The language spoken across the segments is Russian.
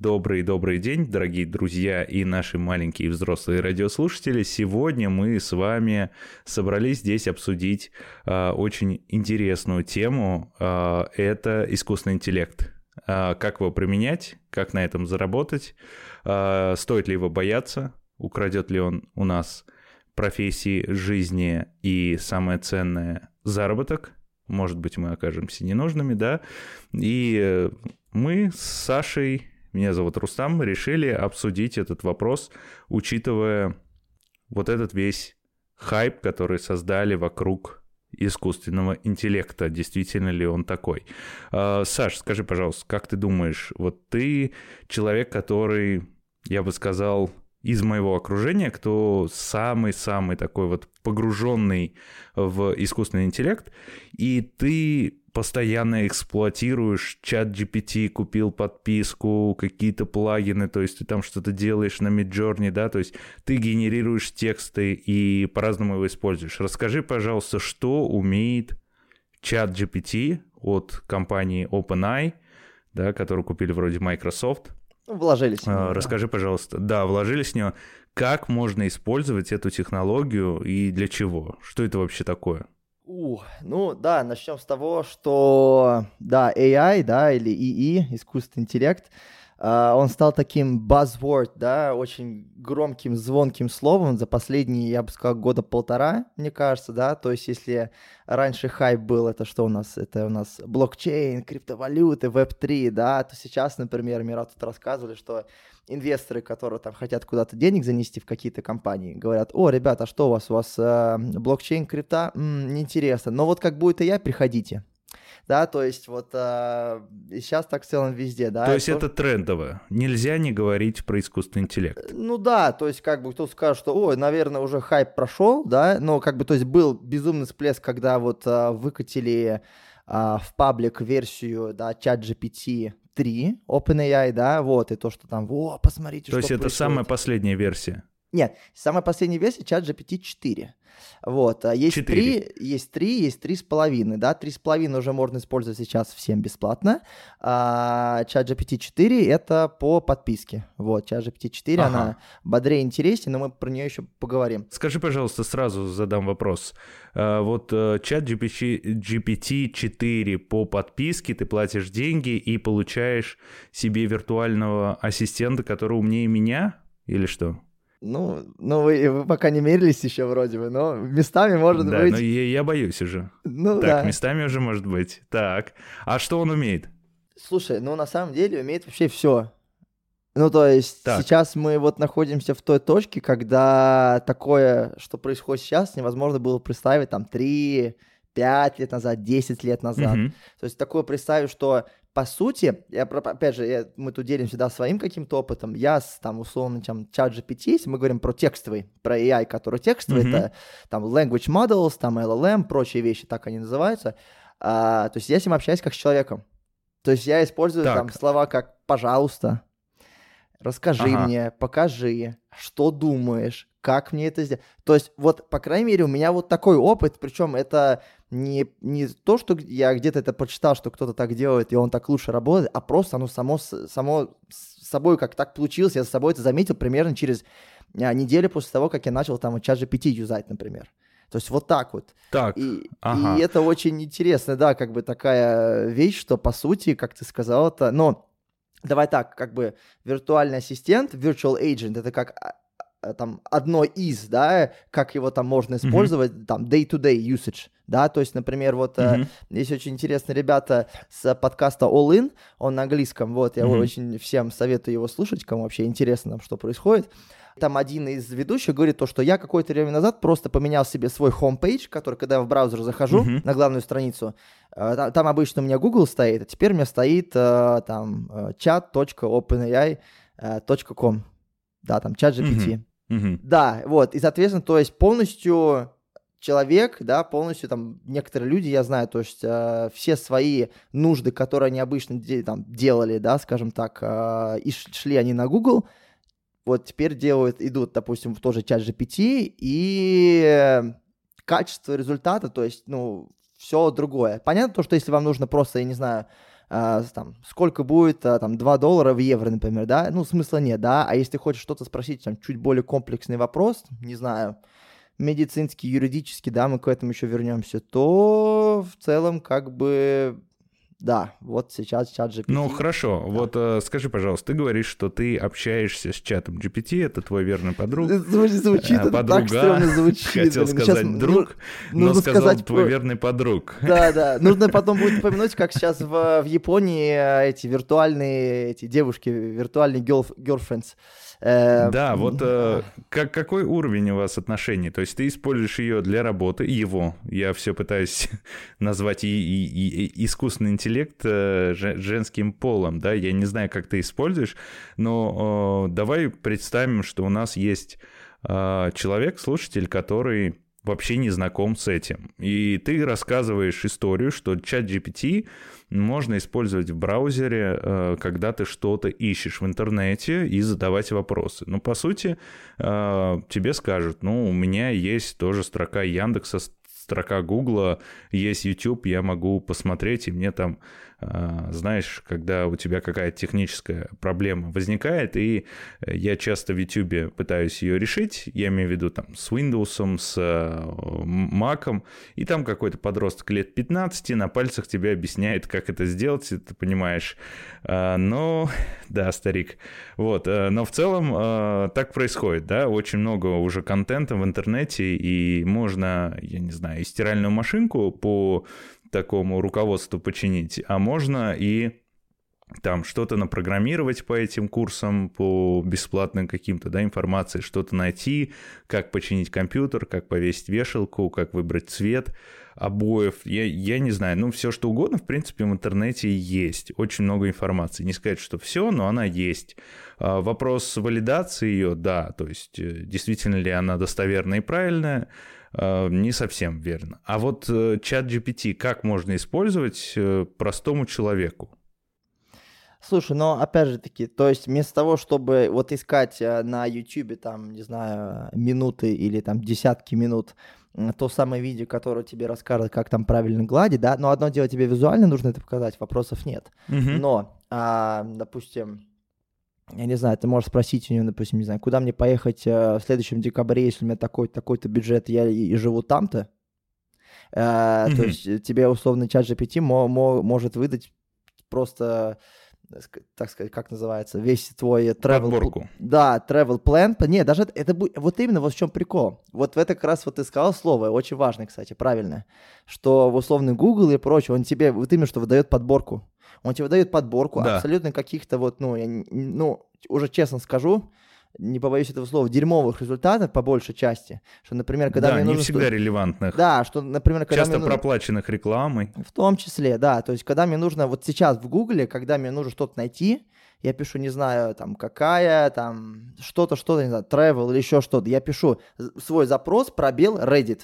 Добрый-добрый день, дорогие друзья и наши маленькие взрослые радиослушатели. Сегодня мы с вами собрались здесь обсудить э, очень интересную тему. Э, это искусственный интеллект. Э, как его применять, как на этом заработать, э, стоит ли его бояться, украдет ли он у нас профессии, жизни и, самое ценное, заработок. Может быть, мы окажемся ненужными, да. И мы с Сашей меня зовут Рустам, решили обсудить этот вопрос, учитывая вот этот весь хайп, который создали вокруг искусственного интеллекта. Действительно ли он такой? А, Саш, скажи, пожалуйста, как ты думаешь, вот ты человек, который, я бы сказал, из моего окружения, кто самый-самый такой вот погруженный в искусственный интеллект, и ты постоянно эксплуатируешь чат GPT, купил подписку, какие-то плагины, то есть ты там что-то делаешь на Midjourney, да, то есть ты генерируешь тексты и по-разному его используешь. Расскажи, пожалуйста, что умеет чат GPT от компании OpenAI, да, которую купили вроде Microsoft. Ну, вложились. А, расскажи, пожалуйста, да, вложились в нее. Как можно использовать эту технологию и для чего? Что это вообще такое? Uh, ну да, начнем с того, что да, AI, да, или ИИ, искусственный интеллект, он стал таким buzzword, да, очень громким, звонким словом за последние, я бы сказал, года полтора, мне кажется, да, то есть если раньше хайп был, это что у нас, это у нас блокчейн, криптовалюты, веб-3, да, то сейчас, например, Мира тут рассказывали, что инвесторы, которые там хотят куда-то денег занести в какие-то компании, говорят, о, ребята, а что у вас, у вас э, блокчейн, крипта, М-м, неинтересно, но вот как будет и я, приходите, да, то есть вот э, сейчас так в целом везде, да. То есть это трендово, нельзя не говорить про искусственный интеллект. Э, ну да, то есть как бы кто скажет, что, ой, наверное, уже хайп прошел, да, но как бы, то есть был безумный всплеск, когда вот э, выкатили э, в паблик версию, да, чат GPT 3, OpenAI, да, вот, и то, что там, о, посмотрите, То есть это самая последняя версия? Нет, самая последняя версия чат GPT 4. Вот, а есть 4. 3, есть 3, есть 3,5, да, 3,5 уже можно использовать сейчас всем бесплатно, а чат GPT 4 это по подписке, вот, чат GPT 4, ага. она бодрее, интереснее, но мы про нее еще поговорим. Скажи, пожалуйста, сразу задам вопрос, а, вот э, чат GPT 4 по подписке, ты платишь деньги и получаешь себе виртуального ассистента, который умнее меня, или что? Ну, ну вы, вы пока не мерились еще вроде бы, но местами может да, быть. Да, но я, я боюсь уже. Ну так, да. местами уже может быть. Так, а что он умеет? Слушай, ну на самом деле умеет вообще все. Ну, то есть так. сейчас мы вот находимся в той точке, когда такое, что происходит сейчас, невозможно было представить там 3, 5 лет назад, 10 лет назад. Угу. То есть такое представить, что по сути, я, опять же, я, мы тут делимся да, своим каким-то опытом. Я с, там, условно, там, чат GPT, если мы говорим про текстовый, про AI, который текстовый, mm-hmm. это там language models, там LLM, прочие вещи, так они называются. А, то есть я с ним общаюсь как с человеком. То есть я использую так. там слова как «пожалуйста», «расскажи ага. мне», «покажи», «что думаешь», «как мне это сделать». То есть вот, по крайней мере, у меня вот такой опыт, причем это не, не то, что я где-то это прочитал, что кто-то так делает, и он так лучше работает, а просто оно само, само собой как так получилось, я с собой это заметил примерно через а, неделю после того, как я начал там чат GPT юзать, например. То есть вот так вот. Так, и, ага. и это очень интересно, да, как бы такая вещь, что по сути, как ты сказал, это, но давай так, как бы виртуальный ассистент, virtual agent, это как а, там одно из, да, как его там можно использовать, mm-hmm. там day-to-day usage, да, то есть, например, вот mm-hmm. э, есть очень интересные ребята с подкаста All In, он на английском, вот, я mm-hmm. очень всем советую его слушать, кому вообще интересно, что происходит. Там один из ведущих говорит то, что я какое-то время назад просто поменял себе свой homepage, который, когда я в браузер захожу mm-hmm. на главную страницу, э, там, там обычно у меня Google стоит, а теперь у меня стоит э, там э, chat.openai.com, э, да, там чат GPT. Mm-hmm. Да, вот, и, соответственно, то есть полностью человек, да, полностью там некоторые люди, я знаю, то есть э, все свои нужды, которые они обычно де- там делали, да, скажем так, э, и шли они на Google, вот теперь делают, идут, допустим, в тоже чат GPT, и качество результата, то есть, ну, все другое. Понятно то, что если вам нужно просто, я не знаю, а, там, сколько будет а, там 2 доллара в евро, например, да, ну, смысла нет, да, а если хочешь что-то спросить, там, чуть более комплексный вопрос, не знаю, медицинский, юридический, да, мы к этому еще вернемся, то в целом как бы да, вот сейчас чат GPT. Ну хорошо, да. вот э, скажи, пожалуйста, ты говоришь, что ты общаешься с чатом GPT, это твой верный подруг. Звучит, звучит э, подруга, так звучит. Хотел блин, сказать сейчас друг, ну, но сказал сказать, твой верный подруг. Да, да, нужно потом будет упомянуть, как сейчас в, в Японии э, эти виртуальные эти девушки, виртуальные girl, girlfriends, Э, да, вот э, как, какой уровень у вас отношений? То есть ты используешь ее для работы, его, я все пытаюсь назвать и, и, и искусственный интеллект э, женским полом, да, я не знаю, как ты используешь, но давай представим, что у нас есть человек, слушатель, который вообще не знаком с этим. И ты рассказываешь историю, что чат GPT можно использовать в браузере, э, когда ты что-то ищешь в интернете и задавать вопросы. Ну, по сути, э, тебе скажут, ну, у меня есть тоже строка Яндекса, строка Гугла, есть YouTube, я могу посмотреть, и мне там знаешь, когда у тебя какая-то техническая проблема возникает, и я часто в YouTube пытаюсь ее решить, я имею в виду там с Windows, с Mac, и там какой-то подросток лет 15 на пальцах тебе объясняет, как это сделать, ты понимаешь. А, но, да, старик. Вот, а, но в целом так происходит, да, очень много уже контента в интернете, и можно, я не знаю, и стиральную машинку по такому руководству починить, а можно и там что-то напрограммировать по этим курсам, по бесплатным каким-то, да, информации, что-то найти, как починить компьютер, как повесить вешалку, как выбрать цвет обоев, я, я не знаю, ну, все что угодно, в принципе, в интернете есть, очень много информации, не сказать, что все, но она есть. А, вопрос валидации ее, да, то есть э, действительно ли она достоверная и правильная, не совсем верно. А вот э, чат GPT как можно использовать э, простому человеку? Слушай, ну опять же таки, то есть вместо того, чтобы вот искать на YouTube там, не знаю, минуты или там десятки минут то самое видео, которое тебе расскажет, как там правильно гладить, да, но одно дело тебе визуально нужно это показать, вопросов нет. Mm-hmm. Но, а, допустим, я не знаю, ты можешь спросить у нее, допустим, не знаю, куда мне поехать э, в следующем декабре, если у меня такой-то такой такой я и, и живу там-то. Э, mm-hmm. То есть тебе условно чат GPT мо- мо- может выдать просто так сказать, как называется, весь твой travel... Подборку. Да, travel plan. Не, даже это, это будет... Вот именно вот в чем прикол. Вот в это как раз вот ты сказал слово, очень важное, кстати, правильно, что в условный Google и прочее, он тебе вот именно что выдает подборку. Он тебе выдает подборку да. абсолютно каких-то вот, ну, я, ну, уже честно скажу, не побоюсь этого слова, дерьмовых результатов по большей части. Что, например, когда да, мне не нужно... всегда что... релевантных. Да, что, например, когда Часто мне... проплаченных рекламой. В том числе, да. То есть, когда мне нужно, вот сейчас в Гугле, когда мне нужно что-то найти, я пишу, не знаю, там, какая, там, что-то, что-то, не знаю, travel или еще что-то. Я пишу свой запрос, пробел, Reddit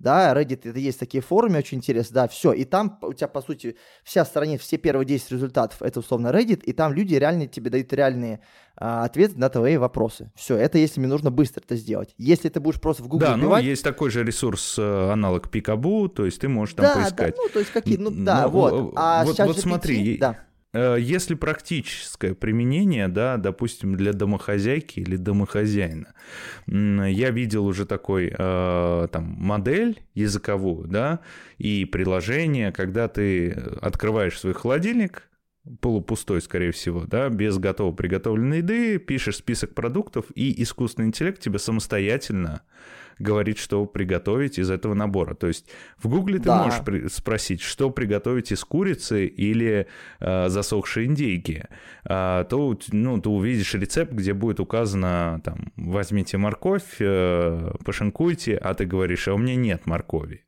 да, Reddit, это есть такие форумы, очень интересно, да, все, и там у тебя, по сути, вся страница, все первые 10 результатов, это условно Reddit, и там люди реально тебе дают реальные а, ответы на твои вопросы. Все, это если мне нужно быстро это сделать. Если ты будешь просто в Google Да, ну, есть такой же ресурс, э, аналог Пикабу, то есть ты можешь там да, поискать. Да, ну, то есть какие, ну, да, ну, вот. А вот, вот смотри, да если практическое применение, да, допустим, для домохозяйки или домохозяина, я видел уже такой э, там модель языковую, да, и приложение, когда ты открываешь свой холодильник, полупустой, скорее всего, да, без готово приготовленной еды, пишешь список продуктов, и искусственный интеллект тебе самостоятельно говорит, что приготовить из этого набора. То есть в Гугле ты да. можешь при- спросить, что приготовить из курицы или э, засохшей индейки. А, то, ну, ты увидишь рецепт, где будет указано, там, возьмите морковь, э, пошинкуйте, а ты говоришь, а у меня нет моркови.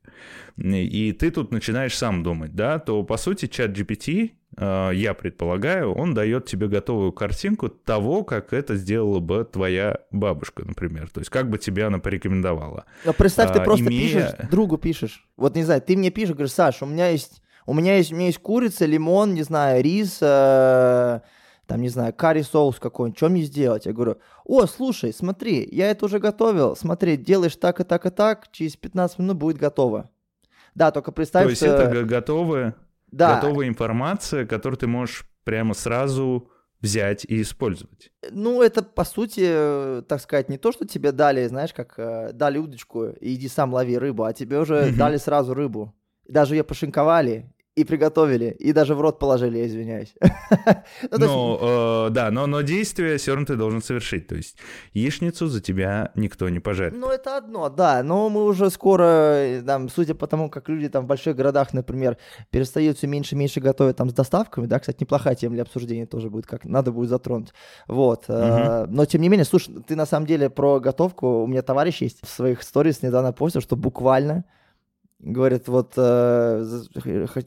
И ты тут начинаешь сам думать, да, то по сути чат GPT Э, я предполагаю, он дает тебе готовую картинку того, как это сделала бы твоя бабушка, например. То есть как бы тебе она порекомендовала. Но представь, ты а, просто имея... пишешь, другу пишешь. Вот не знаю, ты мне пишешь, говоришь, Саша, у меня есть, у меня есть, у меня есть курица, лимон, не знаю, рис, э, там, не знаю, карри соус какой-нибудь, что мне сделать? Я говорю, о, слушай, смотри, я это уже готовил, смотри, делаешь так и так и так, через 15 минут будет готово. Да, только представь... То есть это готовое? Да. готовая информация, которую ты можешь прямо сразу взять и использовать. Ну, это, по сути, так сказать, не то, что тебе дали, знаешь, как э, дали удочку, иди сам лови рыбу, а тебе уже mm-hmm. дали сразу рыбу. Даже ее пошинковали, и приготовили, и даже в рот положили, я извиняюсь. ну, э, да, но, действие все равно ты должен совершить. То есть яичницу за тебя никто не пожарит. Ну, это одно, да. Но мы уже скоро, там, судя по тому, как люди там в больших городах, например, перестают все меньше и меньше готовить там с доставками, да, кстати, неплохая тема для обсуждения тоже будет, как надо будет затронуть. Вот. Угу. Но, тем не менее, слушай, ты на самом деле про готовку, у меня товарищ есть в своих сторис недавно постил, что буквально Говорит, вот э,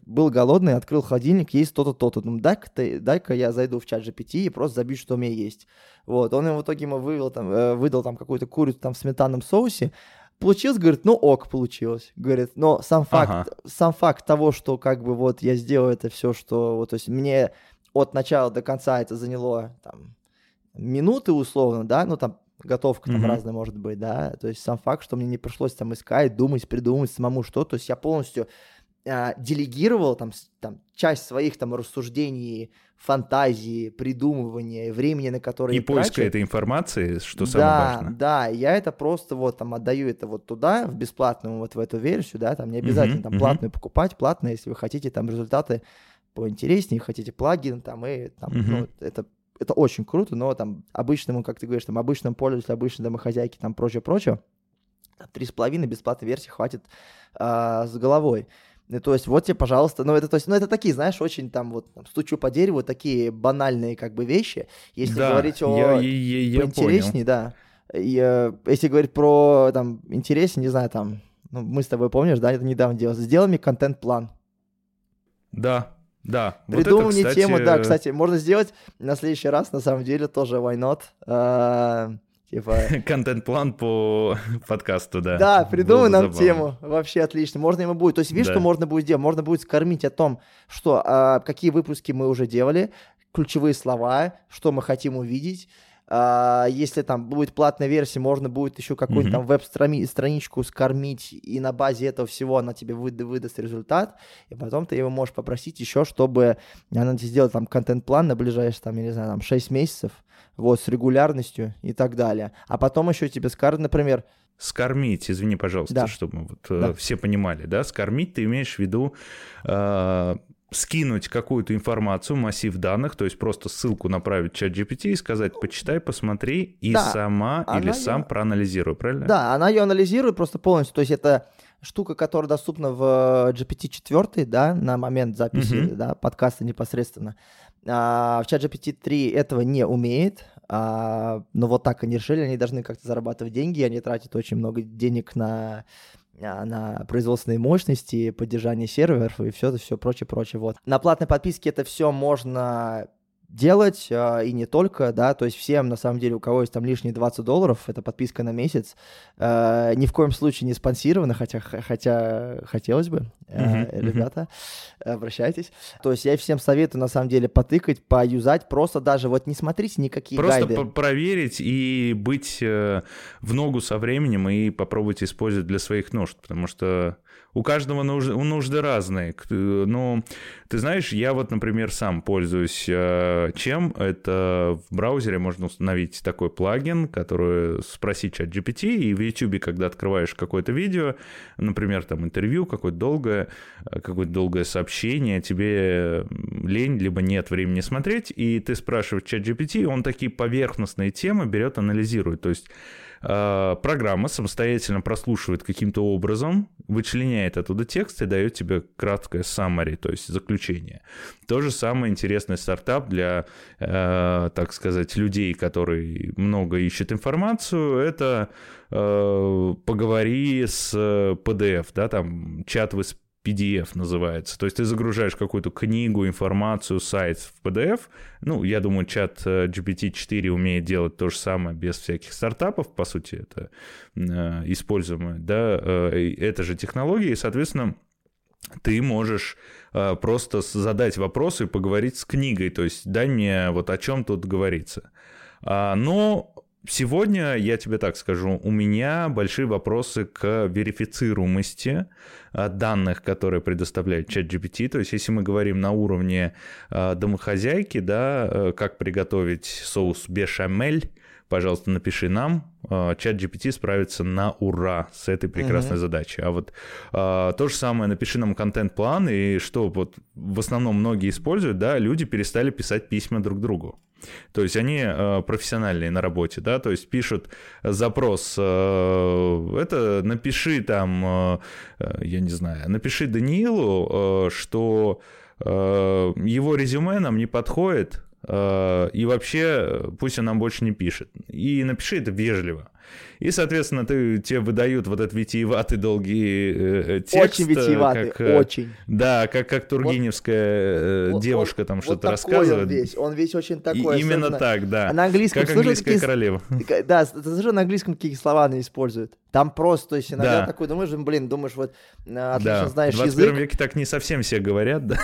был голодный, открыл холодильник, есть то-то, то-то. Ну, дай-ка, дай-ка я зайду в чат GPT и просто забью, что у меня есть. Вот, он ему в итоге ему вывел, там, э, выдал там какую-то курицу там в сметанном соусе. Получилось, говорит, ну ок, получилось. Говорит, но сам факт, ага. сам факт того, что как бы вот я сделал это все, что вот, то есть мне от начала до конца это заняло там минуты условно, да, ну там готовка там mm-hmm. разная может быть, да, то есть сам факт, что мне не пришлось там искать, думать, придумать самому что, то есть я полностью э, делегировал там, там часть своих там рассуждений, фантазии, придумывания, времени, на которое и поиска трачу. этой информации, что самое да, важное. Да, я это просто вот там отдаю это вот туда в бесплатную вот в эту версию, да, там не обязательно mm-hmm. там платную mm-hmm. покупать, платную, если вы хотите там результаты поинтереснее, хотите плагин там и там, mm-hmm. ну, это это очень круто, но там обычному, как ты говоришь, там обычному пользователю, обычной домохозяйке, там прочее-прочее, три с половиной бесплатной версии хватит а, с головой. И, то есть вот тебе, пожалуйста, ну это, то есть, ну это такие, знаешь, очень там вот там, стучу по дереву, такие банальные как бы вещи. Если да, говорить о я, я, я поинтереснее, понял. да. И, э, если говорить про там интереснее, не знаю, там, ну, мы с тобой помнишь, да, это недавно делал, сделай мне контент-план. Да, да. Придумал вот мне тему, да, кстати, можно сделать на следующий раз, на самом деле, тоже why not. А, типа... Контент-план по подкасту, да. Да, придумай нам забавно. тему. Вообще отлично. Можно ему будет. То есть, видишь, да. что можно будет сделать? Можно будет скормить о том, что а, какие выпуски мы уже делали, ключевые слова, что мы хотим увидеть, а, если там будет платная версия, можно будет еще mm-hmm. там веб-страничку скормить, и на базе этого всего она тебе выда- выдаст результат, и потом ты его можешь попросить еще, чтобы она тебе сделала там контент-план на ближайшие, там, я не знаю, там 6 месяцев, вот, с регулярностью и так далее. А потом еще тебе скажут, например, Скормить, извини, пожалуйста, да. чтобы вот, э, да. все понимали, да, скормить ты имеешь в виду э, скинуть какую-то информацию, массив данных, то есть просто ссылку направить в чат GPT и сказать, почитай, посмотри, и да, сама или сам ее... проанализируй, правильно? Да, она ее анализирует просто полностью, то есть это штука, которая доступна в GPT-4, да, на момент записи, uh-huh. да, подкаста непосредственно. А, в чат GPT-3 этого не умеет, а, но вот так они решили, они должны как-то зарабатывать деньги, они тратят очень много денег на на производственные мощности, поддержание серверов и все, все прочее, прочее. Вот. На платной подписке это все можно делать, э, и не только, да, то есть всем, на самом деле, у кого есть там лишние 20 долларов, это подписка на месяц, э, ни в коем случае не спонсирована, хотя, хотя хотелось бы, э, ребята, обращайтесь. То есть я всем советую, на самом деле, потыкать, поюзать, просто даже вот не смотрите никакие просто гайды. Просто проверить и быть э, в ногу со временем и попробовать использовать для своих нужд, потому что у каждого нужды, нужды разные. Ну, ты знаешь, я вот, например, сам пользуюсь э, чем? Это в браузере можно установить такой плагин, который спросить чат GPT, и в YouTube, когда открываешь какое-то видео, например, там интервью какое-то долгое, э, какое-то долгое сообщение, тебе лень, либо нет времени смотреть, и ты спрашиваешь чат GPT, он такие поверхностные темы берет, анализирует. То есть программа самостоятельно прослушивает каким-то образом, вычленяет оттуда текст и дает тебе краткое summary, то есть заключение. То же самое интересный стартап для, э, так сказать, людей, которые много ищут информацию, это э, поговори с PDF, да, там чат в PDF называется. То есть ты загружаешь какую-то книгу, информацию, сайт в PDF. Ну, я думаю, чат э, GPT-4 умеет делать то же самое без всяких стартапов. По сути, это э, используемая, да, э, это же технология. И, соответственно, ты можешь э, просто задать вопросы и поговорить с книгой. То есть дай мне вот о чем тут говорится. А, но Сегодня, я тебе так скажу, у меня большие вопросы к верифицируемости а, данных, которые предоставляет ChatGPT. То есть, если мы говорим на уровне а, домохозяйки, да, э, как приготовить соус бешамель, пожалуйста, напиши нам. Чат GPT справится на ура с этой прекрасной uh-huh. задачей. А вот а, то же самое, напиши нам контент-план, и что вот в основном многие используют, да, люди перестали писать письма друг другу. То есть они э, профессиональные на работе, да, то есть пишут запрос, э, это напиши там, э, я не знаю, напиши Даниилу, что его резюме нам не подходит, и вообще пусть он нам больше не пишет. И напиши это вежливо. И, соответственно, ты, тебе выдают вот этот витиеватый долгий э, э текст. Очень витиеватый, как, э, очень. Да, как, как Тургеневская вот, девушка вот, там вот что-то рассказывает. Он весь, он весь очень такой. И, именно так, да. А на английском как английская такие, королева. Да, слышал, на английском какие слова она использует. Там просто, то есть иногда да. такой думаешь, блин, думаешь, вот э, отлично да. знаешь язык. В 21 веке так не совсем все говорят, да.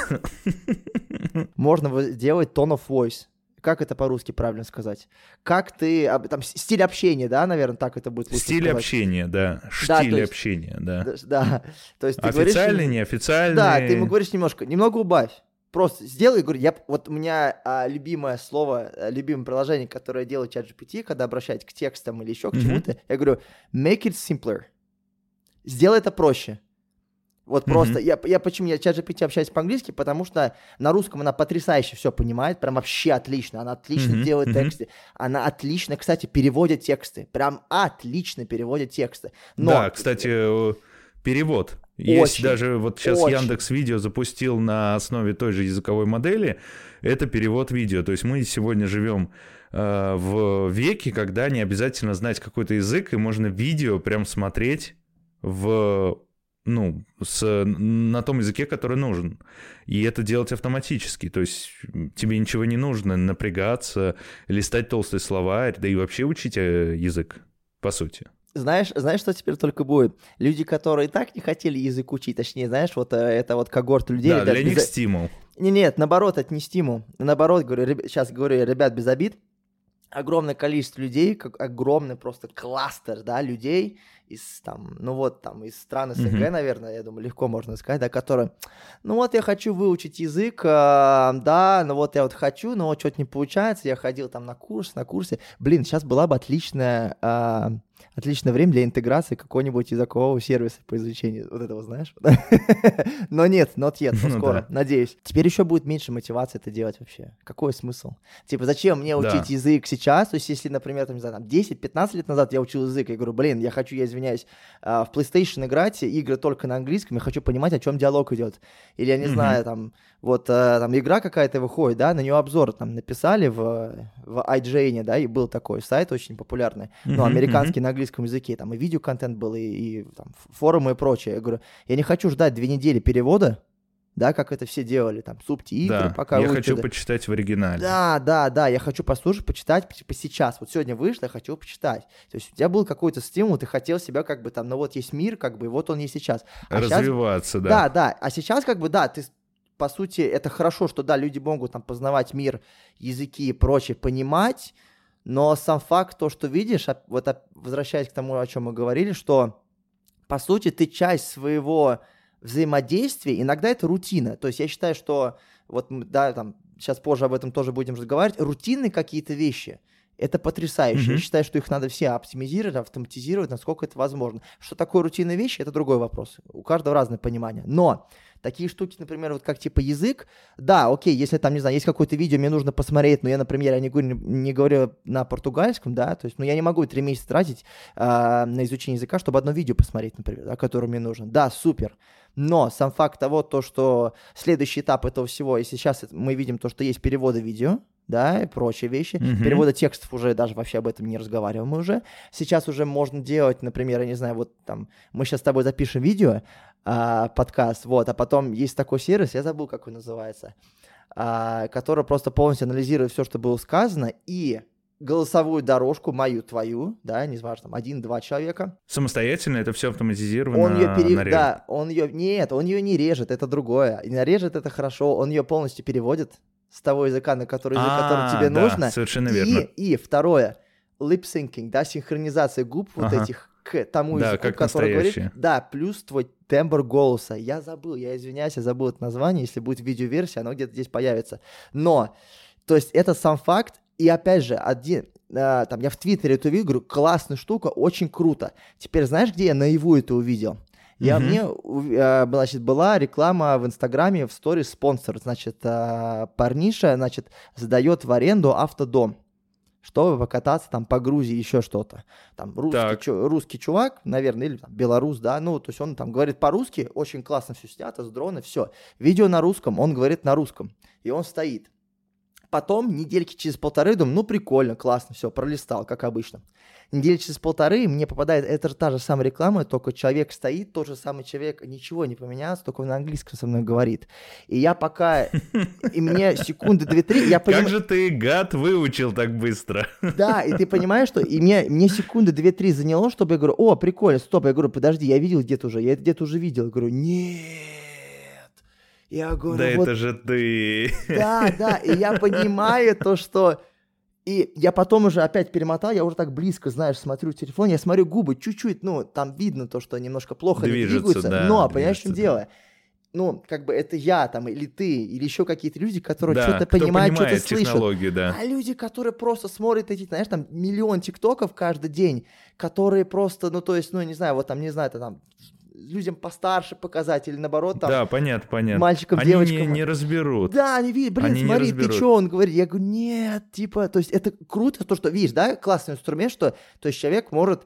Можно делать tone of voice как это по-русски правильно сказать? Как ты, там, стиль общения, да, наверное, так это будет лучше Стиль сказать. общения, да, штиль да, есть, общения, да. Да, да. то есть ты Официальный, говоришь, неофициальный. Да, ты ему говоришь немножко, немного убавь. Просто сделай, говорю, я, вот у меня а, любимое слово, а, любимое приложение, которое делает чат GPT, когда обращаюсь к текстам или еще к mm-hmm. чему-то, я говорю, make it simpler. Сделай это проще. Вот mm-hmm. просто, я, я почему я чат GPT общаюсь по-английски, потому что на русском она потрясающе все понимает, прям вообще отлично, она отлично mm-hmm. делает mm-hmm. тексты, она отлично, кстати, переводит тексты, прям отлично переводит тексты. Но... Да, кстати, э, перевод. Есть очень, даже вот сейчас очень. Яндекс Видео запустил на основе той же языковой модели, это перевод видео. То есть мы сегодня живем э, в веке, когда не обязательно знать какой-то язык, и можно видео прям смотреть в ну, с, на том языке, который нужен. И это делать автоматически. То есть тебе ничего не нужно напрягаться, листать толстый словарь, да и вообще учить э, язык, по сути. Знаешь, знаешь, что теперь только будет? Люди, которые и так не хотели язык учить, точнее, знаешь, вот э, это вот когорт людей. Да, для них без... стимул. Не, нет, наоборот, это не стимул. Наоборот, говорю, ребят, сейчас говорю, ребят, без обид, огромное количество людей, как огромный просто кластер, да, людей из там, ну вот там из стран СНГ, mm-hmm. наверное, я думаю, легко можно сказать, да, которые, ну вот я хочу выучить язык, э, да, ну вот я вот хочу, но вот что-то не получается, я ходил там на курс, на курсе, блин, сейчас была бы отличная э, отличное время для интеграции какого-нибудь языкового сервиса по изучению вот этого, знаешь? Но нет, not yet, но ну скоро, надеюсь. Теперь еще будет меньше мотивации это делать вообще. Какой смысл? Типа, зачем мне учить язык сейчас? То есть, если, например, там, не знаю, 10-15 лет назад я учил язык, я говорю, блин, я хочу, я извиняюсь, а, в PlayStation играть, игры только на английском, я хочу понимать, о чем диалог идет. Или, я не знаю, там, вот э, там игра какая-то выходит, да, на нее обзор там написали в, в IGN, да, и был такой сайт очень популярный, ну, американский на английском языке, там и видеоконтент был, и, и там, форумы и прочее. Я говорю, я не хочу ждать две недели перевода, да, как это все делали, там, субтитры, да, пока я хочу почитать в оригинале. Да, да, да, я хочу послушать, почитать, типа, сейчас, вот сегодня вышло, я хочу почитать. То есть у тебя был какой-то стимул, ты хотел себя как бы там, ну вот есть мир, как бы, и вот он есть сейчас. А Развиваться, сейчас, да. Да, да, а сейчас как бы, да, ты по сути, это хорошо, что да, люди могут там познавать мир, языки и прочее, понимать, но сам факт, то, что видишь, вот возвращаясь к тому, о чем мы говорили, что по сути ты часть своего взаимодействия, иногда это рутина. То есть я считаю, что вот да, там сейчас позже об этом тоже будем разговаривать, рутинные какие-то вещи – это потрясающе. Mm-hmm. Я считаю, что их надо все оптимизировать, автоматизировать, насколько это возможно. Что такое рутинные вещи, это другой вопрос. У каждого разное понимание. Но такие штуки, например, вот как типа язык, да, окей, если там, не знаю, есть какое-то видео, мне нужно посмотреть, но я, например, я не говорю, не говорю на португальском, да, то есть, ну, я не могу три месяца тратить э, на изучение языка, чтобы одно видео посмотреть, например, да, которое мне нужно. Да, супер. Но сам факт того, то, что следующий этап этого всего, и сейчас мы видим то, что есть переводы видео, да, и прочие вещи. Mm-hmm. Перевода текстов уже даже вообще об этом не разговариваем мы уже. Сейчас уже можно делать, например, я не знаю, вот там, мы сейчас с тобой запишем видео, а, подкаст, вот, а потом есть такой сервис, я забыл, как он называется, а, который просто полностью анализирует все, что было сказано, и голосовую дорожку, мою, твою, да, не важно, там, один-два человека. Самостоятельно это все автоматизировано Он ее пере... Да, он ее... Нет, он ее не режет, это другое. И нарежет это хорошо, он ее полностью переводит с того языка, на который, язык, который тебе да, нужно. совершенно верно. И, второе, lip-syncing, да, синхронизация губ вот ага. этих к тому да, языку, который говорит. Да, плюс твой тембр голоса. Я забыл, я извиняюсь, я забыл это название. Если будет видеоверсия, оно где-то здесь появится. Но, то есть это сам факт. И опять же, один, э, там, я в Твиттере увидел, говорю, классная штука, очень круто. Теперь знаешь, где я наяву это увидел? Я, mm-hmm. Мне, э, значит, была реклама в Инстаграме в сторис спонсор. Значит, э, парниша, значит, сдает в аренду автодом чтобы покататься там по Грузии, еще что-то. Там русский, чу, русский чувак, наверное, или там, белорус, да, ну, то есть он там говорит по-русски, очень классно все снято, с дрона, все. Видео на русском, он говорит на русском, и он стоит. Потом, недельки через полторы, думаю, ну, прикольно, классно, все, пролистал, как обычно недели через полторы мне попадает это та же самая реклама, только человек стоит, тот же самый человек, ничего не поменялось, только на английском со мной говорит. И я пока, и мне секунды две-три, я понимаю... Как же ты, гад, выучил так быстро? Да, и ты понимаешь, что и мне, мне секунды две-три заняло, чтобы я говорю, о, прикольно, стоп, я говорю, подожди, я видел где-то уже, я это где-то уже видел. Я говорю, нет. Я говорю, да вот... это же ты. Да, да, и я понимаю то, что и я потом уже опять перемотал, я уже так близко, знаешь, смотрю в телефон, я смотрю губы чуть-чуть, ну, там видно то, что немножко плохо движется, двигаются, да, но, понимаешь, в чем дело? Ну, как бы это я там, или ты, или еще какие-то люди, которые да, что-то понимают, что-то слышат. Да. А люди, которые просто смотрят эти, знаешь, там миллион тиктоков каждый день, которые просто, ну, то есть, ну, не знаю, вот там, не знаю, это там людям постарше показать или наоборот там да понятно понятно мальчикам они девочкам не, не разберут да они видят блин они смотри ты что он говорит я говорю нет типа то есть это круто то что видишь да классный инструмент что то есть человек может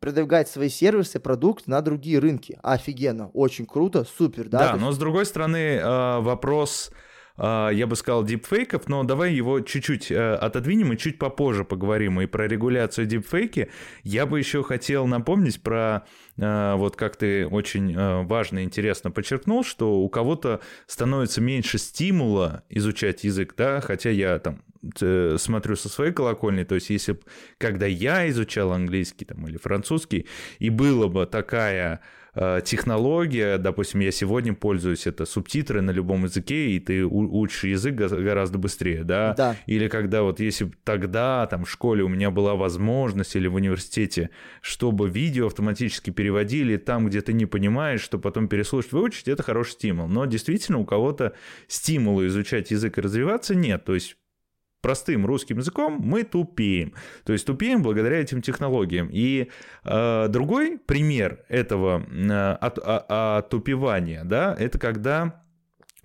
продвигать свои сервисы, продукт на другие рынки. Офигенно, очень круто, супер, да? Да, но с другой стороны э, вопрос а, я бы сказал, дипфейков, но давай его чуть-чуть э, отодвинем и чуть попозже поговорим и про регуляцию дипфейки. Я бы еще хотел напомнить про, э, вот как ты очень э, важно и интересно подчеркнул, что у кого-то становится меньше стимула изучать язык, да, хотя я там смотрю со своей колокольни, то есть если когда я изучал английский там, или французский, и было бы такая технология, допустим, я сегодня пользуюсь, это субтитры на любом языке, и ты учишь язык гораздо быстрее, да? Да. Или когда вот если тогда там в школе у меня была возможность или в университете, чтобы видео автоматически переводили там, где ты не понимаешь, что потом переслушать, выучить, это хороший стимул. Но действительно у кого-то стимула изучать язык и развиваться нет. То есть простым русским языком мы тупеем. То есть тупеем благодаря этим технологиям. И э, другой пример этого э, от, от, отупевания, да, это когда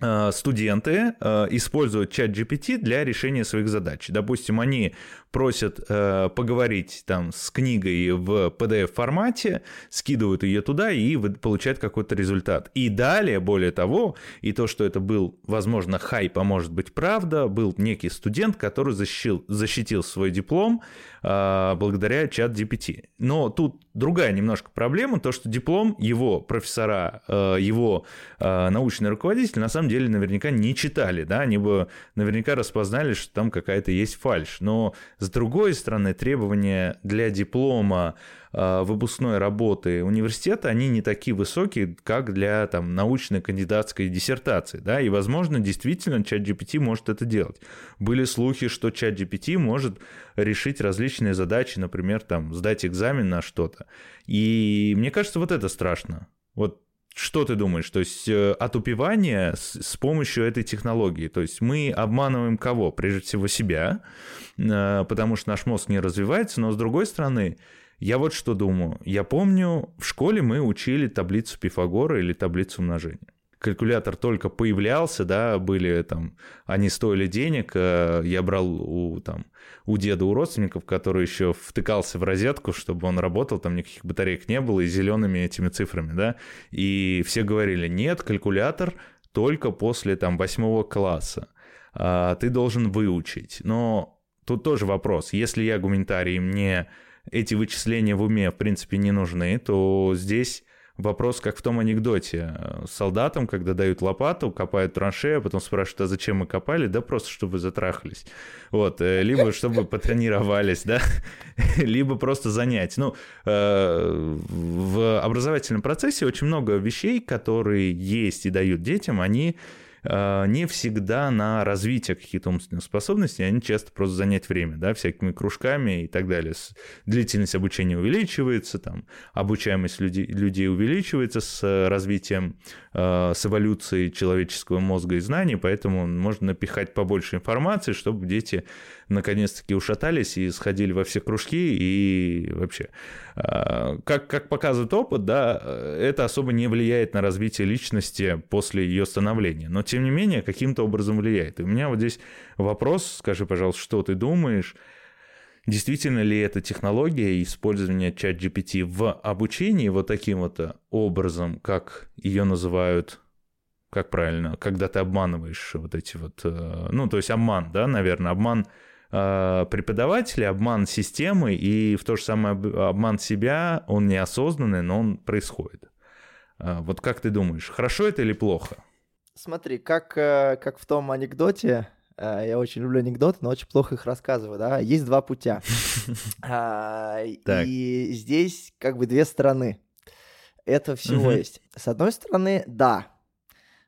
э, студенты э, используют чат GPT для решения своих задач. Допустим, они просят э, поговорить там с книгой в PDF-формате, скидывают ее туда и получают какой-то результат. И далее, более того, и то, что это был, возможно, хайп, а может быть правда, был некий студент, который защитил, защитил свой диплом э, благодаря чат GPT. Но тут другая немножко проблема, то, что диплом его профессора, э, его э, научный руководитель на самом деле наверняка не читали, да, они бы наверняка распознали, что там какая-то есть фальш. Но с другой стороны, требования для диплома э, выпускной работы университета, они не такие высокие, как для там, научной кандидатской диссертации. Да? И, возможно, действительно чат GPT может это делать. Были слухи, что чат GPT может решить различные задачи, например, там, сдать экзамен на что-то. И мне кажется, вот это страшно. Вот что ты думаешь? То есть э, отупевание с, с помощью этой технологии. То есть мы обманываем кого? Прежде всего себя, э, потому что наш мозг не развивается, но с другой стороны, я вот что думаю. Я помню, в школе мы учили таблицу Пифагора или таблицу умножения калькулятор только появлялся, да, были там, они стоили денег, э, я брал у, там, у деда, у родственников, который еще втыкался в розетку, чтобы он работал, там никаких батареек не было, и зелеными этими цифрами, да, и все говорили, нет, калькулятор только после там восьмого класса, а, ты должен выучить, но тут тоже вопрос, если я гуманитарий, мне эти вычисления в уме, в принципе, не нужны, то здесь вопрос, как в том анекдоте. Солдатам, когда дают лопату, копают траншею, а потом спрашивают, а зачем мы копали? Да просто, чтобы затрахались. Вот, э, либо чтобы потренировались, да, либо просто занять. Ну, э, в образовательном процессе очень много вещей, которые есть и дают детям, они э, не всегда на развитие каких-то умственных способностей, они часто просто занять время, да, всякими кружками и так далее. Длительность обучения увеличивается, там, обучаемость людей, людей увеличивается с развитием, э, с эволюцией человеческого мозга и знаний, поэтому можно напихать побольше информации, чтобы дети наконец-таки ушатались и сходили во все кружки и вообще. А, как, как показывает опыт, да, это особо не влияет на развитие личности после ее становления, но тем не менее каким-то образом влияет. И у меня вот здесь вопрос, скажи, пожалуйста, что ты думаешь, действительно ли эта технология использования чат GPT в обучении вот таким вот образом, как ее называют как правильно, когда ты обманываешь вот эти вот, э, ну, то есть обман, да, наверное, обман Э, преподавателя, обман системы и в то же самое обман себя, он неосознанный, но он происходит. Э, вот как ты думаешь, хорошо это или плохо? Смотри, как, э, как в том анекдоте, я очень люблю анекдоты, но очень плохо их рассказываю, да, есть два путя. А, и здесь как бы две стороны. Это всего есть. С одной стороны, да,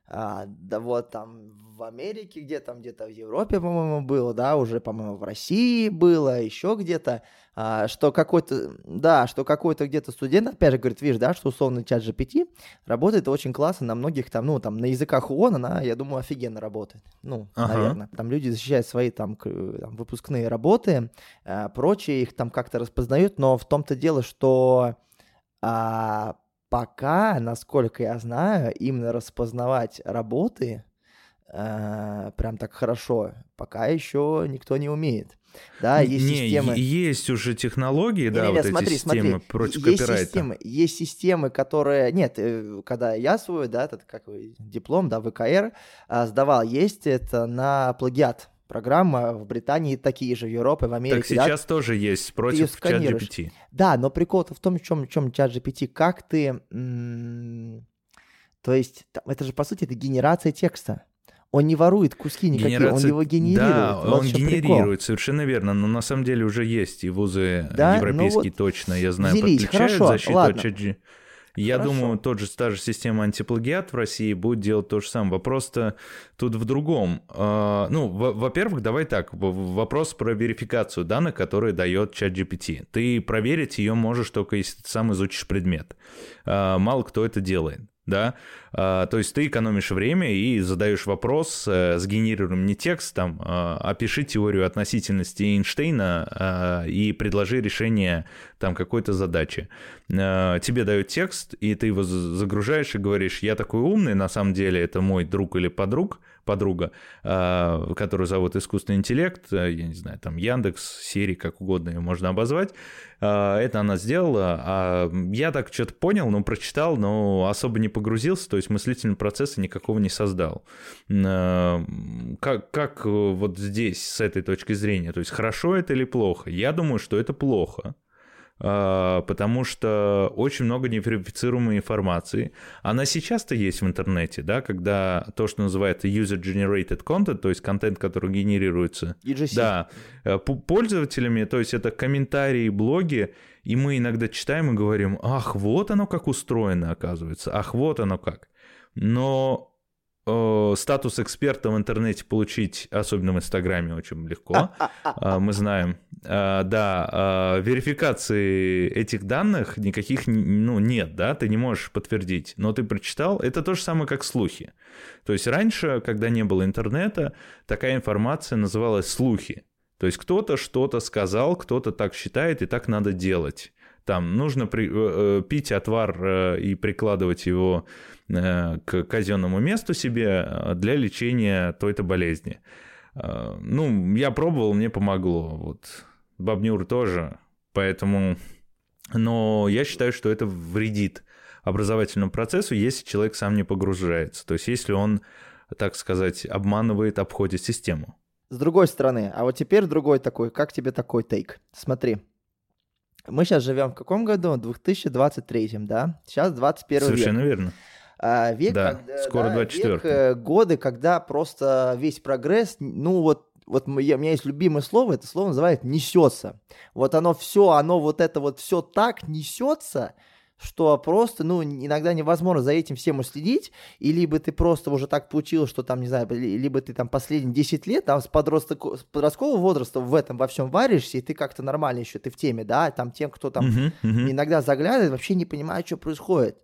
а, да вот там в Америке, где там где-то в Европе, по-моему, было, да, уже, по-моему, в России было, еще где-то, а, что какой-то, да, что какой-то где-то студент, опять же, говорит, видишь, да, что условно чат GPT работает очень классно на многих там, ну, там, на языках ООН она, я думаю, офигенно работает, ну, ага. наверное. Там люди защищают свои там, там выпускные работы, а, прочие их там как-то распознают, но в том-то дело, что а, пока, насколько я знаю, именно распознавать работы э, прям так хорошо, пока еще никто не умеет. Да, есть не, системы. Есть уже технологии, не, да, не, вот смотри, эти системы смотри. против есть копирайта. Системы, есть системы, которые. Нет, э, когда я свой, да, этот как диплом, да, ВКР а, сдавал, есть это на плагиат программа в Британии такие же, в Европе, в Америке. Так сейчас да? тоже есть против чат GPT. Да, но прикол-то в том, в чем, в чем чат GPT, как ты... то есть, это же, по сути, это генерация текста. Он не ворует куски никакие, Генерация... он его генерирует. Да, вот он генерирует, прикол. совершенно верно. Но на самом деле уже есть и вузы да? Ну европейские вот точно, я знаю, взялись. подключают Хорошо, защиту ладно. от. Я Хорошо. думаю, тот же, та же система антиплагиат в России будет делать то же самое. Вопрос-то тут в другом. А, ну, во-первых, давай так, вопрос про верификацию данных, которые дает чат GPT. Ты проверить ее можешь только если ты сам изучишь предмет. А, мало кто это делает да, а, то есть ты экономишь время и задаешь вопрос, э, сгенерируй мне текст, там, э, опиши теорию относительности Эйнштейна э, и предложи решение там какой-то задачи. Тебе дают текст, и ты его загружаешь и говоришь, я такой умный, на самом деле это мой друг или подруг, подруга, а, которую зовут искусственный интеллект, э, я не знаю, там Яндекс, Сири, как угодно ее можно обозвать. А, это она сделала. А я так что-то понял, ну, прочитал, но особо не погрузился, то есть мыслительный процесс никакого не создал. Как, как вот здесь, с этой точки зрения, то есть хорошо это или плохо? Я думаю, что это плохо. А, потому что очень много неверифицируемой информации. Она сейчас-то есть в интернете, да, когда то, что называется user-generated content, то есть контент, который генерируется, EGC. да, э, пользователями, то есть это комментарии, блоги, и мы иногда читаем и говорим, ах, вот оно как устроено, оказывается, ах, вот оно как. Но статус эксперта в интернете получить, особенно в Инстаграме, очень легко. А, мы знаем. А, да, а, верификации этих данных никаких ну, нет, да, ты не можешь подтвердить. Но ты прочитал, это то же самое, как слухи. То есть раньше, когда не было интернета, такая информация называлась слухи. То есть кто-то что-то сказал, кто-то так считает, и так надо делать. Там нужно при, э, э пить отвар э, и прикладывать его к казенному месту себе э, для лечения той-то болезни. Э, ну, я пробовал, мне помогло. Вот Бабнюр тоже. Поэтому... Но я считаю, что это вредит образовательному процессу, если человек сам не погружается. То есть если он, так сказать, обманывает, обходит систему. С другой стороны, а вот теперь другой такой, как тебе такой тейк? Смотри, мы сейчас живем в каком году? В 2023, да? Сейчас 21 Совершенно век. верно. А, век, да, когда, скоро да, 24 век, э, годы, когда просто весь прогресс, ну вот вот у меня есть любимое слово, это слово называют несется. Вот оно все, оно вот это вот все так несется, что просто, ну, иногда невозможно за этим всем уследить, и либо ты просто уже так получилось, что там, не знаю, либо ты там последние 10 лет там с, подросток, с подросткового возраста в этом во всем варишься, и ты как-то нормально еще, ты в теме, да, там тем, кто там uh-huh, uh-huh. иногда заглядывает, вообще не понимает, что происходит.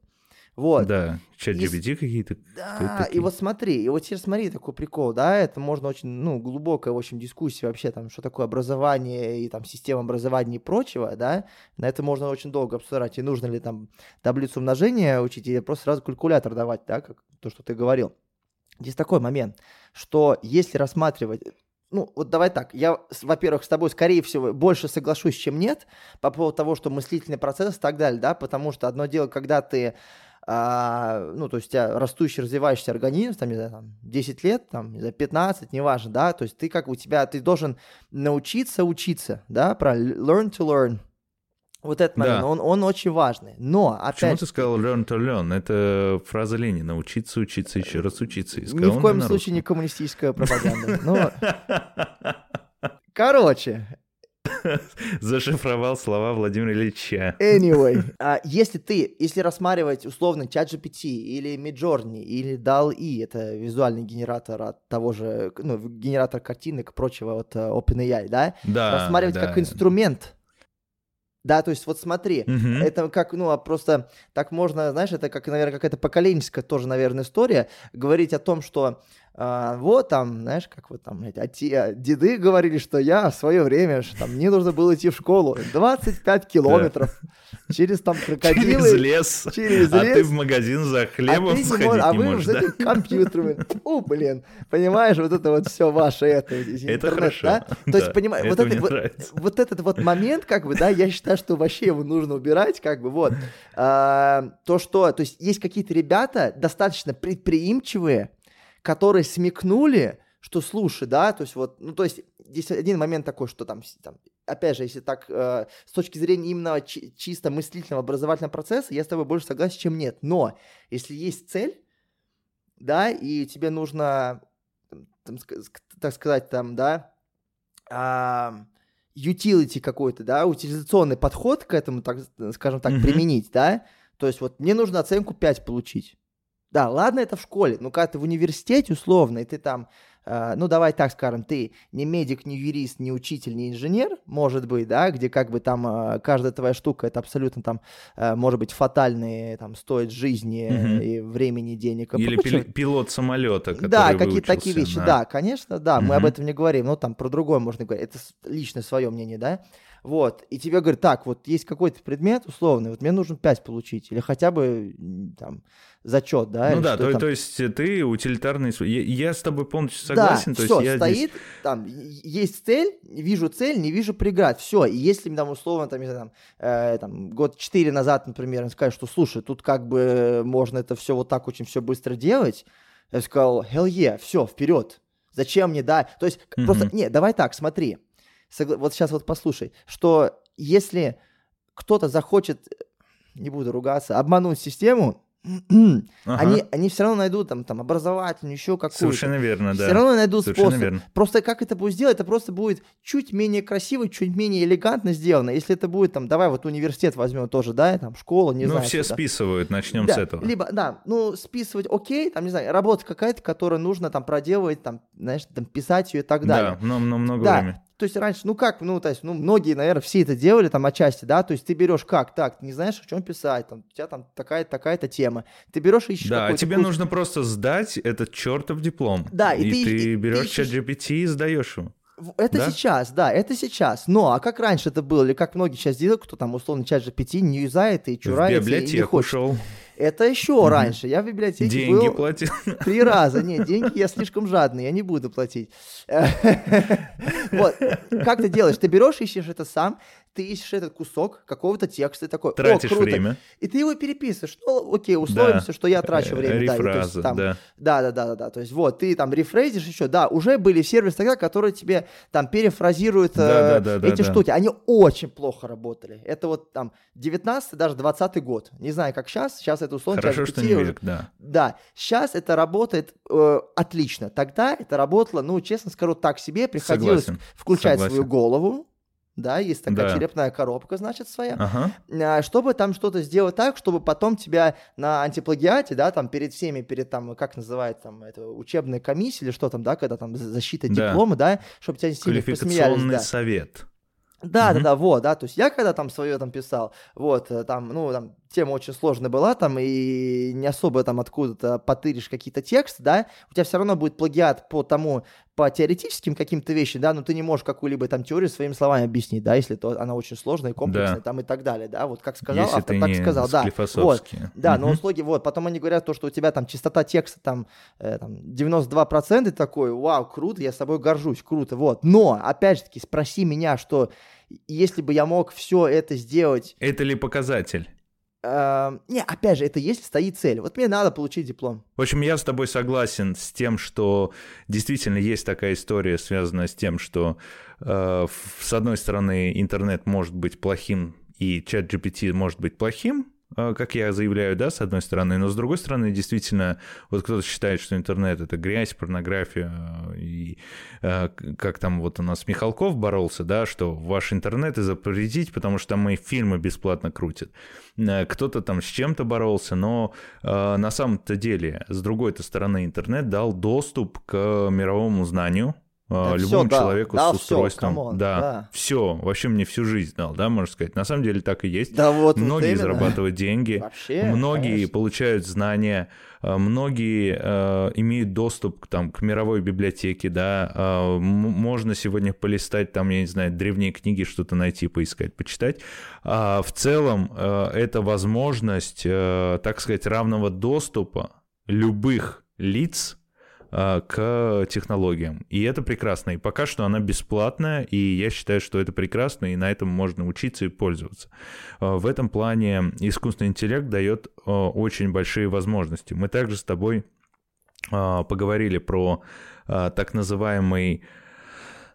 Вот. Да, чат GPT и... какие-то. Да, и вот смотри, и вот теперь смотри, такой прикол, да, это можно очень, ну, глубокая, в общем, дискуссия вообще там, что такое образование и там система образования и прочего, да, на это можно очень долго обсуждать, и нужно ли там таблицу умножения учить, или просто сразу калькулятор давать, да, как то, что ты говорил. Здесь такой момент, что если рассматривать ну, вот давай так, я, во-первых, с тобой, скорее всего, больше соглашусь, чем нет, по поводу того, что мыслительный процесс и так далее, да, потому что одно дело, когда ты а, ну, то есть у тебя растущий, развивающийся организм, там, не знаю, там, 10 лет, там, не знаю, 15, неважно, да, то есть ты как у тебя, ты должен научиться учиться, да, про learn to learn, вот этот момент, да. он, он очень важный. Но, опять... Почему ты сказал learn to learn? Это фраза Ленина. Учиться, учиться, еще раз учиться. И Ни в коем случае не коммунистическая пропаганда. Короче, Зашифровал слова Владимира Ильича. Anyway, а если ты, если рассматривать условно чат GPT или Midjourney или DAL-E, это визуальный генератор от того же, ну, генератор картинок и прочего от uh, OpenAI, да? Да. Рассматривать да. как инструмент да, то есть вот смотри, угу. это как, ну, а просто так можно, знаешь, это как, наверное, какая-то поколенческая тоже, наверное, история, говорить о том, что а, вот там, знаешь, как вот там, эти, а те, а, деды говорили, что я в свое время, что там мне нужно было идти в школу 25 километров через там крокодилы. Через лес. Через лес. А ты в магазин за хлебом а сходить не, а не можешь, да? компьютерами. О, блин, понимаешь, вот это вот все ваше, это интернет, это хорошо. да? То есть, понимаешь, вот, это, вот, вот этот вот момент, как бы, да, я считаю, что вообще его нужно убирать, как бы, вот. А, то, что, то есть, есть какие-то ребята достаточно предприимчивые, которые смекнули, что слушай, да, то есть вот, ну то есть здесь один момент такой, что там, там опять же, если так, э, с точки зрения именно чи- чисто мыслительного образовательного процесса, я с тобой больше согласен, чем нет. Но если есть цель, да, и тебе нужно, там, так сказать, там, да, а, utility какой-то, да, утилизационный подход к этому, так, скажем так, mm-hmm. применить, да, то есть вот мне нужно оценку 5 получить. Да, ладно, это в школе, но когда ты в университете условно, и ты там, э, ну давай так скажем, ты не медик, не юрист, не учитель, не инженер, может быть, да, где как бы там э, каждая твоя штука, это абсолютно там, э, может быть, фатальные, там, стоит жизни угу. и времени, денег. И Или пил- пилот самолета, который Да, какие-то такие вещи, на... да, конечно, да, угу. мы об этом не говорим, но там про другое можно говорить, это личное свое мнение, да, вот, и тебе говорят, так, вот есть какой-то предмет условный, вот мне нужно 5 получить, или хотя бы там зачет, да? Ну да, то, там... то есть ты утилитарный... Я, я с тобой полностью согласен. Да, то все, есть стоит, здесь... там, есть цель, вижу цель, не вижу преград, все. И если там условно, там, не знаю, там, э, там год четыре назад, например, скажешь, что, слушай, тут как бы можно это все вот так очень все быстро делать, я сказал, hell yeah, все, вперед. Зачем мне, да? То есть mm-hmm. просто, не, давай так, смотри. Согла... Вот сейчас вот послушай, что если кто-то захочет, не буду ругаться, обмануть систему, ага. они, они все равно найдут там, там образовательную, еще какую-то. Совершенно верно, да. Все равно найдут Совершенно способ. Верно. Просто как это будет сделать, это просто будет чуть менее красиво, чуть менее элегантно сделано. Если это будет там, давай вот университет возьмем тоже, да, там школа, не ну, знаю. Ну, все что списывают, начнем да, с этого. Либо, да, ну, списывать окей, там, не знаю, работа какая-то, которую нужно там проделывать, там, знаешь, там, писать ее и так далее. Да, но, но много да. времени. То есть раньше, ну как, ну, то есть, ну, многие, наверное, все это делали там отчасти, да, то есть ты берешь как, так, ты не знаешь, о чем писать, там, у тебя там такая-то, такая-то тема, ты берешь и ищешь Да, а тебе курс... нужно просто сдать этот чертов диплом. Да, и, и ты, ты берешь чат GPT и сдаешь его. Это да? сейчас, да, это сейчас. Но, а как раньше это было, или как многие сейчас делают, кто там условно чат GPT не юзает и чурается, и не хочет. ушел. Это еще mm-hmm. раньше. Я в библиотеке деньги был платил. три раза. Нет, деньги я слишком жадный, я не буду платить. Вот, как ты делаешь? Ты берешь, ищешь это сам, ты ищешь этот кусок какого-то текста, и такой, Тратишь о, круто. время. И ты его переписываешь. Ну, окей, условимся, да. что я трачу время. Рефраза, да, там, да. Да, да, да, да, да. То есть вот, ты там рефрейзишь еще, да, уже были сервисы тогда, которые тебе там перефразируют да, э, да, да, эти да, штуки. Они очень плохо работали. Это вот там 19 даже 20 год. Не знаю, как сейчас. Сейчас это условно Хорошо, что не век, да. Да, сейчас это работает э, отлично. Тогда это работало, ну, честно скажу, так себе. Приходилось Согласен. включать Согласен. свою голову, да, есть такая да. черепная коробка, значит, своя, ага. чтобы там что-то сделать так, чтобы потом тебя на антиплагиате, да, там перед всеми, перед там, как называется, там, это учебная комиссия или что там, да, когда там защита да. диплома, да, чтобы тебя сильно посмеялись. Да. совет. Да, угу. да, да, вот, да, то есть я когда там свое там писал, вот, э, там, ну, там, тема очень сложная была там, и не особо там откуда-то потыришь какие-то тексты, да, у тебя все равно будет плагиат по тому, по теоретическим каким-то вещам, да, но ты не можешь какую-либо там теорию своими словами объяснить, да, если то она очень сложная и комплексная, да. там и так далее, да, вот как сказал если автор, так сказал, да, вот, да, угу. но услуги, вот, потом они говорят то, что у тебя там частота текста там, э, там 92%, и такой, вау, круто, я с собой горжусь, круто, вот, но, опять же таки, спроси меня, что если бы я мог все это сделать... Это ли показатель? Uh, не, опять же, это если стоит цель. Вот мне надо получить диплом. В общем, я с тобой согласен с тем, что действительно есть такая история, связанная с тем, что э, с одной стороны интернет может быть плохим и чат GPT может быть плохим, как я заявляю, да, с одной стороны, но с другой стороны, действительно, вот кто-то считает, что интернет — это грязь, порнография, и а, как там вот у нас Михалков боролся, да, что ваш интернет и запретить, потому что там мои фильмы бесплатно крутят. А, кто-то там с чем-то боролся, но на самом-то деле, с другой-то стороны, интернет дал доступ к мировому знанию, да любому все, человеку да, с устройством. Все, да, да, все, вообще мне всю жизнь дал, да, можно сказать. На самом деле так и есть. Да, вот, многие вот зарабатывают деньги, вообще, многие конечно. получают знания, э, многие э, имеют доступ там, к мировой библиотеке, да, э, можно сегодня полистать там, я не знаю, древние книги, что-то найти, поискать, почитать. А в целом э, это возможность, э, так сказать, равного доступа любых лиц а, к технологиям. И это прекрасно. И пока что она бесплатная, и я считаю, что это прекрасно, и на этом можно учиться и пользоваться. А, в этом плане искусственный интеллект дает а, очень большие возможности. Мы также с тобой поговорили про так называемый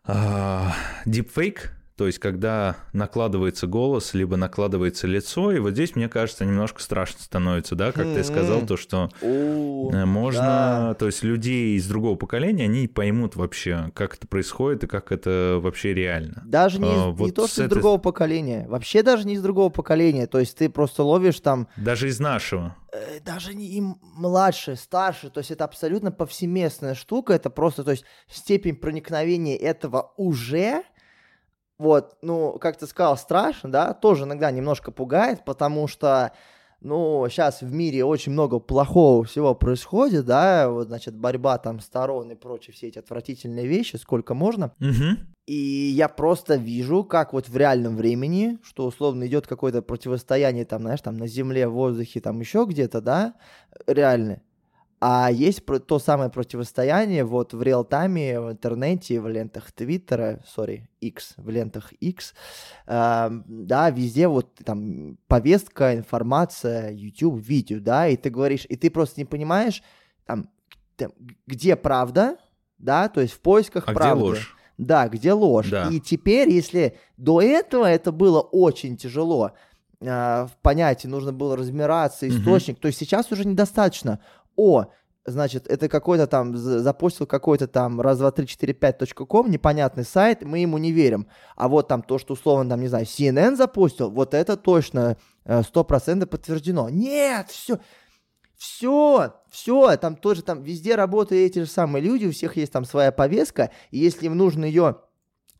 deepfake, то есть, когда накладывается голос, либо накладывается лицо, и вот здесь, мне кажется, немножко страшно становится, да, как ты сказал, то, что э, можно, то есть, людей из другого поколения, они поймут вообще, как это происходит и как это вообще реально. Даже не, а, не то, что из другого поколения, вообще даже не из другого поколения, то есть, ты просто ловишь там... Даже из нашего. э, даже не им младше, старше, то есть это абсолютно повсеместная штука, это просто, то есть степень проникновения этого уже вот, ну, как ты сказал, страшно, да, тоже иногда немножко пугает, потому что, ну, сейчас в мире очень много плохого всего происходит, да, вот, значит, борьба там сторон и прочие все эти отвратительные вещи, сколько можно. Угу. И я просто вижу, как вот в реальном времени, что условно идет какое-то противостояние там, знаешь, там на земле, в воздухе, там еще где-то, да, реально. А есть то самое противостояние вот в реал-тайме, в интернете, в лентах Твиттера, сори, X, в лентах X, э, да, везде вот там повестка, информация, YouTube, видео, да, и ты говоришь, и ты просто не понимаешь, там, там где правда, да, то есть в поисках а правды. где ложь? Да, где ложь. Да. И теперь, если до этого это было очень тяжело, э, в понятии нужно было разбираться, источник, угу. то есть сейчас уже недостаточно о, значит, это какой-то там, запустил какой-то там раз, два, три, четыре, пять ком, непонятный сайт, мы ему не верим. А вот там то, что условно, там, не знаю, CNN запустил, вот это точно э, сто процентов подтверждено. Нет, все, все, все, там тоже там везде работают эти же самые люди, у всех есть там своя повестка, и если им нужно ее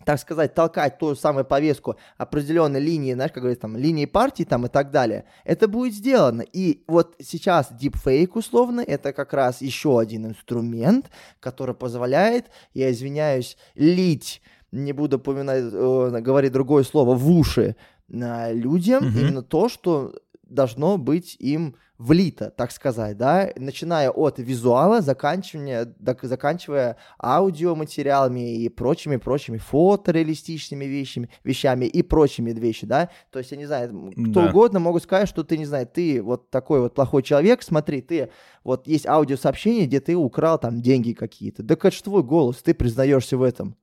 так сказать, толкать ту самую повестку определенной линии, знаешь, как говорится, там, линии партии там и так далее, это будет сделано. И вот сейчас deepfake, условно, это как раз еще один инструмент, который позволяет, я извиняюсь, лить, не буду упоминать, э, говорить другое слово, в уши э, людям угу. именно то, что должно быть им влито, так сказать, да, начиная от визуала, заканчивая, заканчивая аудиоматериалами и прочими-прочими фотореалистичными вещами, вещами и прочими вещами, да, то есть, я не знаю, кто да. угодно могут сказать, что ты, не знаю, ты вот такой вот плохой человек, смотри, ты, вот есть аудиосообщение, где ты украл там деньги какие-то, да это же твой голос, ты признаешься в этом.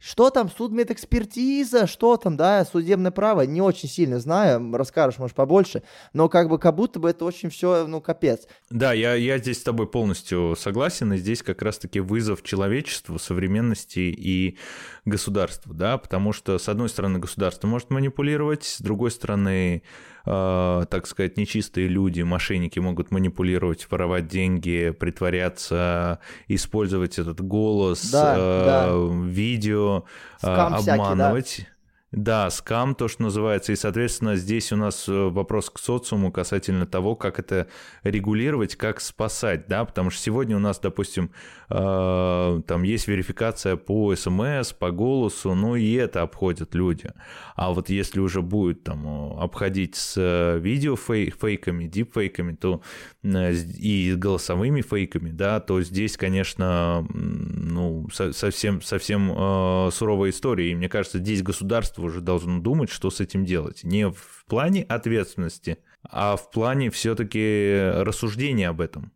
Что там, судмедэкспертиза, что там, да, судебное право, не очень сильно знаю, расскажешь, может, побольше, но как бы как будто бы это очень все, ну, капец. Да, я, я здесь с тобой полностью согласен, и здесь как раз-таки вызов человечеству, современности и государству, да, потому что, с одной стороны, государство может манипулировать, с другой стороны, так сказать, нечистые люди, мошенники могут манипулировать, воровать деньги, притворяться, использовать этот голос, да, э, да. видео, э, обманывать. Всякий, да. Да, скам, то, что называется. И, соответственно, здесь у нас э, вопрос к социуму касательно того, как это регулировать, как спасать, да, потому что сегодня у нас, допустим, э, там есть верификация по СМС, по голосу, ну и это обходят люди. А вот если уже будет там э, обходить с э, видеофейками, дипфейками, то и голосовыми фейками, да, то здесь, конечно, ну, совсем, совсем суровая история. И мне кажется, здесь государство государство уже должно думать, что с этим делать. Не в плане ответственности, а в плане все-таки рассуждения об этом.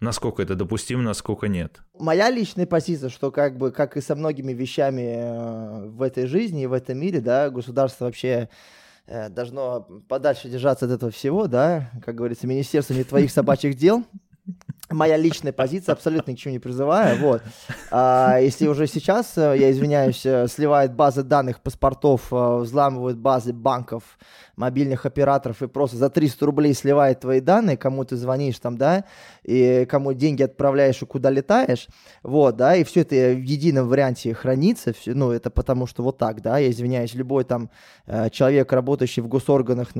Насколько это допустимо, насколько нет. Моя личная позиция, что как бы, как и со многими вещами э, в этой жизни и в этом мире, да, государство вообще э, должно подальше держаться от этого всего, да, как говорится, министерство не твоих собачьих дел, моя личная позиция, абсолютно ни к чему не призываю, вот. А, если уже сейчас, э, я извиняюсь, э, сливают базы данных паспортов, э, взламывают базы банков, мобильных операторов и просто за 300 рублей сливает твои данные, кому ты звонишь там, да, и кому деньги отправляешь и куда летаешь, вот, да, и все это в едином варианте хранится, все, ну, это потому что вот так, да, я извиняюсь, любой там человек, работающий в госорганах,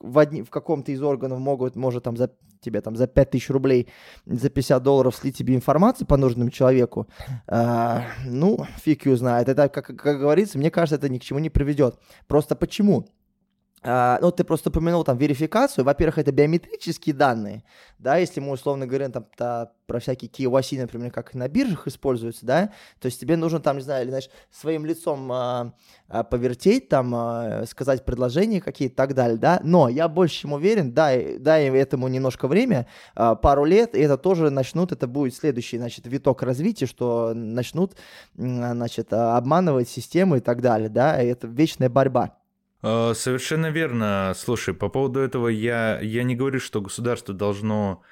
в, одни, в каком-то из органов могут, может там за тебе там за 5000 рублей, за 50 долларов слить тебе информацию по нужному человеку, а, ну, фиг ее знает. Это, как, как говорится, мне кажется, это ни к чему не приведет. Просто почему? Uh, ну, ты просто упомянул там верификацию. Во-первых, это биометрические данные, да, если мы условно говорим там та, про всякие KYC, например, как на биржах используются, да, то есть тебе нужно там, не знаю, или, знаешь, своим лицом uh, uh, повертеть, там, сказать предложения какие-то и так далее, да, но я больше чем уверен, дай, дай этому немножко время, пару лет, и это тоже начнут, это будет следующий, значит, виток развития, что начнут, значит, обманывать систему и так далее, да, и это вечная борьба. Э, совершенно верно. Слушай, по поводу этого я, я не говорю, что государство должно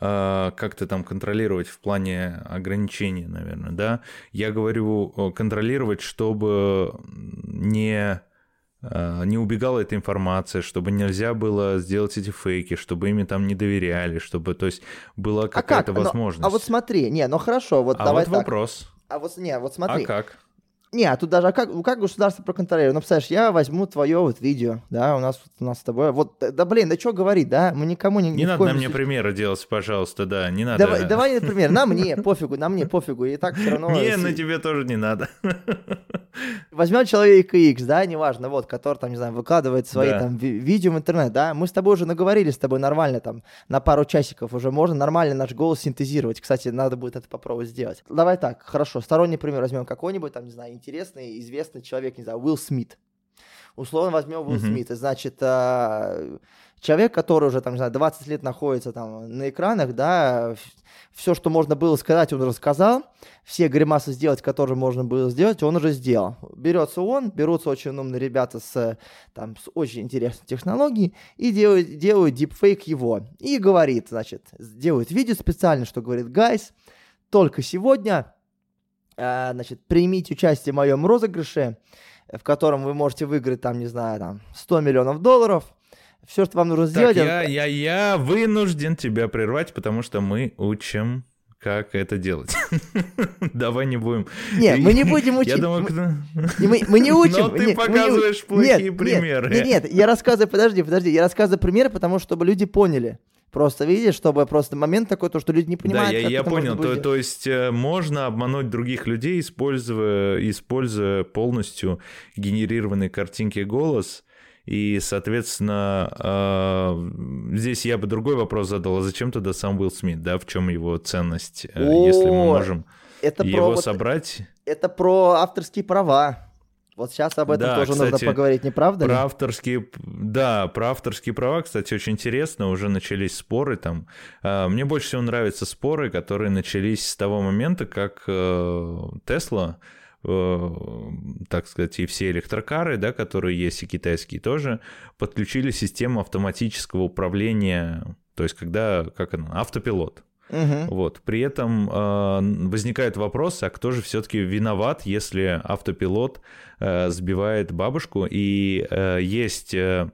э, как-то там контролировать в плане ограничений, наверное, да. Я говорю э, контролировать, чтобы не не убегала эта информация, чтобы нельзя было сделать эти фейки, чтобы ими там не доверяли, чтобы, то есть, была какая-то а как? возможность. Но, а вот смотри, не, ну хорошо, вот а давай вот так. вопрос. А вот, не, вот смотри. А как? Не, а тут даже, а как, как государство проконтролирует? Ну, представляешь, я возьму твое вот видео, да, у нас, у нас с тобой, вот, да, блин, да что говорить, да, мы никому не... Не надо на мне примеры делать, пожалуйста, да, не надо. Давай, давай например, на мне, пофигу, на мне, пофигу, и так все равно... Не, на тебе тоже не надо. Возьмем человека X, да, неважно, вот, который там, не знаю, выкладывает свои да. там видео в интернет, да, мы с тобой уже наговорили с тобой нормально там, на пару часиков уже можно нормально наш голос синтезировать. Кстати, надо будет это попробовать сделать. Давай так, хорошо, сторонний пример возьмем какой-нибудь, там, не знаю, интересный, известный человек, не знаю, Уилл Смит. Условно возьмем Уилл mm-hmm. Смита. Значит, э, человек, который уже, там, не знаю, 20 лет находится там на экранах, да, все, что можно было сказать, он рассказал, все гримасы сделать, которые можно было сделать, он уже сделал. Берется он, берутся очень умные ребята с, там, с очень интересной технологией и делают, делают дипфейк его. И говорит, значит, делают видео специально, что говорит, гайс, только сегодня а, значит, примите участие в моем розыгрыше, в котором вы можете выиграть, там, не знаю, там, 100 миллионов долларов. Все, что вам нужно сделать... Так, я, я, я вынужден тебя прервать, потому что мы учим как это делать. Давай не будем. Не, мы не будем учить. Я думаю, кто... мы, мы не учим. Но ты показываешь плохие примеры. Нет, нет, я рассказываю, подожди, подожди, я рассказываю примеры, потому чтобы люди поняли. Просто видишь, чтобы просто момент такой, то, что люди не понимают. Да, я, я понял. То, то есть э, можно обмануть других людей, используя, используя полностью генерированные картинки голос. И, соответственно, э, здесь я бы другой вопрос задал. А зачем тогда сам Уилл Смит, да? В чем его ценность, э, О, если мы можем это его про, собрать? Это про авторские права. Вот сейчас об этом да, тоже кстати, нужно поговорить, не правда про ли? Авторские, да, про авторские права, кстати, очень интересно, уже начались споры там. А, мне больше всего нравятся споры, которые начались с того момента, как Тесла э, так сказать, и все электрокары, да, которые есть, и китайские тоже, подключили систему автоматического управления, то есть когда, как она, автопилот. Угу. Вот. При этом э, возникает вопрос, а кто же все-таки виноват, если автопилот э, сбивает бабушку? И э, есть э,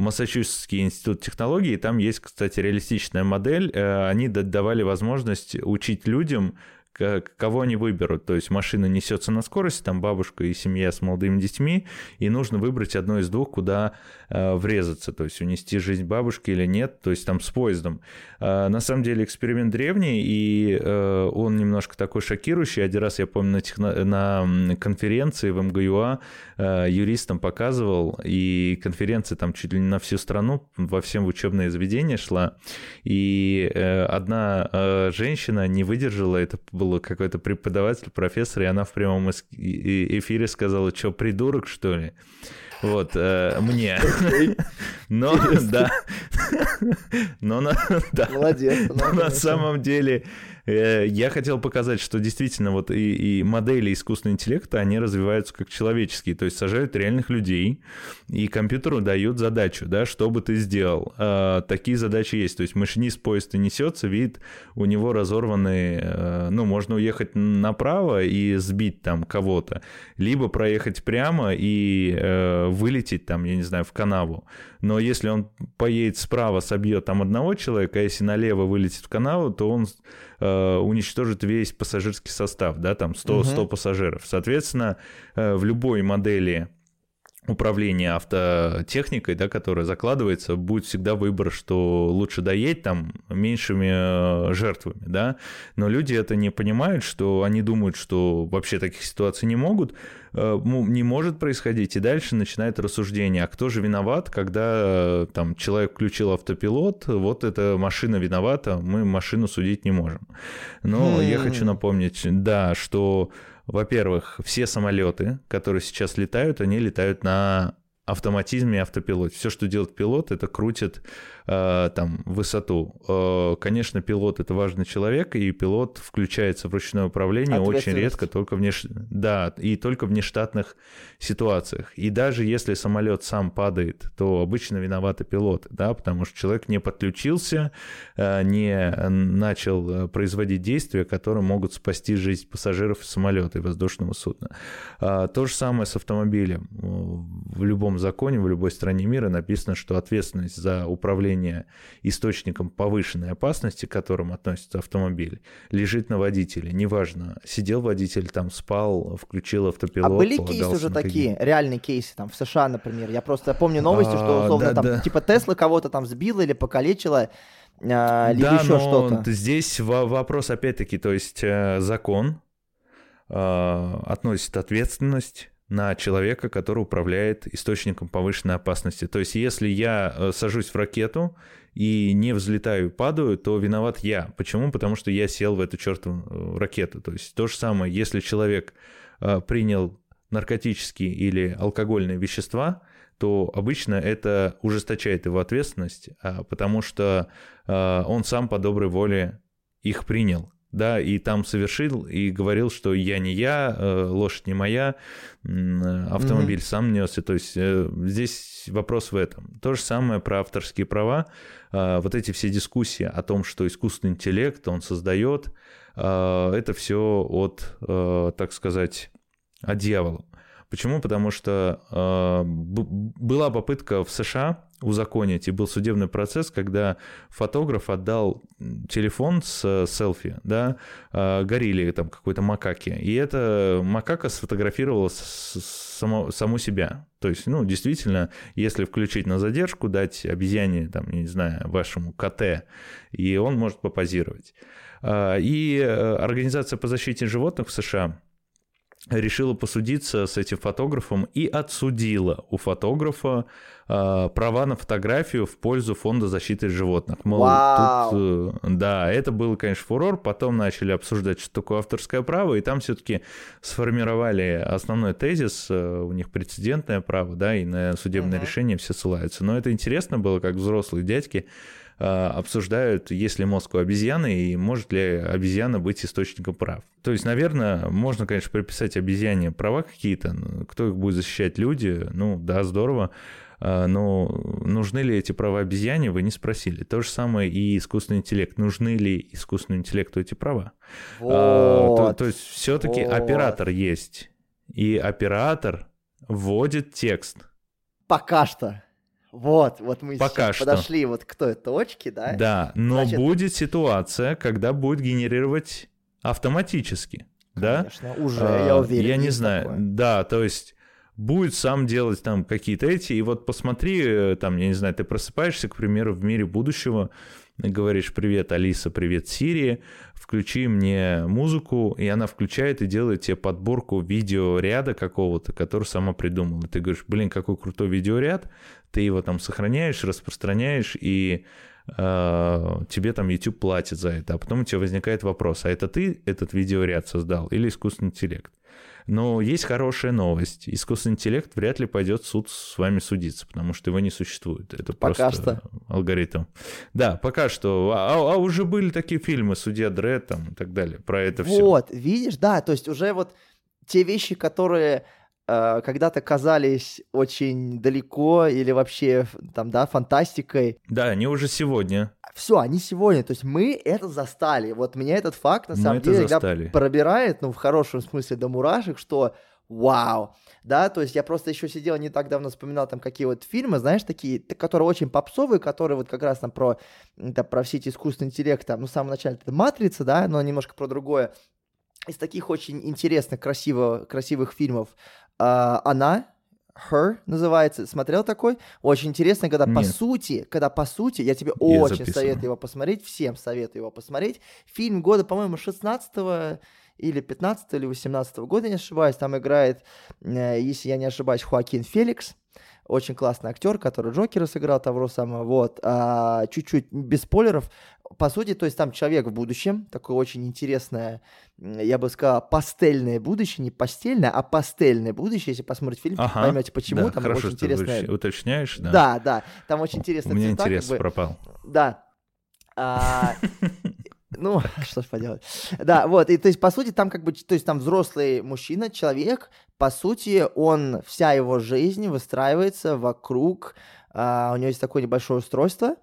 Массачусетский институт технологий, там есть, кстати, реалистичная модель. Э, они давали возможность учить людям кого они выберут. То есть машина несется на скорости, там бабушка и семья с молодыми детьми, и нужно выбрать одно из двух, куда э, врезаться, то есть унести жизнь бабушки или нет, то есть там с поездом. Э, на самом деле эксперимент древний, и э, он немножко такой шокирующий. Один раз я помню на, техно... на конференции в МГУА э, юристам показывал, и конференция там чуть ли не на всю страну, во всем учебные заведения шла, и э, одна э, женщина не выдержала, это был какой-то преподаватель, профессор, и она в прямом эфире сказала, что, придурок, что ли? Вот, э, мне. Но, да. Но, на, да. Молодец. Но на самом деле я хотел показать, что действительно вот и, и модели искусственного интеллекта, они развиваются как человеческие, то есть сажают реальных людей, и компьютеру дают задачу, да, что бы ты сделал. А, такие задачи есть, то есть машинист поезда несется, видит, у него разорванный, э, ну, можно уехать направо и сбить там кого-то, либо проехать прямо и э, вылететь там, я не знаю, в канаву. Но если он поедет справа, собьет там одного человека, а если налево вылетит в канаву, то он Э, уничтожит весь пассажирский состав, да, там 100, 100 пассажиров. Соответственно, э, в любой модели управления автотехникой, да, которая закладывается, будет всегда выбор, что лучше доедь там меньшими э, жертвами, да, но люди это не понимают, что они думают, что вообще таких ситуаций не могут, э, не может происходить, и дальше начинает рассуждение, а кто же виноват, когда э, там человек включил автопилот, вот эта машина виновата, мы машину судить не можем. Но я хочу напомнить, да, что во-первых, все самолеты, которые сейчас летают, они летают на автоматизме и автопилоте. Все, что делает пилот, это крутит там, высоту. Э, конечно, пилот — это важный человек, и пилот включается в ручное управление очень редко, только в неш... да, и только в нештатных ситуациях. И даже если самолет сам падает, то обычно виноваты пилоты, да, потому что человек не подключился, э, не начал производить действия, которые могут спасти жизнь пассажиров самолета и воздушного судна. То же самое с автомобилем. В любом законе, в любой стране мира написано, что ответственность за управление управления источником повышенной опасности, к которым относится автомобиль, лежит на водителе. Неважно, сидел водитель, там спал, включил автопилот. А были кейсы уже такие, реальные кейсы, там в США, например? Я просто помню новости, что а, условно да, там да. типа Тесла кого-то там сбила или покалечила, а, да, еще что-то. Здесь вопрос опять-таки, то есть э, закон э, относит ответственность на человека, который управляет источником повышенной опасности. То есть, если я э, сажусь в ракету и не взлетаю, падаю, то виноват я. Почему? Потому что я сел в эту чертову э, ракету. То есть, то же самое, если человек э, принял наркотические или алкогольные вещества, то обычно это ужесточает его ответственность, а, потому что он сам по доброй воле их принял да, и там совершил, и говорил, что я не я, э, лошадь не моя, автомобиль mm-hmm. сам несся. То есть э, здесь вопрос в этом. То же самое про авторские права. А, вот эти все дискуссии о том, что искусственный интеллект он создает, а, это все от, э, так сказать, от дьявола. Почему? Потому что э, была попытка в США узаконить, и был судебный процесс, когда фотограф отдал телефон с селфи, да, э, горилле там какой-то макаке, и эта макака сфотографировала само, саму себя. То есть, ну, действительно, если включить на задержку, дать обезьяне, там, не знаю, вашему КТ, и он может попозировать. Э, и э, Организация по защите животных в США решила посудиться с этим фотографом и отсудила у фотографа э, права на фотографию в пользу фонда защиты животных. Мол, Вау. тут, э, да, это был, конечно, фурор. Потом начали обсуждать, что такое авторское право, и там все-таки сформировали основной тезис, э, у них прецедентное право, да, и на судебное угу. решение все ссылаются. Но это интересно было, как взрослые дядьки обсуждают, есть ли мозг у обезьяны и может ли обезьяна быть источником прав. То есть, наверное, можно, конечно, приписать обезьяне права какие-то, кто их будет защищать, люди, ну да, здорово, но нужны ли эти права обезьяне, вы не спросили. То же самое и искусственный интеллект. Нужны ли искусственному интеллекту эти права? Вот, а, то, то есть все-таки вот. оператор есть, и оператор вводит текст. Пока что. Вот, вот мы Пока что. подошли вот к той точке, да? Да, но Значит... будет ситуация, когда будет генерировать автоматически. Конечно, да? уже, а, я уверен. Я не знаю, такое. да, то есть будет сам делать там какие-то эти, и вот посмотри, э, там, я не знаю, ты просыпаешься, к примеру, в мире будущего, говоришь «Привет, Алиса, привет, Сирия, включи мне музыку», и она включает и делает тебе подборку видеоряда какого-то, который сама придумала. Ты говоришь, блин, какой крутой видеоряд, ты его там сохраняешь, распространяешь, и э, тебе там YouTube платит за это. А потом у тебя возникает вопрос, а это ты этот видеоряд создал или искусственный интеллект? Но есть хорошая новость. Искусственный интеллект вряд ли пойдет в суд с вами судиться, потому что его не существует. Это пока просто что. алгоритм. Да, пока что. А, а, а уже были такие фильмы «Судья Дред» там, и так далее. Про это все. Вот, видишь, да, то есть уже вот те вещи, которые когда-то казались очень далеко или вообще там, да, фантастикой. Да, они уже сегодня все, они сегодня, то есть мы это застали. Вот меня этот факт на мы самом деле застали. пробирает, ну в хорошем смысле до мурашек, что вау, да, то есть я просто еще сидел не так давно вспоминал там какие вот фильмы, знаешь, такие, которые очень попсовые, которые вот как раз там про, да, про все эти искусственный интеллект, там, ну, в самом начале это «Матрица», да, но немножко про другое. Из таких очень интересных, красиво, красивых фильмов э, «Она», Her называется. Смотрел такой? Очень интересно, когда Нет. по сути, когда по сути, я тебе я очень записываю. советую его посмотреть, всем советую его посмотреть. Фильм года, по-моему, 16 или 15 или 18 года, не ошибаюсь. Там играет, э, если я не ошибаюсь, Хуакин Феликс очень классный актер, который Джокера сыграл того самого, вот, а, чуть-чуть без спойлеров, по сути, то есть там человек в будущем, такое очень интересное, я бы сказал, пастельное будущее, не постельное, а пастельное будущее, если посмотреть фильм, ага, поймете почему, да, там хорошо, очень интересное... уточняешь, да? Да, да, там очень интересно. У меня интерес как бы... пропал. Да. А, ну, что ж поделать. Да, вот, и то есть, по сути, там как бы, то есть там взрослый мужчина, человек, по сути, он, вся его жизнь выстраивается вокруг, а, у него есть такое небольшое устройство,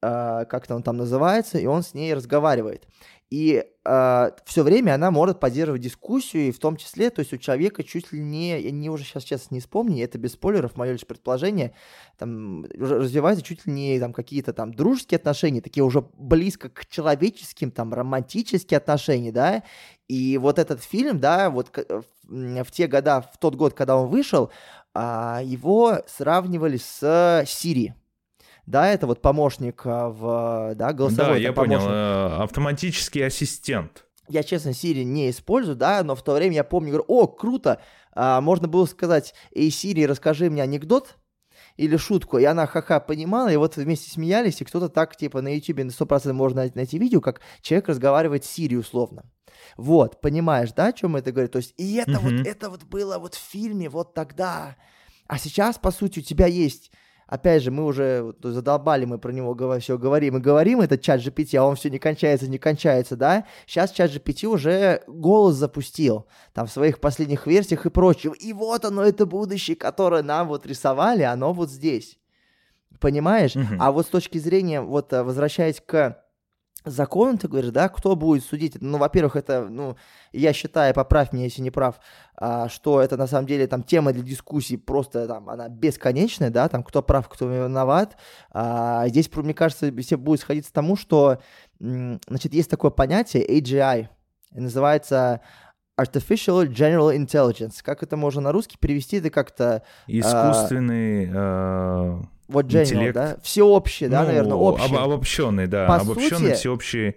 э, как-то он там называется, и он с ней разговаривает. И э, а, все время она может поддерживать дискуссию, и в том числе, то есть у человека чуть ли не, я не уже сейчас честно не вспомню, это без спойлеров, мое лишь предположение, там развиваются чуть ли не там какие-то там дружеские отношения, такие уже близко к человеческим, там романтические отношения, да, и вот этот фильм, да, вот в те года, в тот год, когда он вышел, а, его сравнивали с Сири да, это вот помощник а, в, да, голосовой. Да, я помощник. понял, э, автоматический ассистент. Я, честно, Siri не использую, да, но в то время я помню, говорю, о, круто, а, можно было сказать, эй, Siri, расскажи мне анекдот, или шутку, и она ха-ха понимала, и вот вместе смеялись, и кто-то так, типа, на YouTube на 100% можно найти видео, как человек разговаривает с Siri условно. Вот, понимаешь, да, о чем это говорит? То есть, и это mm-hmm. вот, это вот было вот в фильме вот тогда. А сейчас, по сути, у тебя есть опять же, мы уже задолбали, мы про него все говорим и говорим, это чат GPT, а он все не кончается, не кончается, да? Сейчас чат GPT уже голос запустил, там, в своих последних версиях и прочее. И вот оно, это будущее, которое нам вот рисовали, оно вот здесь. Понимаешь? Mm-hmm. А вот с точки зрения, вот э, возвращаясь к законом, ты говоришь, да, кто будет судить? Ну, во-первых, это, ну, я считаю, поправь меня, если не прав, а, что это на самом деле там тема для дискуссий просто там, она бесконечная, да, там кто прав, кто виноват. А, здесь, мне кажется, все будет сходиться к тому, что, значит, есть такое понятие AGI, называется Artificial General Intelligence. Как это можно на русский перевести? Это как-то... А, Искусственный... А... Вот general, интеллект. да? Всеобщий, да, ну, наверное, общий. Об, обобщенный, да. По обобщенный, сути, всеобщий.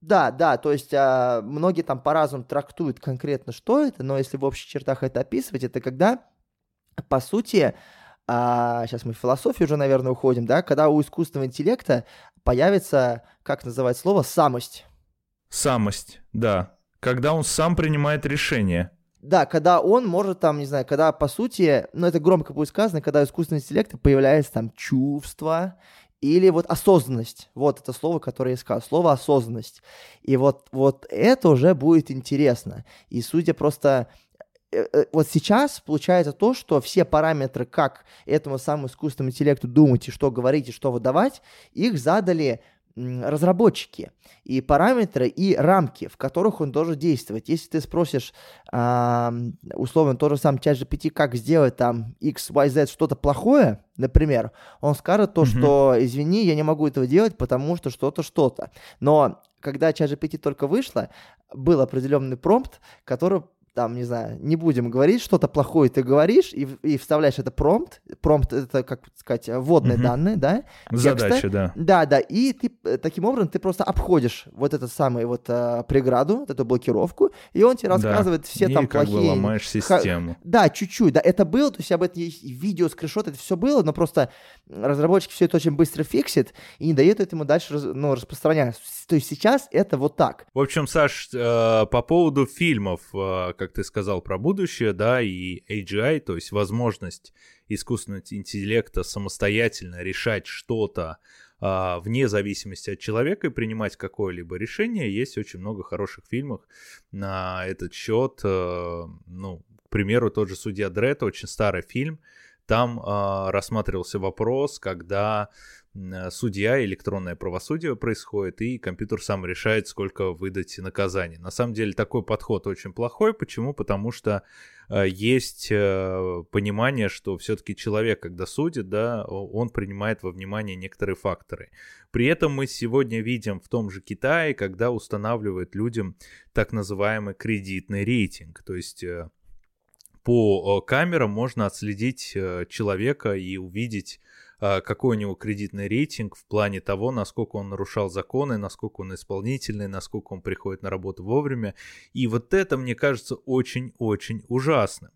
Да, да, то есть а, многие там по-разному трактуют конкретно, что это, но если в общих чертах это описывать, это когда, по сути, а, сейчас мы в философию уже, наверное, уходим, да, когда у искусственного интеллекта появится, как называть слово, самость. Самость, да. Когда он сам принимает решение. Да, когда он может там, не знаю, когда по сути, ну это громко будет сказано, когда у искусственного интеллекта появляется там чувство или вот осознанность. Вот это слово, которое я сказал. Слово осознанность. И вот, вот это уже будет интересно. И судя просто Э, э, вот сейчас получается то, что все параметры, как этому самому искусственному интеллекту думать и что говорить и что выдавать, их задали разработчики и параметры и рамки, в которых он должен действовать. Если ты спросишь, э, условно, тот же самый чат GPT, как сделать там X, Y, Z что-то плохое, например, он скажет то, mm-hmm. что, извини, я не могу этого делать, потому что что-то, что-то. Но когда чат GPT только вышло, был определенный промпт, который там, не знаю, не будем говорить, что-то плохое ты говоришь и, и вставляешь это промпт. Промпт — это, как сказать, вводные угу. данные, да? Задача, да. Да, да, и ты э, таким образом ты просто обходишь вот эту самую вот а, преграду, вот эту блокировку, и он тебе рассказывает да. все и там как плохие... бы ломаешь систему. Х... Да, чуть-чуть, да, это было, то есть об этом есть видео, скриншот, это все было, но просто разработчик все это очень быстро фиксит и не дает этому дальше ну, распространяться. То есть сейчас это вот так. В общем, Саш, э, по поводу фильмов, как ты сказал про будущее, да, и AGI, то есть возможность искусственного интеллекта самостоятельно решать что-то а, вне зависимости от человека и принимать какое-либо решение. Есть очень много хороших фильмов на этот счет. А, ну, к примеру, тот же «Судья Дред», очень старый фильм. Там а, рассматривался вопрос, когда Э, судья, электронное правосудие происходит, и компьютер сам решает, сколько выдать наказаний. На самом деле такой подход очень плохой. Почему? Потому что э, есть э, понимание, что все-таки человек, когда судит, да, он принимает во внимание некоторые факторы. При этом мы сегодня видим в том же Китае, когда устанавливают людям так называемый кредитный рейтинг. То есть по камерам можно отследить человека и увидеть какой у него кредитный рейтинг в плане того, насколько он нарушал законы, насколько он исполнительный, насколько он приходит на работу вовремя. И вот это, мне кажется, очень-очень ужасным.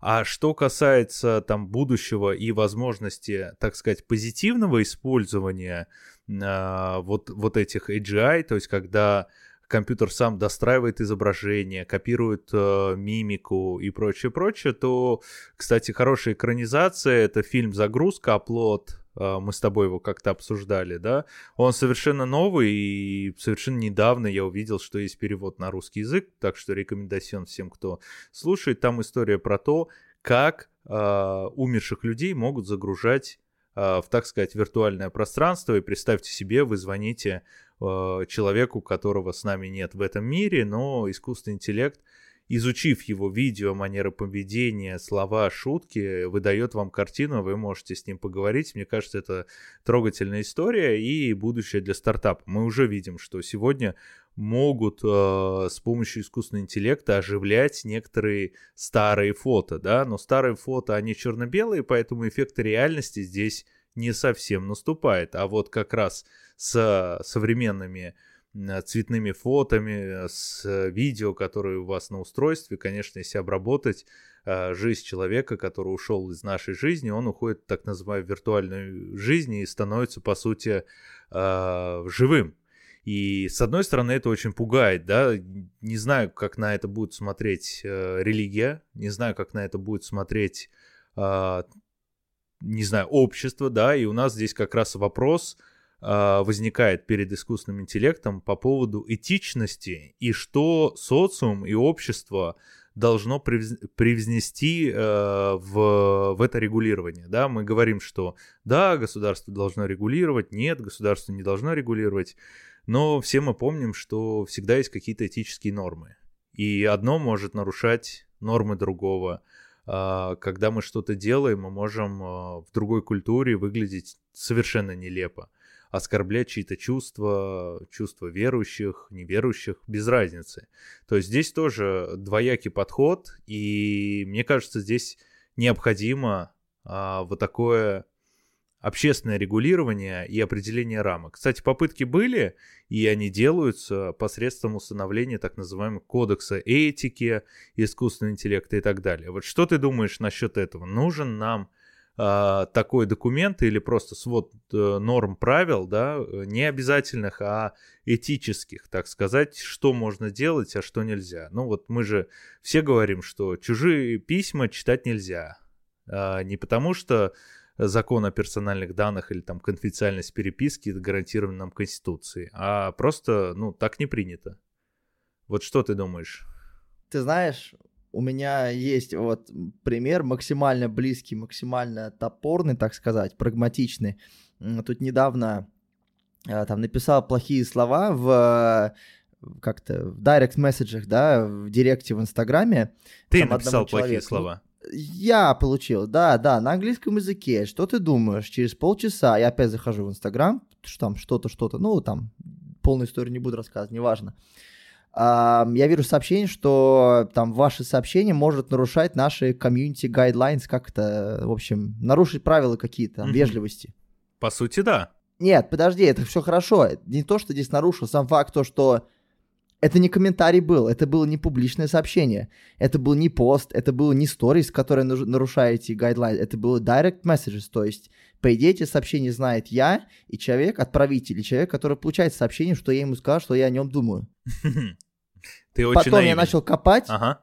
А что касается там будущего и возможности, так сказать, позитивного использования э, вот, вот этих AGI, то есть когда компьютер сам достраивает изображение, копирует э, мимику и прочее, прочее, то, кстати, хорошая экранизация — это фильм «Загрузка», «Оплот», э, мы с тобой его как-то обсуждали, да, он совершенно новый, и совершенно недавно я увидел, что есть перевод на русский язык, так что рекомендацион всем, кто слушает, там история про то, как э, умерших людей могут загружать в, так сказать, виртуальное пространство, и представьте себе, вы звоните Э, человеку, которого с нами нет в этом мире, но искусственный интеллект, изучив его видео, манеры поведения, слова, шутки, выдает вам картину, вы можете с ним поговорить. Мне кажется, это трогательная история и будущее для стартапа. Мы уже видим, что сегодня могут э, с помощью искусственного интеллекта оживлять некоторые старые фото, да, но старые фото, они черно-белые, поэтому эффект реальности здесь не совсем наступает. А вот как раз с современными цветными фотами, с видео, которые у вас на устройстве, конечно, если обработать э, жизнь человека, который ушел из нашей жизни, он уходит в так называемую виртуальную жизнь и становится, по сути, э, живым. И с одной стороны это очень пугает, да, не знаю, как на это будет смотреть э, религия, не знаю, как на это будет смотреть, э, не знаю, общество, да, и у нас здесь как раз вопрос, а, возникает перед искусственным интеллектом по поводу этичности и что социум и общество должно привнести э, в, в это регулирование. Да? Мы говорим, что да, государство должно регулировать, нет, государство не должно регулировать, но все мы помним, что всегда есть какие-то этические нормы. И одно может нарушать нормы другого. А, когда мы что-то делаем, мы можем а, в другой культуре выглядеть совершенно нелепо оскорблять чьи-то чувства, чувства верующих, неверующих, без разницы. То есть здесь тоже двоякий подход, и мне кажется, здесь необходимо а, вот такое общественное регулирование и определение рамок. Кстати, попытки были, и они делаются посредством установления так называемого кодекса этики, искусственного интеллекта и так далее. Вот что ты думаешь насчет этого? Нужен нам а, такой документ или просто свод э, норм правил, да, не обязательных, а этических, так сказать, что можно делать, а что нельзя. Ну вот мы же все говорим, что чужие письма читать нельзя. А, не потому что закон о персональных данных или там конфиденциальность переписки гарантирована нам Конституцией, а просто, ну, так не принято. Вот что ты думаешь? Ты знаешь, у меня есть вот пример максимально близкий, максимально топорный, так сказать, прагматичный. Тут недавно э, там написал плохие слова в как-то в директ месседжах, да, в директе в Инстаграме. Ты написал плохие слова. Я получил, да, да, на английском языке. Что ты думаешь? Через полчаса я опять захожу в Инстаграм, что там что-то, что-то, ну, там, полную историю не буду рассказывать, неважно. Uh, я вижу сообщение, что там ваши сообщения может нарушать наши community guidelines, как то в общем, нарушить правила какие-то, mm-hmm. вежливости. По сути, да. Нет, подожди, это все хорошо. Не то, что здесь нарушил, сам факт то, что это не комментарий был, это было не публичное сообщение, это был не пост, это было не сторис, которые нарушаете гайдлайн, это было direct messages, то есть, по идее, эти сообщения знает я и человек, отправитель, и человек, который получает сообщение, что я ему сказал, что я о нем думаю. Ты очень Потом наивен. я начал копать, ага.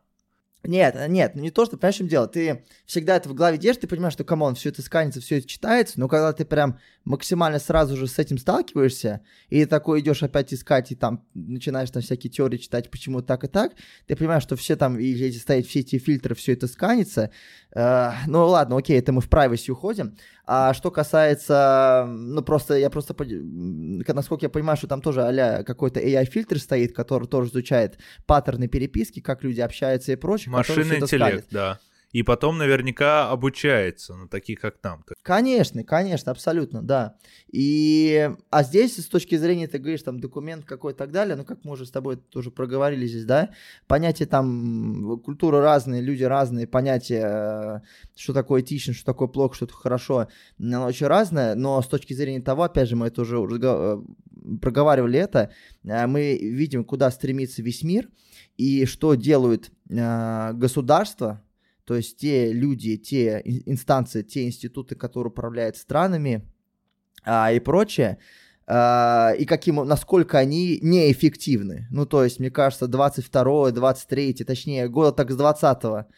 Нет, нет, ну не то, что, понимаешь, в чем дело, ты всегда это в голове держишь, ты понимаешь, что, come on, все это сканится, все это читается, но когда ты прям максимально сразу же с этим сталкиваешься, и такой идешь опять искать, и там начинаешь там всякие теории читать, почему так и так, ты понимаешь, что все там, и эти стоят все эти фильтры, все это сканится, э, ну ладно, окей, это мы в privacy уходим, а что касается, ну просто, я просто, насколько я понимаю, что там тоже а какой-то AI-фильтр стоит, который тоже изучает паттерны переписки, как люди общаются и прочее. Машинный интеллект, да и потом наверняка обучается на таких, как нам. Конечно, конечно, абсолютно, да. И, а здесь, с точки зрения, ты говоришь, там, документ какой и так далее, ну, как мы уже с тобой тоже проговорили здесь, да, понятия там, культуры разные, люди разные, понятия, что такое этично, что такое плохо, что такое хорошо, оно очень разное, но с точки зрения того, опять же, мы это уже э, проговаривали это, э, мы видим, куда стремится весь мир, и что делают э, государства, то есть те люди, те инстанции, те институты, которые управляют странами а, и прочее, а, и каким, насколько они неэффективны. Ну, то есть, мне кажется, 22 23 точнее, года так с 20 -го, Э,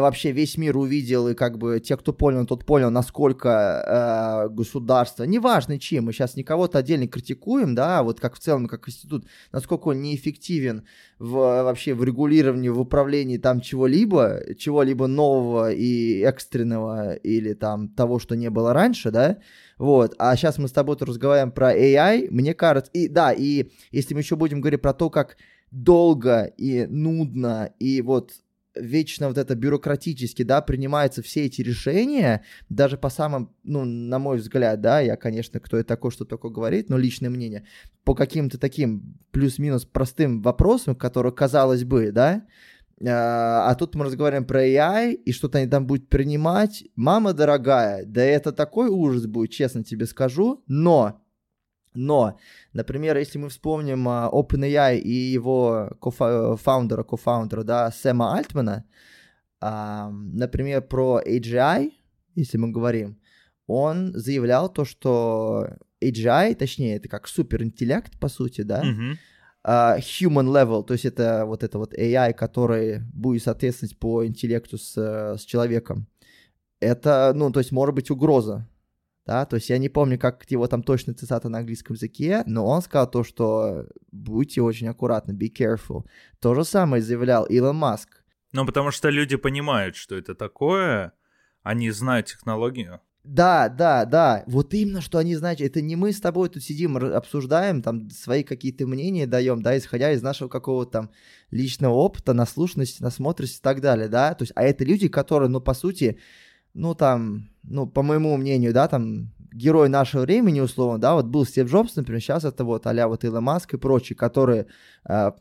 вообще весь мир увидел, и как бы те, кто понял, тот понял, насколько э, государство, неважно чем, мы сейчас никого-то отдельно критикуем, да, вот как в целом, как институт, насколько он неэффективен в, вообще в регулировании, в управлении там чего-либо, чего-либо нового и экстренного, или там того, что не было раньше, да, вот, а сейчас мы с тобой разговариваем про AI, мне кажется, и да, и если мы еще будем говорить про то, как долго и нудно, и вот вечно вот это бюрократически, да, принимаются все эти решения, даже по самым, ну, на мой взгляд, да, я, конечно, кто это такой, что такое говорит, но личное мнение, по каким-то таким плюс-минус простым вопросам, которые, казалось бы, да, а, а тут мы разговариваем про AI, и что-то они там будут принимать. Мама дорогая, да это такой ужас будет, честно тебе скажу, но но, например, если мы вспомним uh, OpenAI и его кофаундера, кофаундера, да, Сэма Альтмана, например, про AGI, если мы говорим, он заявлял то, что AGI, точнее, это как суперинтеллект, по сути, да, mm-hmm. uh, human level, то есть это вот это вот AI, который будет соответствовать по интеллекту с, с человеком, это, ну, то есть может быть угроза да, то есть я не помню, как его там точно цитата на английском языке, но он сказал то, что будьте очень аккуратны, be careful. То же самое заявлял Илон Маск. Ну, потому что люди понимают, что это такое, они знают технологию. Да, да, да. Вот именно, что они знают. Это не мы с тобой тут сидим, обсуждаем, там, свои какие-то мнения даем, да, исходя из нашего какого-то там личного опыта, наслушанности, насмотренности и так далее, да. То есть, а это люди, которые, ну, по сути, ну, там, ну, по моему мнению, да, там, герой нашего времени, условно, да, вот был Стив Джобс, например, сейчас это вот а вот Илон Маск и прочие, которые э,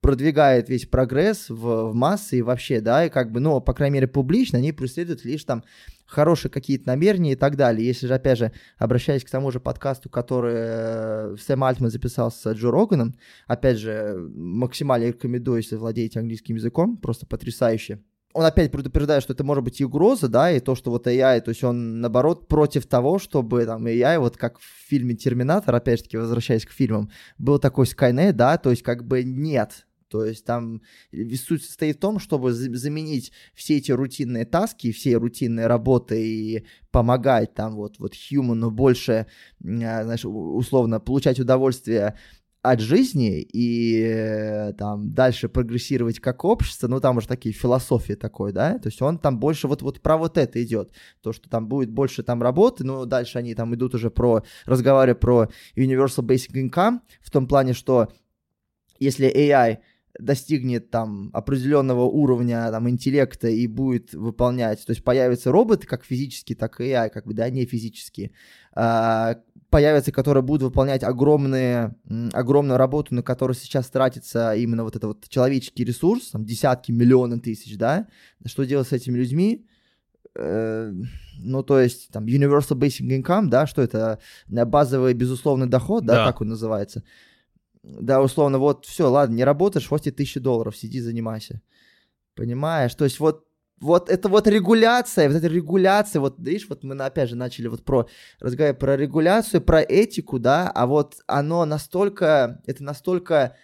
продвигает весь прогресс в, в массы и вообще, да, и как бы, ну, по крайней мере, публично они преследуют лишь там хорошие какие-то намерения и так далее. Если же, опять же, обращаясь к тому же подкасту, который э, Сэм Альтман записал с Джо Роганом, опять же, максимально рекомендую, если владеете английским языком, просто потрясающе он опять предупреждает, что это может быть и угроза, да, и то, что вот AI, то есть он, наоборот, против того, чтобы там AI, вот как в фильме «Терминатор», опять же таки, возвращаясь к фильмам, был такой Skynet, да, то есть как бы нет, То есть там суть состоит в том, чтобы заменить все эти рутинные таски, все рутинные работы и помогать там вот, вот human больше, а, знаешь, условно, получать удовольствие от жизни и э, там дальше прогрессировать как общество, ну там уже такие философии такой, да, то есть он там больше вот, вот про вот это идет, то, что там будет больше там работы, но дальше они там идут уже про, разговаривая про Universal Basic Income, в том плане, что если AI достигнет там определенного уровня там интеллекта и будет выполнять, то есть появятся роботы как физические, так и AI, как бы, да, не физические, а, появятся, которые будут выполнять огромные, огромную работу, на которую сейчас тратится именно вот этот вот человеческий ресурс, там десятки, миллионы тысяч, да, что делать с этими людьми, э, ну, то есть, там, Universal Basic Income, да, что это, базовый безусловный доход, да, да. так он называется, да, условно, вот, все, ладно, не работаешь, хватит тысячи долларов, сиди, занимайся. Понимаешь? То есть вот вот это вот регуляция, вот эта регуляция, вот видишь, вот мы опять же начали вот про разговаривать про регуляцию, про этику, да, а вот оно настолько, это настолько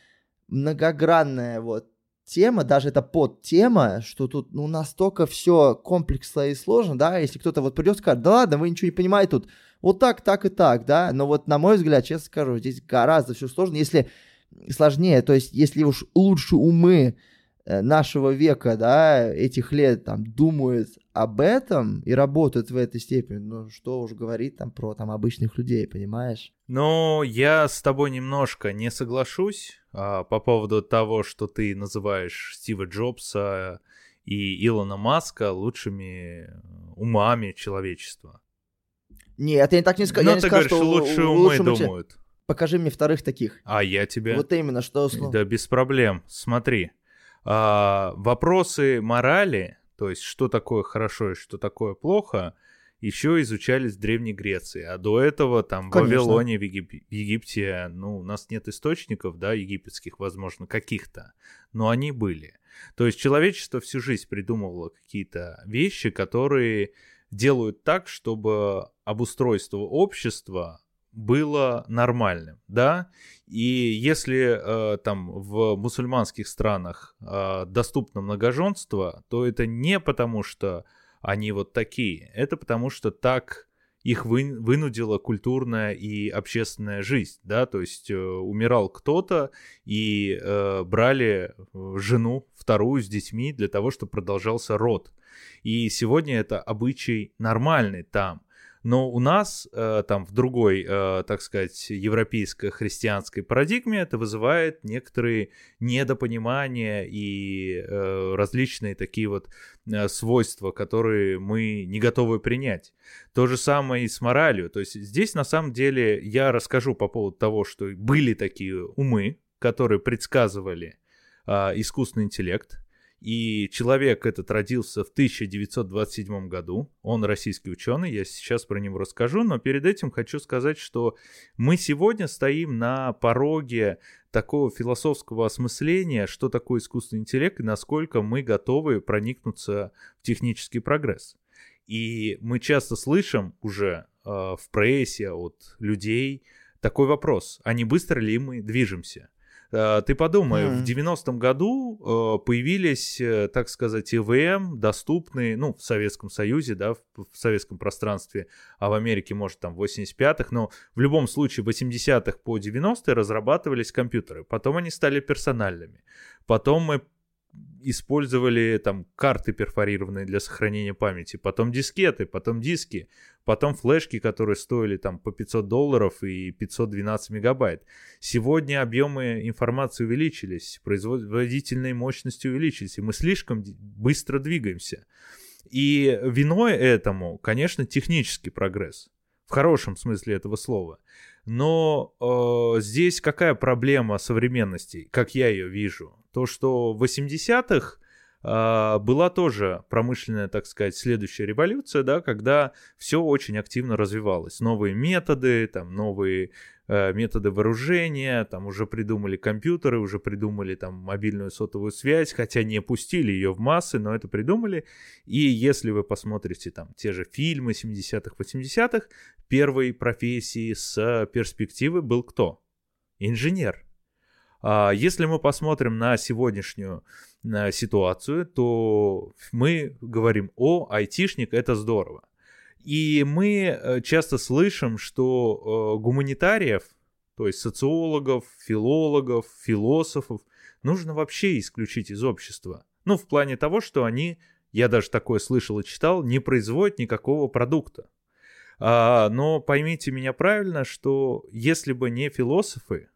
многогранная вот тема, даже это подтема, что тут ну настолько все комплексно и сложно, да, если кто-то вот придет и скажет, да ладно, вы ничего не понимаете тут, вот так, так и так, да, но вот на мой взгляд, честно скажу, здесь гораздо все сложно, если сложнее, то есть если уж лучше умы нашего века, да, этих лет там думают об этом и работают в этой степени, ну что уж говорить там про там обычных людей, понимаешь? Ну, я с тобой немножко не соглашусь а, по поводу того, что ты называешь Стива Джобса и Илона Маска лучшими умами человечества. Нет, я так не, ска... Но я не ты сказал, говоришь, что лучшие умы думают. Покажи мне вторых таких. А я тебе... Вот именно, что... Да без проблем, смотри. А, вопросы морали, то есть что такое хорошо и что такое плохо, еще изучались в Древней Греции. А до этого там Конечно. в Вавилоне, в, Егип... Египте, ну, у нас нет источников, да, египетских, возможно, каких-то, но они были. То есть человечество всю жизнь придумывало какие-то вещи, которые делают так, чтобы обустройство общества было нормальным, да, и если э, там в мусульманских странах э, доступно многоженство, то это не потому, что они вот такие, это потому, что так их вы, вынудила культурная и общественная жизнь, да, то есть э, умирал кто-то и э, брали жену вторую с детьми для того, чтобы продолжался род. И сегодня это обычай нормальный там. Но у нас э, там в другой, э, так сказать, европейско-христианской парадигме это вызывает некоторые недопонимания и э, различные такие вот свойства, которые мы не готовы принять. То же самое и с моралью. То есть здесь на самом деле я расскажу по поводу того, что были такие умы, которые предсказывали искусственный интеллект, и человек этот родился в 1927 году. Он российский ученый, я сейчас про него расскажу, но перед этим хочу сказать, что мы сегодня стоим на пороге такого философского осмысления, что такое искусственный интеллект и насколько мы готовы проникнуться в технический прогресс. И мы часто слышим уже э, в прессе от людей такой вопрос, а не быстро ли мы движемся? Э, ты подумай, mm. в 90-м году э, появились, э, так сказать, ИВМ, доступные, ну, в Советском Союзе, да, в, в советском пространстве, а в Америке, может, там, в 85-х, но в любом случае в 80-х по 90-е разрабатывались компьютеры. Потом они стали персональными. Потом мы использовали там карты перфорированные для сохранения памяти, потом дискеты, потом диски, потом флешки, которые стоили там по 500 долларов и 512 мегабайт. Сегодня объемы информации увеличились, производительные мощности увеличились, и мы слишком быстро двигаемся. И виной этому, конечно, технический прогресс, в хорошем смысле этого слова. Но э, здесь какая проблема современности, как я ее вижу? То, что в 80-х э, была тоже промышленная, так сказать, следующая революция, да, когда все очень активно развивалось. Новые методы, там, новые э, методы вооружения, там уже придумали компьютеры, уже придумали там мобильную сотовую связь, хотя не пустили ее в массы, но это придумали. И если вы посмотрите там те же фильмы 70-х, 80-х, первой профессии с перспективы был кто? Инженер. А если мы посмотрим на сегодняшнюю ситуацию, то мы говорим, о, айтишник, это здорово. И мы э, часто слышим, что э, гуманитариев, то есть социологов, филологов, философов, нужно вообще исключить из общества. Ну, в плане того, что они, я даже такое слышал и читал, не производят никакого продукта. А, но поймите меня правильно, что если бы не философы,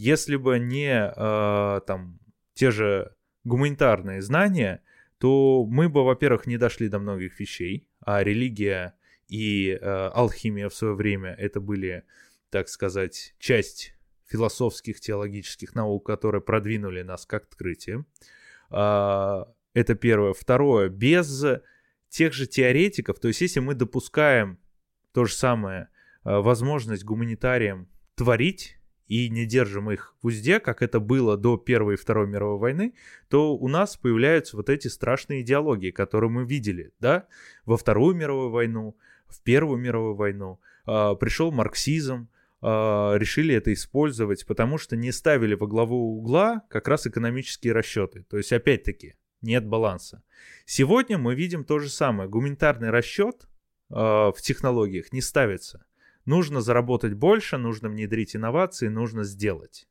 если бы не а, там те же гуманитарные знания, то мы бы, во-первых, не дошли до многих вещей, а религия и э, алхимия в свое время это были, так сказать, часть философских, теологических наук, которые продвинули нас к открытию. Э, это первое. Второе, без тех же теоретиков, то есть если мы допускаем то же самое, э, возможность гуманитариям творить, и не держим их в узде, как это было до Первой и Второй мировой войны, то у нас появляются вот эти страшные идеологии, которые мы видели, да, во Вторую мировую войну, в Первую мировую войну. А, пришел марксизм, а, решили это использовать, потому что не ставили во главу угла как раз экономические расчеты. То есть, опять-таки, нет баланса. Сегодня мы видим то же самое. Гуманитарный расчет а, в технологиях не ставится. Нужно заработать больше, нужно внедрить инновации, нужно сделать.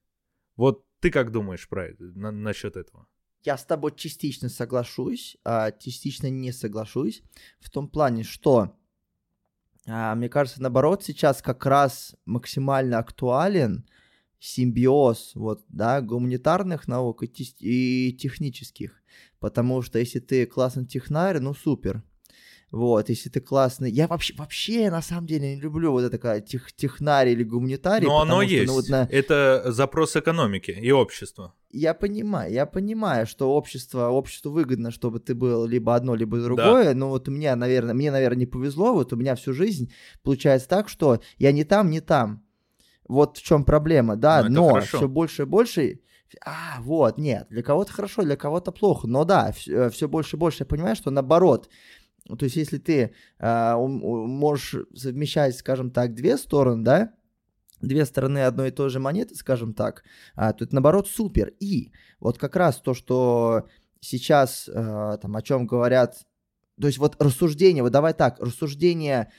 Вот ты как думаешь про это, на, насчет этого? Я с тобой частично соглашусь, а частично не соглашусь. В том плане, что а, мне кажется, наоборот, сейчас как раз максимально актуален симбиоз вот, да, гуманитарных наук и, и технических. Потому что если ты классный технарь, ну супер. Вот, если ты классный. Я вообще, вообще на самом деле не люблю вот это такая тех, технарий или гуманитарий. Но оно что, есть. Ну, вот на... Это запрос экономики и общества. Я понимаю, я понимаю, что общество, обществу выгодно, чтобы ты был либо одно, либо другое. Да. Но вот мне, наверное, мне, наверное, не повезло. Вот у меня всю жизнь получается так, что я не там, не там. Вот в чем проблема, да. Ну, но хорошо. все больше и больше а, вот, нет, для кого-то хорошо, для кого-то плохо, но да, все, больше и больше я понимаю, что наоборот, ну, то есть, если ты э, можешь совмещать, скажем так, две стороны, да, две стороны одной и той же монеты, скажем так, а, то это наоборот супер. И вот как раз то, что сейчас э, там о чем говорят, то есть вот рассуждение, вот давай так, рассуждение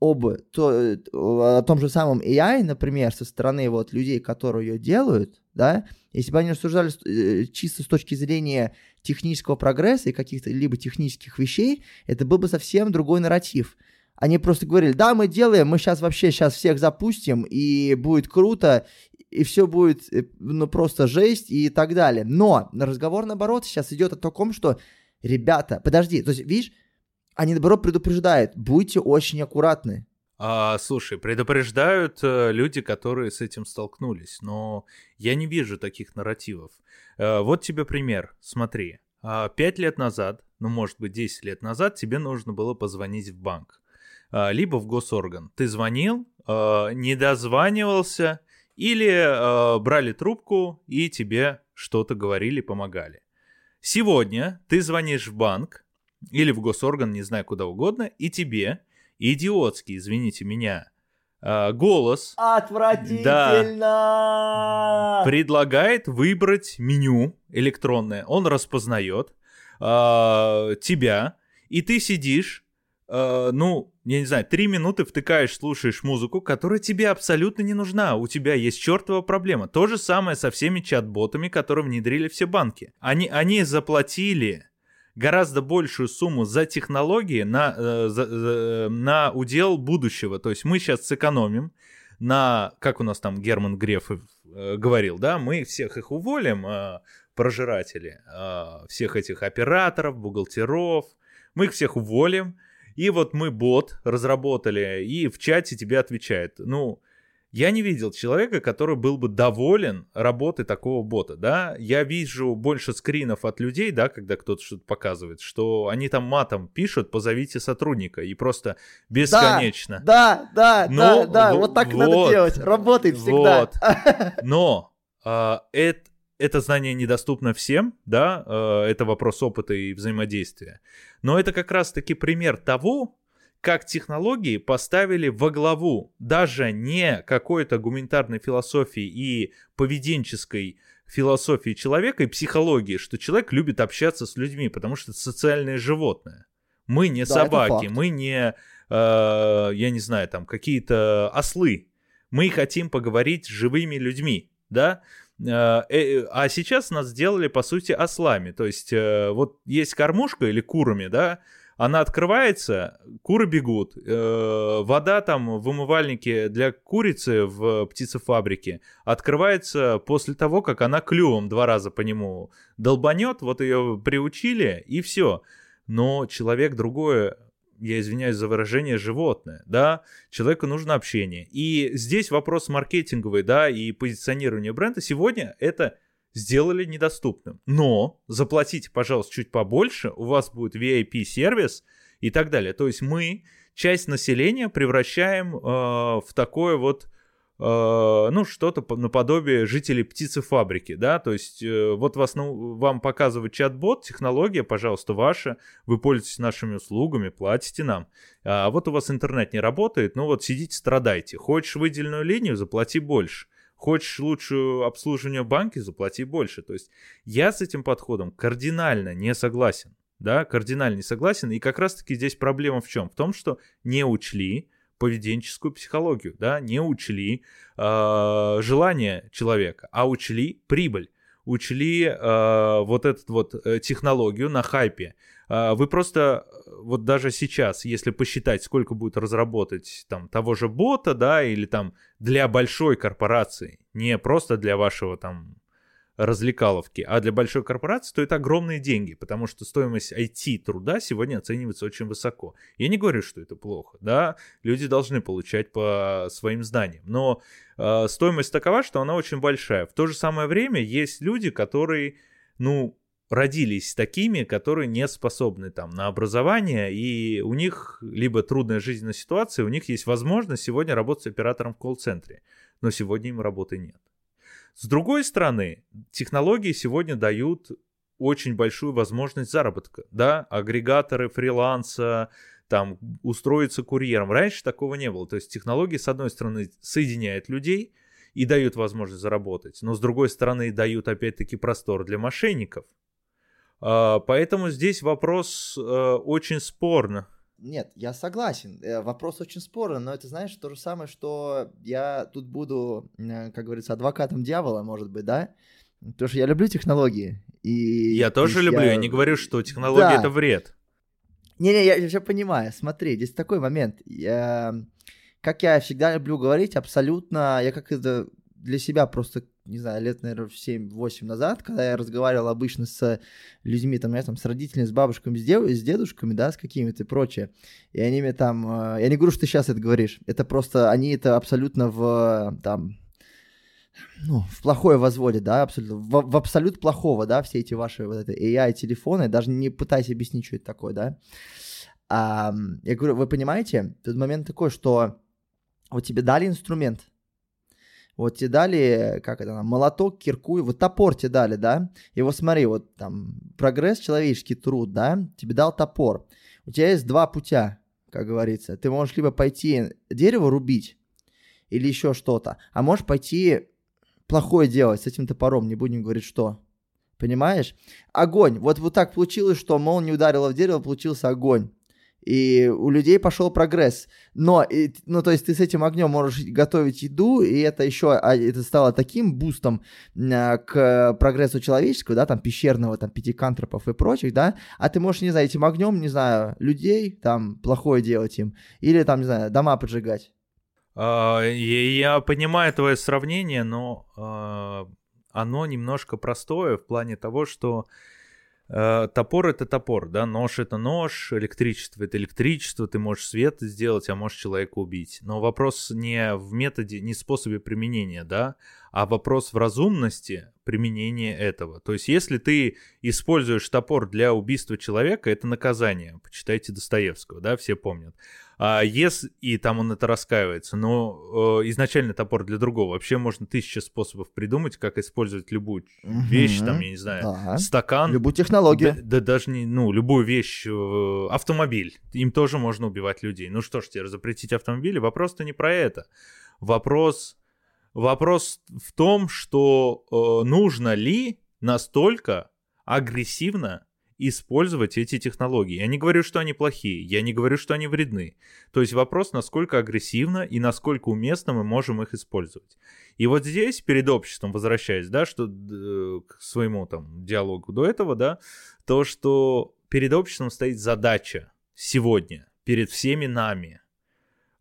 об то, о том же самом AI, например, со стороны вот людей, которые ее делают, да, если бы они рассуждали э, чисто с точки зрения технического прогресса и каких-то либо технических вещей, это был бы совсем другой нарратив. Они просто говорили, да, мы делаем, мы сейчас вообще сейчас всех запустим, и будет круто, и все будет, э, ну, просто жесть и так далее. Но разговор, наоборот, сейчас идет о том, что, ребята, подожди, то есть, видишь, они, наоборот, предупреждают, будьте очень аккуратны. А, слушай, предупреждают э, люди, которые с этим столкнулись, но я не вижу таких нарративов. Э, вот тебе пример, смотри. А, пять лет назад, ну, может быть, 10 лет назад тебе нужно было позвонить в банк, а, либо в госорган. Ты звонил, э, не дозванивался, или э, брали трубку и тебе что-то говорили, помогали. Сегодня ты звонишь в банк, или в госорган, не знаю, куда угодно, и тебе идиотский, извините меня, а, голос Отвратительно! Да, предлагает выбрать меню электронное. Он распознает э, тебя, и ты сидишь, э, ну, я не знаю, три минуты втыкаешь, слушаешь музыку, которая тебе абсолютно не нужна. У тебя есть чертова проблема. То же самое со всеми чат-ботами, которые внедрили все банки. Они, они заплатили гораздо большую сумму за технологии на, э, за, за, на удел будущего. То есть мы сейчас сэкономим на, как у нас там Герман Греф э, говорил, да, мы всех их уволим, э, прожиратели, э, всех этих операторов, бухгалтеров, мы их всех уволим, и вот мы бот разработали, и в чате тебе отвечает. Ну, я не видел человека, который был бы доволен работой такого бота, да. Я вижу больше скринов от людей, да, когда кто-то что-то показывает, что они там матом пишут, позовите сотрудника, и просто бесконечно. Да, да, Но, да, да, вот так вот, надо делать, работает всегда. Вот. Но а, это, это знание недоступно всем, да, а, это вопрос опыта и взаимодействия. Но это как раз-таки пример того, как технологии поставили во главу даже не какой-то гуманитарной философии и поведенческой философии человека и психологии, что человек любит общаться с людьми, потому что это социальное животное. Мы не да, собаки, мы не, э, я не знаю, там какие-то ослы. Мы хотим поговорить с живыми людьми, да? Э, э, а сейчас нас сделали, по сути, ослами. То есть э, вот есть кормушка или курами, да, она открывается, куры бегут, э, вода там в умывальнике для курицы в птицефабрике открывается после того, как она клювом два раза по нему долбанет, вот ее приучили и все. Но человек другое я извиняюсь за выражение, животное, да, человеку нужно общение. И здесь вопрос маркетинговый, да, и позиционирование бренда сегодня это сделали недоступным. Но заплатите, пожалуйста, чуть побольше, у вас будет VIP-сервис и так далее. То есть мы часть населения превращаем э, в такое вот Э, ну, что-то наподобие жителей птицефабрики, да, то есть э, вот вас, ну, вам показывает чат-бот, технология, пожалуйста, ваша, вы пользуетесь нашими услугами, платите нам, а вот у вас интернет не работает, ну вот сидите, страдайте, хочешь выделенную линию, заплати больше, хочешь лучшее обслуживание в банке, заплати больше, то есть я с этим подходом кардинально не согласен, да, кардинально не согласен, и как раз-таки здесь проблема в чем? В том, что не учли, поведенческую психологию, да, не учли э, желание человека, а учли прибыль, учли э, вот эту вот технологию на хайпе. Э, вы просто вот даже сейчас, если посчитать, сколько будет разработать там того же бота, да, или там для большой корпорации, не просто для вашего там развлекаловки, а для большой корпорации, то это огромные деньги, потому что стоимость IT-труда сегодня оценивается очень высоко. Я не говорю, что это плохо, да, люди должны получать по своим знаниям, но э, стоимость такова, что она очень большая. В то же самое время есть люди, которые, ну, родились такими, которые не способны там на образование, и у них либо трудная жизненная ситуация, у них есть возможность сегодня работать оператором в колл-центре, но сегодня им работы нет. С другой стороны, технологии сегодня дают очень большую возможность заработка, да, агрегаторы фриланса, там, устроиться курьером. Раньше такого не было. То есть технологии, с одной стороны, соединяют людей и дают возможность заработать, но с другой стороны, дают, опять-таки, простор для мошенников. А, поэтому здесь вопрос э, очень спорный. Нет, я согласен. Э, вопрос очень спорный, но это, знаешь, то же самое, что я тут буду, э, как говорится, адвокатом дьявола, может быть, да? Потому что я люблю технологии. И, я тоже люблю, я... я не говорю, что технология да. это вред. Не-не, я все понимаю. Смотри, здесь такой момент. Я, как я всегда люблю говорить, абсолютно, я как это для себя просто не знаю, лет, наверное, 7-8 назад, когда я разговаривал обычно с людьми, там, я там, с родителями, с бабушками, с, дев... с дедушками, да, с какими-то и прочее, и они мне там, э, я не говорю, что ты сейчас это говоришь, это просто, они это абсолютно в, там, ну, в плохое возводят, да, абсолютно, в, в абсолют плохого, да, все эти ваши вот это AI-телефоны, даже не пытайся объяснить, что это такое, да. А, я говорю, вы понимаете, тут момент такой, что вот тебе дали инструмент, вот тебе дали, как это, молоток, кирку, вот топор тебе дали, да, и вот смотри, вот там прогресс, человеческий труд, да, тебе дал топор. У тебя есть два путя, как говорится. Ты можешь либо пойти дерево рубить, или еще что-то, а можешь пойти плохое делать с этим топором, не будем говорить что. Понимаешь? Огонь. Вот, вот так получилось, что молния ударила в дерево, получился огонь и у людей пошел прогресс. Но, и, ну, то есть ты с этим огнем можешь готовить еду, и это еще, а, это стало таким бустом а, к прогрессу человеческого, да, там, пещерного, там, пятикантропов и прочих, да, а ты можешь, не знаю, этим огнем, не знаю, людей, там, плохое делать им, или, там, не знаю, дома поджигать. А, я понимаю твое сравнение, но оно немножко простое в плане того, что Э, топор это топор, да, нож это нож, электричество это электричество, ты можешь свет сделать, а можешь человека убить. Но вопрос не в методе, не в способе применения, да, а вопрос в разумности применения этого. То есть, если ты используешь топор для убийства человека, это наказание. Почитайте Достоевского, да, все помнят. А если и там он это раскаивается, но э, изначально топор для другого. Вообще можно тысяча способов придумать, как использовать любую угу. вещь, там, я не знаю, да. стакан. Любую технологию. Да, да даже не, ну, любую вещь, э, автомобиль. Им тоже можно убивать людей. Ну что ж, тебе запретить автомобили? Вопрос-то не про это. Вопрос Вопрос в том, что э, нужно ли настолько агрессивно использовать эти технологии. Я не говорю, что они плохие, я не говорю, что они вредны. То есть вопрос, насколько агрессивно и насколько уместно мы можем их использовать. И вот здесь, перед обществом, возвращаясь, да, что э, к своему там диалогу до этого, да, то, что перед обществом стоит задача сегодня, перед всеми нами,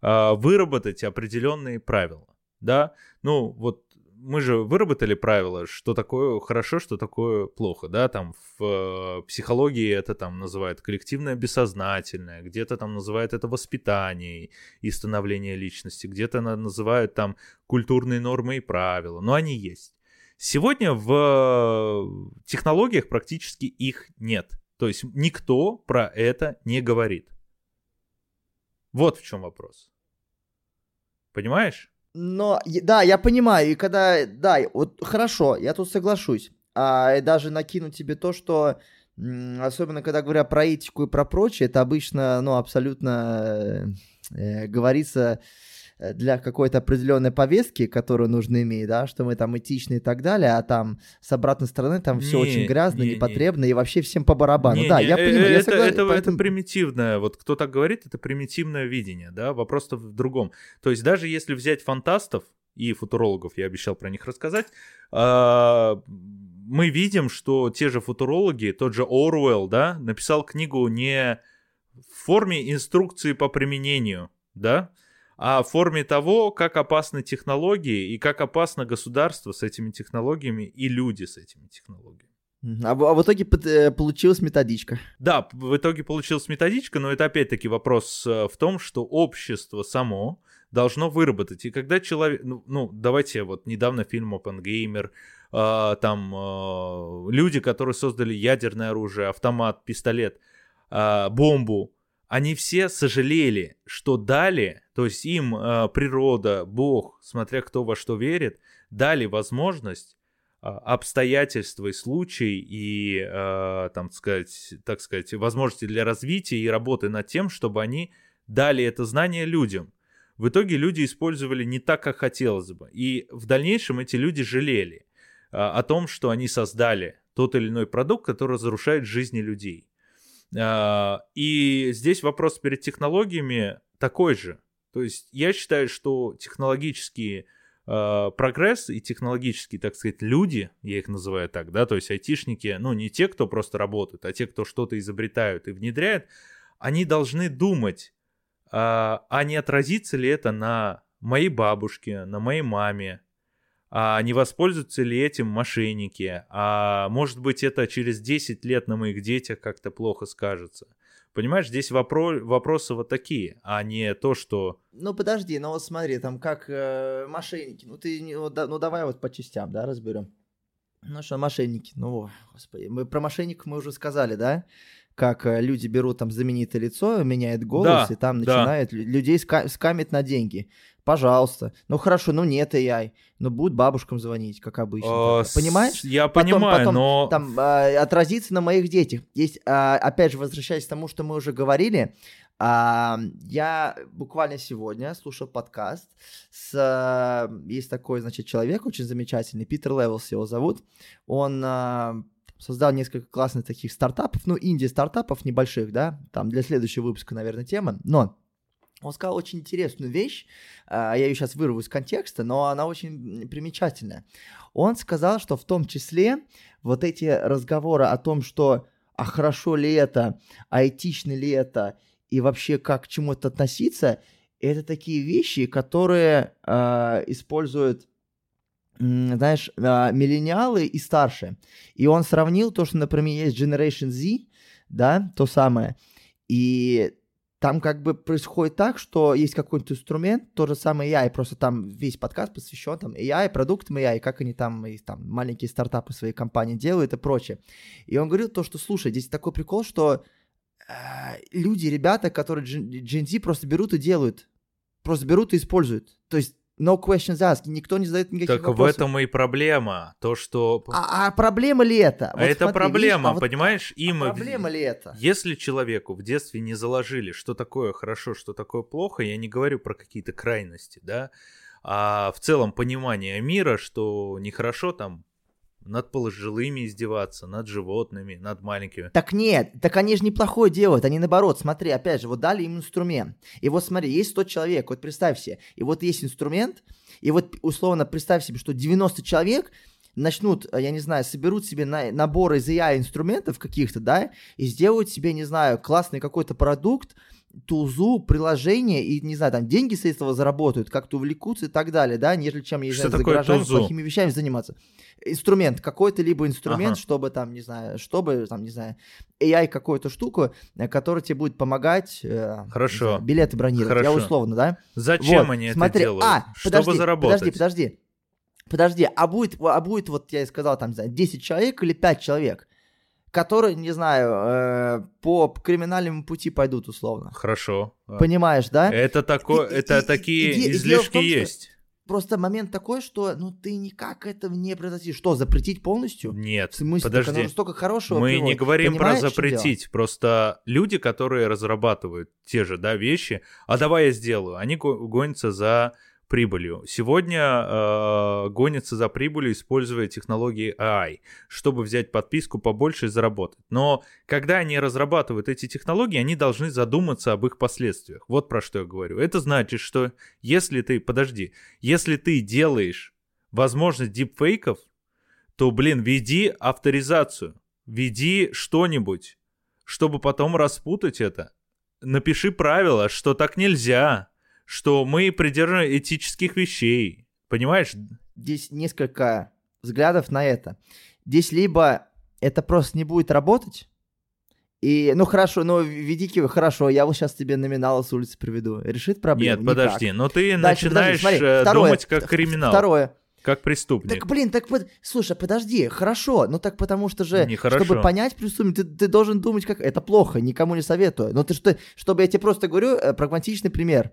э, выработать определенные правила, да, ну вот мы же выработали правила, что такое хорошо, что такое плохо, да, там в э, психологии это там называют коллективное бессознательное, где-то там называют это воспитание и становление личности, где-то называют там культурные нормы и правила, но они есть. Сегодня в э, технологиях практически их нет. То есть никто про это не говорит. Вот в чем вопрос. Понимаешь? Но, да, я понимаю, и когда, да, вот хорошо, я тут соглашусь. А даже накину тебе то, что особенно когда говоря про этику и про прочее, это обычно, ну, абсолютно э, э говорится для какой-то определенной повестки, которую нужно иметь, да, что мы там этичны и так далее, а там с обратной стороны там все очень грязно, не, непотребно не. и вообще всем по барабану. Не, да, не, я э, понимаю, это, я согласен. Это, поэтому... это примитивное, вот кто так говорит, это примитивное видение, да, вопрос-то в другом. То есть даже если взять фантастов и футурологов, я обещал про них рассказать, а, мы видим, что те же футурологи, тот же Оруэлл, да, написал книгу не в форме инструкции по применению, да, а в форме того, как опасны технологии и как опасно государство с этими технологиями и люди с этими технологиями. А, а в итоге э, получилась методичка. Да, в итоге получилась методичка, но это опять-таки вопрос э, в том, что общество само должно выработать. И когда человек... Ну, ну давайте вот недавно фильм Опенгеймер, э, там люди, которые создали ядерное оружие, автомат, пистолет, бомбу, они все сожалели, что дали, то есть им э, природа, Бог, смотря кто во что верит, дали возможность э, обстоятельства и случаи и, э, там, сказать, так сказать, возможности для развития и работы над тем, чтобы они дали это знание людям. В итоге люди использовали не так, как хотелось бы. И в дальнейшем эти люди жалели э, о том, что они создали тот или иной продукт, который разрушает жизни людей. А, и здесь вопрос перед технологиями такой же. То есть я считаю, что технологический э, прогресс и технологические, так сказать, люди, я их называю так, да, то есть айтишники, ну не те, кто просто работают, а те, кто что-то изобретают и внедряют, они должны думать, э, а не отразится ли это на моей бабушке, на моей маме, а не воспользуются ли этим мошенники, а может быть это через 10 лет на моих детях как-то плохо скажется. Понимаешь, здесь вопро- вопросы вот такие, а не то, что... Ну подожди, ну вот смотри, там как э, мошенники, ну ты, ну, да, ну давай вот по частям, да, разберем. Ну что, мошенники, ну, господи, мы про мошенников мы уже сказали, да? Как э, люди берут там знаменитое лицо, меняют голос, да, и там начинают да. людей ска- скамить на деньги. Пожалуйста. Ну хорошо, ну нет AI. Но будут бабушкам звонить, как обычно. А, Понимаешь? Я потом, понимаю, потом, но... Там э, отразится на моих детях. Есть, э, опять же, возвращаясь к тому, что мы уже говорили, э, я буквально сегодня слушал подкаст с... Э, есть такой, значит, человек очень замечательный, Питер Левелс его зовут. Он... Создал несколько классных таких стартапов, ну, инди-стартапов небольших, да, там для следующего выпуска, наверное, тема, но он сказал очень интересную вещь, а, я ее сейчас вырву из контекста, но она очень примечательная. Он сказал, что в том числе вот эти разговоры о том, что а хорошо ли это, а этично ли это, и вообще как к чему-то относиться, это такие вещи, которые э, используют знаешь, а, миллениалы и старше. И он сравнил то, что, например, есть Generation Z, да, то самое, и там как бы происходит так, что есть какой-то инструмент, то же самое AI, просто там весь подкаст посвящен там AI, продуктам AI, как они там, и, там маленькие стартапы своей компании делают и прочее. И он говорил то, что, слушай, здесь такой прикол, что э, люди, ребята, которые Gen Z просто берут и делают, просто берут и используют. То есть No questions asked. Никто не задает никаких так вопросов. Так в этом и проблема. То, что... А, а проблема ли это? Вот это смотри, проблема, видишь, а понимаешь? Вот, Им... А проблема ли это? Если человеку в детстве не заложили, что такое хорошо, что такое плохо, я не говорю про какие-то крайности, да, а в целом понимание мира, что нехорошо там над пожилыми издеваться, над животными, над маленькими. Так нет, так они же неплохое делают, они наоборот, смотри, опять же, вот дали им инструмент, и вот смотри, есть 100 человек, вот представь себе, и вот есть инструмент, и вот условно представь себе, что 90 человек начнут, я не знаю, соберут себе на, набор из AI инструментов каких-то, да, и сделают себе, не знаю, классный какой-то продукт, тузу, приложение и, не знаю, там деньги с этого заработают, как-то увлекутся и так далее, да, нежели чем, не знаю, за гаражами плохими вещами заниматься. Инструмент, какой-то либо инструмент, ага. чтобы там, не знаю, чтобы там, не знаю, AI какую-то штуку, э, которая тебе будет помогать э, Хорошо. Знаю, билеты бронировать, Хорошо. я условно, да? Зачем вот, они смотри, это делают? А, чтобы подожди, заработать. Подожди, подожди. Подожди, а будет, а будет, вот я и сказал, там, не знаю, 10 человек или 5 человек? Которые, не знаю, э, по криминальному пути пойдут условно. Хорошо. Понимаешь, да? Это такое, это и, такие и, излишки том, есть. Просто момент такой, что ну ты никак это не предотвратишь. Что, запретить полностью? Нет, в смысле, подожди. столько хорошего Мы приводит. не говорим Понимаешь, про запретить. Просто люди, которые разрабатывают те же да, вещи, а давай я сделаю, они гонятся за прибылью. Сегодня э, гонятся за прибылью, используя технологии AI, чтобы взять подписку побольше и заработать. Но когда они разрабатывают эти технологии, они должны задуматься об их последствиях. Вот про что я говорю. Это значит, что если ты, подожди, если ты делаешь возможность дипфейков, то, блин, веди авторизацию, веди что-нибудь, чтобы потом распутать это. Напиши правила, что так нельзя что мы придерживаем этических вещей. Понимаешь? Здесь несколько взглядов на это. Здесь либо это просто не будет работать, и, ну хорошо, ну веди хорошо, я вот сейчас тебе номинала с улицы приведу. Решит проблему? Нет, Никак. подожди, но ты Дальше, начинаешь подожди, смотри, второе, думать как криминал. Второе. Как преступник. Так, блин, так, под... слушай, подожди, хорошо, ну так потому что же, не чтобы понять преступник, ты, ты должен думать, как это плохо, никому не советую. Но ты что, чтобы я тебе просто говорю, э, прагматичный пример.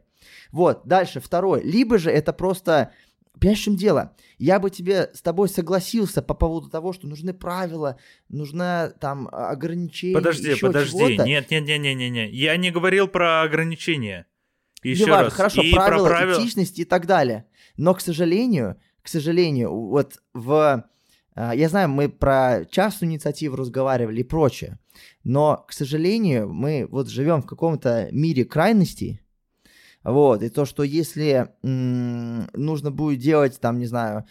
Вот, дальше, второй. Либо же это просто... Понимаешь, в чем дело? Я бы тебе с тобой согласился по поводу того, что нужны правила, нужна там ограничения. Подожди, подожди. Нет, нет, нет, нет, нет, нет. Я не говорил про ограничения. Еще не раз. Хорошо, и правила, про правил... этичности и так далее. Но, к сожалению, к сожалению, вот в... А, я знаю, мы про частную инициативу разговаривали и прочее, но, к сожалению, мы вот живем в каком-то мире крайностей, вот, и то, что если м- нужно будет делать, там, не знаю,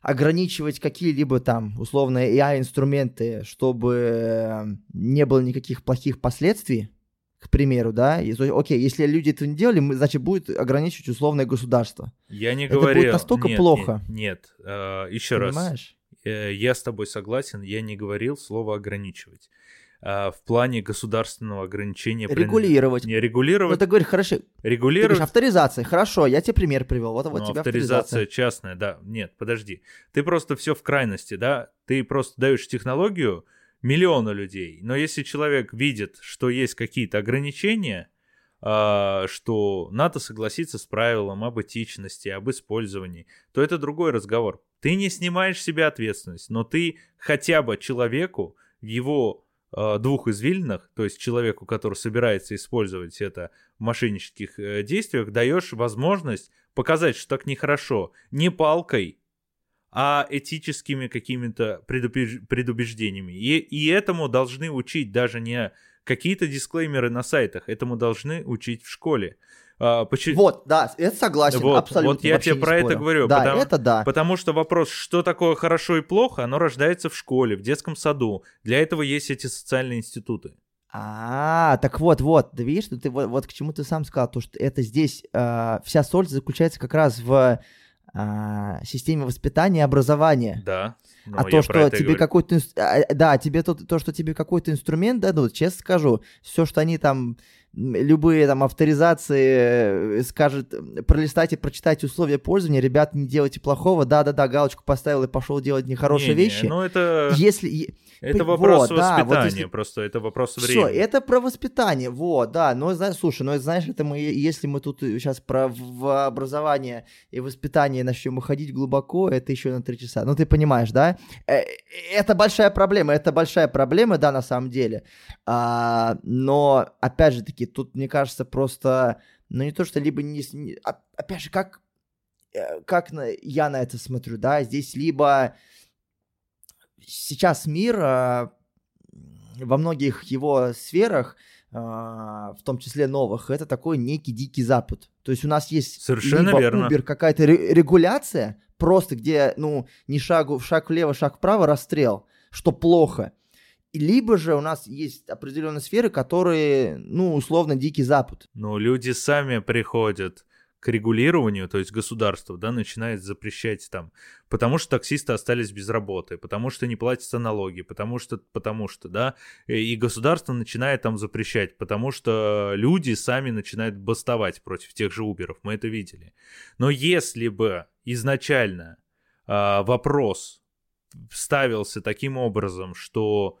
ограничивать какие-либо там условные AI-инструменты, чтобы не было никаких плохих последствий, к примеру, да, и, то, окей, если люди это не делали, мы, значит, будет ограничивать условное государство. Я не это говорил. Это будет настолько нет, плохо. Нет, нет. Uh, еще Понимаешь? раз. Uh, я с тобой согласен, я не говорил слово ограничивать. Uh, в плане государственного ограничения. Регулировать. Не регулировать. Ну, ты говоришь, хорошо. Регулировать. Ты говоришь, авторизация. Хорошо, я тебе пример привел. Вот, вот ну, тебе авторизация. авторизация частная, да. Нет, подожди. Ты просто все в крайности, да? Ты просто даешь технологию, миллиона людей. Но если человек видит, что есть какие-то ограничения, а, что надо согласиться с правилом об этичности, об использовании, то это другой разговор. Ты не снимаешь с себя ответственность, но ты хотя бы человеку в его а, двух извилинах, то есть человеку, который собирается использовать это в мошеннических э, действиях, даешь возможность показать, что так нехорошо. Не палкой, а этическими какими-то предубеждениями. И, и этому должны учить даже не какие-то дисклеймеры на сайтах, этому должны учить в школе. А, почему... Вот, да, это согласен, вот, абсолютно. Вот я тебе про спорю. это говорю. Да, потому, это да. Потому что вопрос, что такое хорошо и плохо, оно рождается в школе, в детском саду. Для этого есть эти социальные институты. А, так вот, вот, да видишь, ты вот, вот к чему ты сам сказал, то что это здесь э, вся соль заключается как раз в а, системе воспитания и образования. Да. А то, что тебе какой-то... А, да, тебе то, то, что тебе какой-то инструмент дадут, честно скажу, все, что они там любые там авторизации э, скажет, пролистать и прочитать условия пользования, ребят, не делайте плохого, да-да-да, галочку поставил и пошел делать нехорошие не, вещи. Не, ну это... Если... Это вопрос вот, воспитания, да, вот если... просто это вопрос времени. Все, это про воспитание, вот, да, но, знаешь, слушай, ну, знаешь, это мы, если мы тут сейчас про в образование и воспитание начнем уходить глубоко, это еще на три часа, ну, ты понимаешь, да? Э, это большая проблема, это большая проблема, да, на самом деле, а, но, опять же таки, тут, мне кажется, просто, ну, не то, что либо не... Опять же, как э, как на, я на это смотрю, да, здесь либо сейчас мир э, во многих его сферах, э, в том числе новых, это такой некий дикий запад. То есть у нас есть Совершенно либо верно. Uber какая-то регуляция, просто где, ну, не шагу, шаг влево, шаг вправо, расстрел, что плохо. Либо же у нас есть определенные сферы, которые, ну, условно, дикий запад. Ну, люди сами приходят к регулированию, то есть государство, да, начинает запрещать там, потому что таксисты остались без работы, потому что не платятся налоги, потому что, потому что, да, и государство начинает там запрещать, потому что люди сами начинают бастовать против тех же Уберов, мы это видели. Но если бы изначально э, вопрос ставился таким образом, что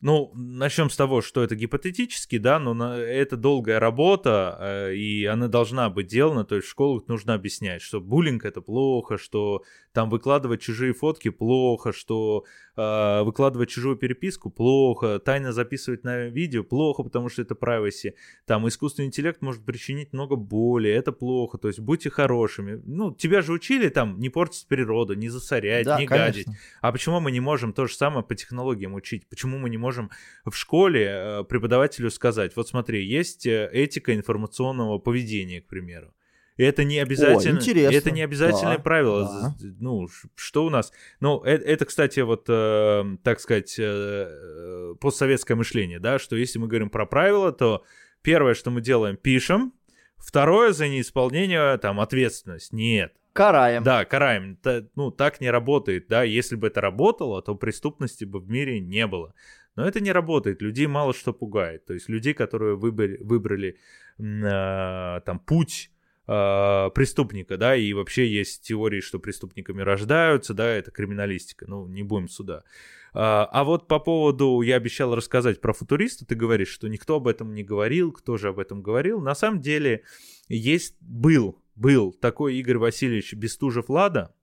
ну, начнем с того, что это гипотетически, да, но это долгая работа, э, и она должна быть сделана, то есть в школах нужно объяснять, что буллинг это плохо, что там выкладывать чужие фотки плохо, что э, выкладывать чужую переписку плохо, тайно записывать на видео плохо, потому что это privacy, там искусственный интеллект может причинить много боли, это плохо, то есть будьте хорошими. Ну, тебя же учили там не портить природу, не засорять, да, не конечно. гадить. А почему мы не можем то же самое по технологиям учить? Почему мы не можем в школе э, преподавателю сказать, вот смотри, есть э, этика информационного поведения, к примеру. И это не обязательно, О, это не обязательное да, правило. Да. Ну, что у нас? Ну, это, это кстати, вот, э, так сказать, э, э, постсоветское мышление, да, что если мы говорим про правила, то первое, что мы делаем, пишем, второе за неисполнение, там, ответственность. Нет. Караем. Да, караем. ну, так не работает, да. Если бы это работало, то преступности бы в мире не было. Но это не работает. Людей мало что пугает. То есть людей, которые выбрали, выбрали э, там путь э, преступника, да, и вообще есть теории, что преступниками рождаются, да, это криминалистика, ну, не будем сюда. А, а вот по поводу, я обещал рассказать про футуриста, ты говоришь, что никто об этом не говорил, кто же об этом говорил. На самом деле есть, был, был такой Игорь Васильевич Бестужев-Лада,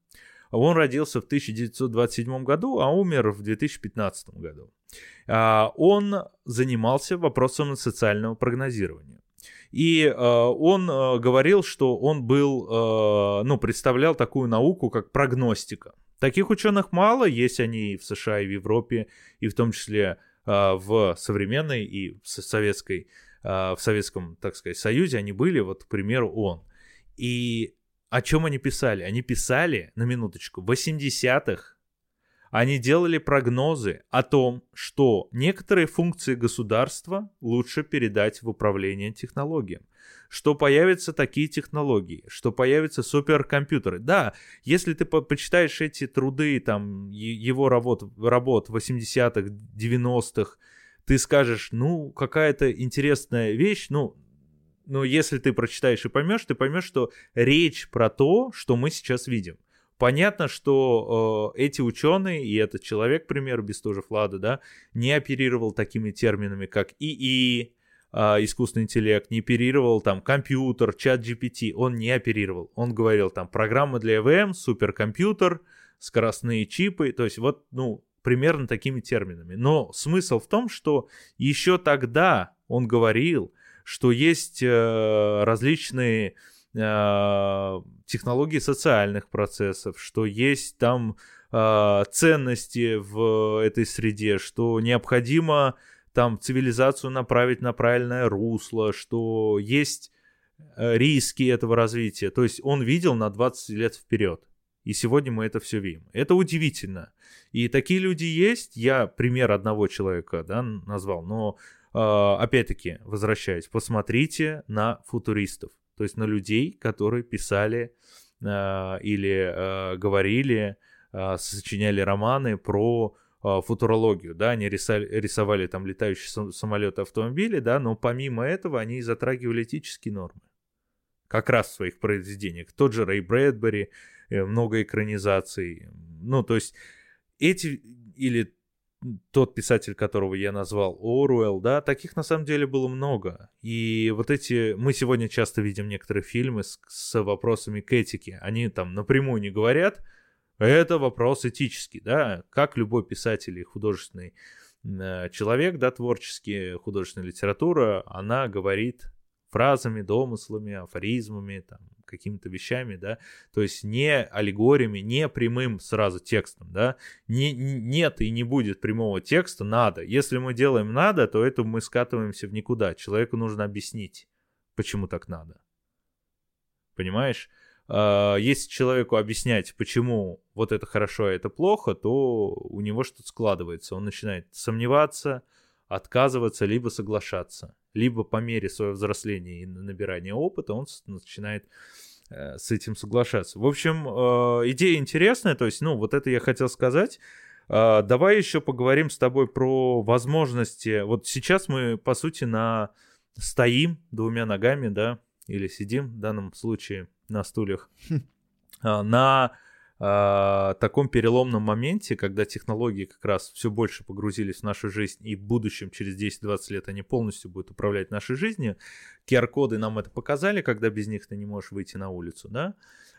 он родился в 1927 году, а умер в 2015 году. А, он занимался вопросом социального прогнозирования. И э, он э, говорил, что он был, э, ну, представлял такую науку, как прогностика. Таких ученых мало, есть они и в США, и в Европе, и в том числе э, в современной и в советской, э, в Советском, так сказать, Союзе они были, вот, к примеру, он. И о чем они писали? Они писали, на минуточку, в 80-х они делали прогнозы о том, что некоторые функции государства лучше передать в управление технологиям, что появятся такие технологии, что появятся суперкомпьютеры. Да, если ты по почитаешь эти труды, там, его работ, работ 80-х, 90-х, ты скажешь, ну, какая-то интересная вещь, ну, но если ты прочитаешь и поймешь, ты поймешь, что речь про то, что мы сейчас видим. Понятно, что э, эти ученые и этот человек, к примеру, Бестужев Лада, да, не оперировал такими терминами, как ИИ, э, искусственный интеллект, не оперировал там компьютер, чат GPT, он не оперировал. Он говорил там программа для ЭВМ, суперкомпьютер, скоростные чипы, то есть вот, ну, примерно такими терминами. Но смысл в том, что еще тогда он говорил, что есть э, различные э, технологии социальных процессов, что есть там э, ценности в этой среде, что необходимо там цивилизацию направить на правильное русло, что есть риски этого развития. То есть он видел на 20 лет вперед. И сегодня мы это все видим. Это удивительно. И такие люди есть. Я пример одного человека да, назвал. Но опять-таки, возвращаясь, посмотрите на футуристов то есть на людей, которые писали э, или э, говорили, сочиняли романы про футурологию, да, они рисовали, рисовали там летающие самолеты, автомобили, да, но помимо этого они затрагивали этические нормы, как раз в своих произведениях. Тот же Рэй Брэдбери, э, много экранизаций, ну, то есть эти или тот писатель, которого я назвал, Оруэлл, да, таких на самом деле было много. И вот эти, мы сегодня часто видим некоторые фильмы с, с вопросами к этике. Они там напрямую не говорят, это вопрос этический, да, как любой писатель и художественный э, человек, да, творческий, художественная литература, она говорит фразами, домыслами, афоризмами, там, какими-то вещами, да, то есть не аллегориями, не прямым сразу текстом, да, не, нет и не будет прямого текста, надо. Если мы делаем надо, то это мы скатываемся в никуда. Человеку нужно объяснить, почему так надо. Понимаешь? А, если человеку объяснять, почему вот это хорошо, а это плохо, то у него что-то складывается. Он начинает сомневаться, отказываться, либо соглашаться. Либо по мере своего взросления и набирания опыта он начинает э, с этим соглашаться. В общем, э, идея интересная, то есть, ну, вот это я хотел сказать. Э, давай еще поговорим с тобой про возможности. Вот сейчас мы, по сути, на стоим двумя ногами, да, или сидим в данном случае на стульях, на э, таком переломном моменте, когда технологии как раз все больше погрузились в нашу жизнь, и в будущем, через 10-20 лет, они полностью будут управлять нашей жизнью. QR-коды нам это показали, когда без них ты не можешь выйти на улицу, да?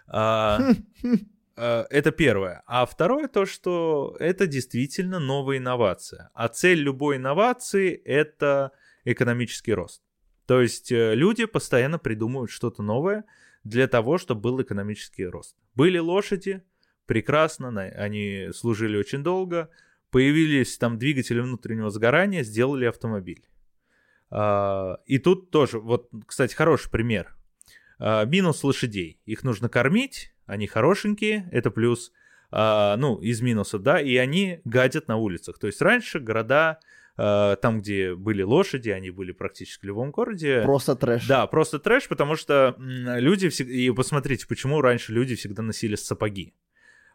А, а, это первое. А второе то, что это действительно новая инновация. А цель любой инновации — это экономический рост. То есть э, люди постоянно придумывают что-то новое для того, чтобы был экономический рост. Были лошади, прекрасно, они служили очень долго, появились там двигатели внутреннего сгорания, сделали автомобиль. А, и тут тоже, вот, кстати, хороший пример. А, минус лошадей. Их нужно кормить, они хорошенькие, это плюс, а, ну, из минусов, да, и они гадят на улицах. То есть раньше города там, где были лошади, они были практически в любом городе. Просто трэш. Да, просто трэш, потому что люди всегда... И посмотрите, почему раньше люди всегда носили сапоги.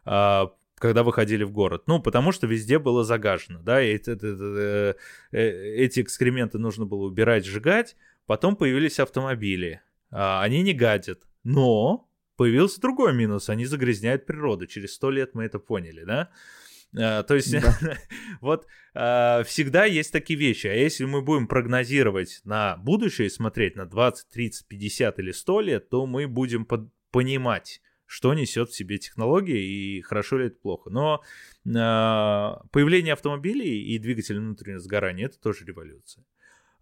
А, когда выходили в город. Ну, потому что везде было загажено, да, и это, это, это, э, эти экскременты нужно было убирать, сжигать. Потом появились автомобили. А, они не гадят, но появился другой минус, они загрязняют природу. Через сто лет мы это поняли, да? А, то есть вот а, всегда есть такие вещи. А если мы будем прогнозировать на будущее, смотреть на 20, 30, 50 или 100 лет, то мы будем понимать, что несет в себе технология и хорошо ли это плохо. Но э, появление автомобилей и двигателей внутреннего сгорания это тоже революция.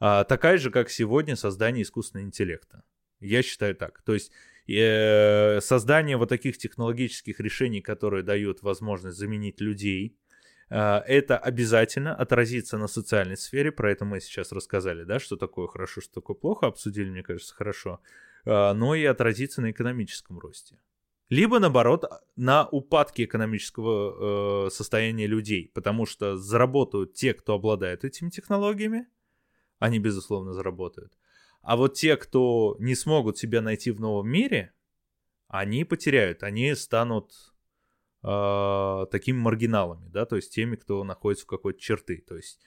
А, такая же, как сегодня создание искусственного интеллекта. Я считаю так. То есть э, создание вот таких технологических решений, которые дают возможность заменить людей, э, это обязательно отразится на социальной сфере. Про это мы сейчас рассказали, да, что такое хорошо, что такое плохо, обсудили, мне кажется, хорошо. Э, но и отразится на экономическом росте либо наоборот на упадке экономического э, состояния людей, потому что заработают те, кто обладает этими технологиями, они безусловно заработают. А вот те, кто не смогут себя найти в новом мире, они потеряют, они станут э, такими маргиналами, да, то есть теми, кто находится в какой-то черты. То есть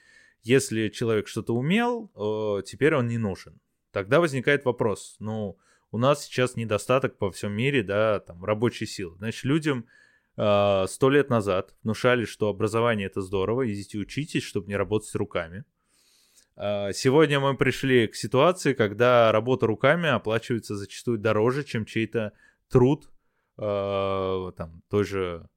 если человек что-то умел, э, теперь он не нужен. Тогда возникает вопрос, ну, у нас сейчас недостаток по всем мире, да, там, рабочей силы. Значит, людям а, сто э, лет назад внушали, что образование это здорово, идите учитесь, чтобы не работать руками. Сегодня мы пришли к ситуации, когда работа руками оплачивается зачастую дороже, чем чей-то труд, э, там, той же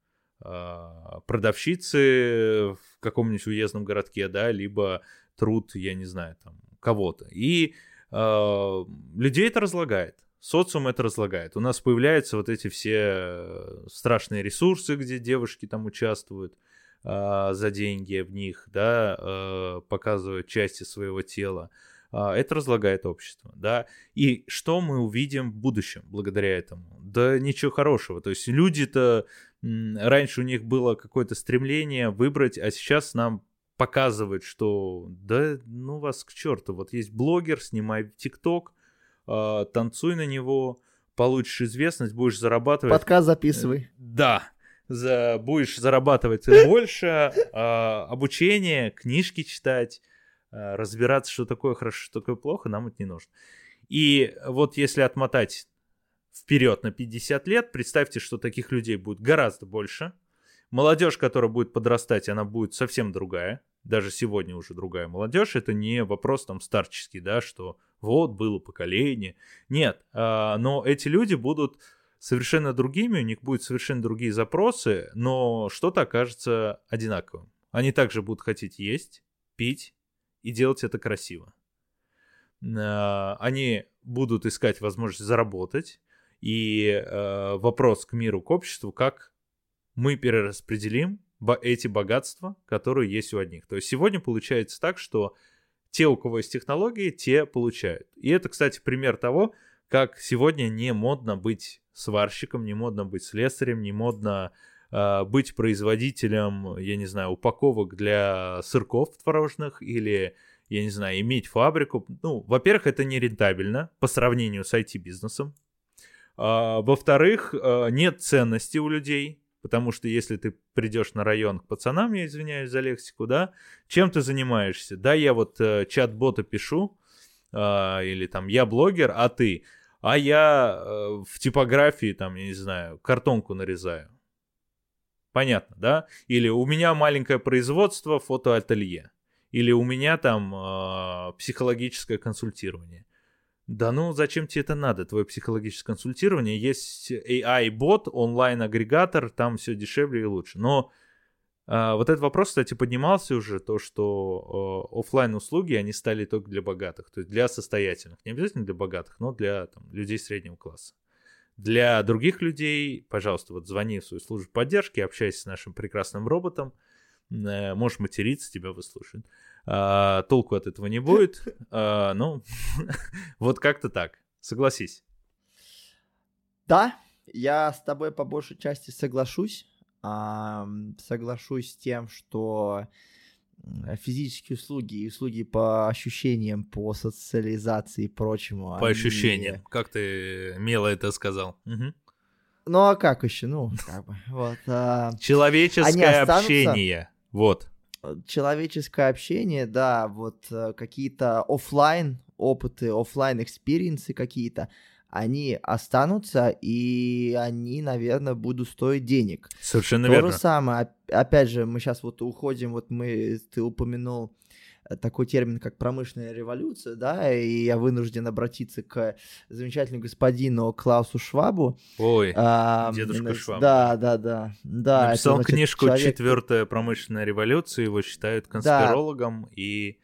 э, продавщицы в каком-нибудь уездном городке, да, либо труд, я не знаю, там, кого-то. И э, людей это разлагает социум это разлагает. У нас появляются вот эти все э, страшные ресурсы, где девушки там участвуют э, за деньги в них, да, э, показывают части своего тела. Э, это разлагает общество, да. И что мы увидим в будущем благодаря этому? Да ничего хорошего. То есть люди-то раньше у них было какое-то стремление выбрать, а сейчас нам показывают, что да ну вас к черту, вот есть блогер, снимай ТикТок, танцуй на него, получишь известность, будешь зарабатывать. Подкаст записывай. Э, да, за, будешь зарабатывать больше, э, обучение, книжки читать, э, разбираться, что такое хорошо, что такое плохо, нам это не нужно. И вот если отмотать вперед на 50 лет, представьте, что таких людей будет гораздо больше. Молодежь, которая будет подрастать, она будет совсем другая. Даже сегодня уже другая молодежь. Это не вопрос там старческий, да, что вот было поколение. Нет, а, но эти люди будут совершенно другими, у них будут совершенно другие запросы, но что-то окажется одинаковым. Они также будут хотеть есть, пить и делать это красиво. э, они будут искать возможность заработать, и э, вопрос к миру, к обществу, как мы перераспределим эти богатства, которые есть у одних. То есть сегодня получается так, что те, у кого есть технологии, те получают. И это, кстати, пример того, как сегодня не модно быть сварщиком, не модно быть слесарем, не модно э, быть производителем, я не знаю, упаковок для сырков творожных или, я не знаю, иметь фабрику. Ну, во-первых, это не рентабельно по сравнению с IT-бизнесом. А, во-вторых, э, нет ценности у людей, потому что если ты придешь на район к пацанам, я извиняюсь за лексику, да, чем ты занимаешься? Да, я вот э, чат-бота пишу, э, или там я блогер, а ты? А я э, в типографии, там, я не знаю, картонку нарезаю. Понятно, да? Или у меня маленькое производство, фотоателье. Или у меня там э, психологическое консультирование. Да ну, зачем тебе это надо, твое психологическое консультирование? Есть AI-бот, онлайн-агрегатор, там все дешевле и лучше. Но а, вот этот вопрос, кстати, поднимался уже, то, что э, офлайн услуги они стали только для богатых, то есть для состоятельных. Не обязательно для богатых, но для там, людей среднего класса. Для других людей, пожалуйста, вот звони в свою службу поддержки, общайся с нашим прекрасным роботом, э, можешь материться, тебя выслушают. А, толку от этого не будет, а, ну, вот как-то так, согласись. Да, я с тобой по большей части соглашусь соглашусь с тем, что физические услуги и услуги по ощущениям, по социализации и прочему. По они... ощущениям, как ты мило это сказал. Угу. Ну а как еще? Ну, как бы, вот. А... Человеческое общение, вот. Человеческое общение, да, вот э, какие-то офлайн опыты, офлайн experience ы какие-то, они останутся, и они, наверное, будут стоить денег. Совершенно То верно. То же самое, опять же, мы сейчас вот уходим, вот мы, ты упомянул э, такой термин, как промышленная революция, да, и я вынужден обратиться к замечательному господину Клаусу Швабу. Ой, а, дедушка Шваб. Да, да, да. да Написал это, значит, книжку человек... «Четвертая промышленная революция», его считают конспирологом, да. и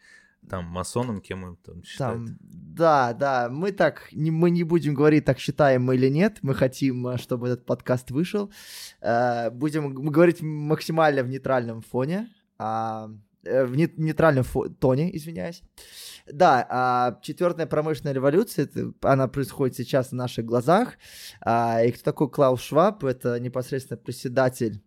там масоном, кем он там считает. Там, да, да, мы так, не, мы не будем говорить, так считаем мы или нет, мы хотим, э, чтобы этот подкаст вышел. Э, будем говорить максимально в нейтральном фоне, а, э, в нейтральном фо- тоне, извиняюсь. Да, а, четвертая промышленная революция, она происходит сейчас на наших глазах. А, и кто такой Клаус Шваб? Это непосредственно председатель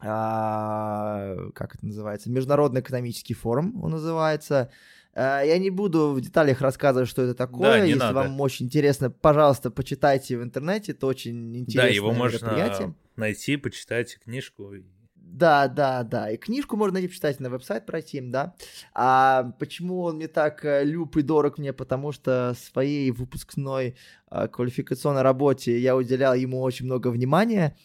а, как это называется, Международный экономический форум он называется. А, я не буду в деталях рассказывать, что это такое. Да, Если надо. вам очень интересно, пожалуйста, почитайте в интернете. Это очень интересное Да, его можно найти, почитайте книжку. Да, да, да. И книжку можно найти, почитать на веб-сайт пройти, да. А почему он мне так э, люб и дорог мне? Потому что своей выпускной а, квалификационной работе я уделял ему очень много внимания.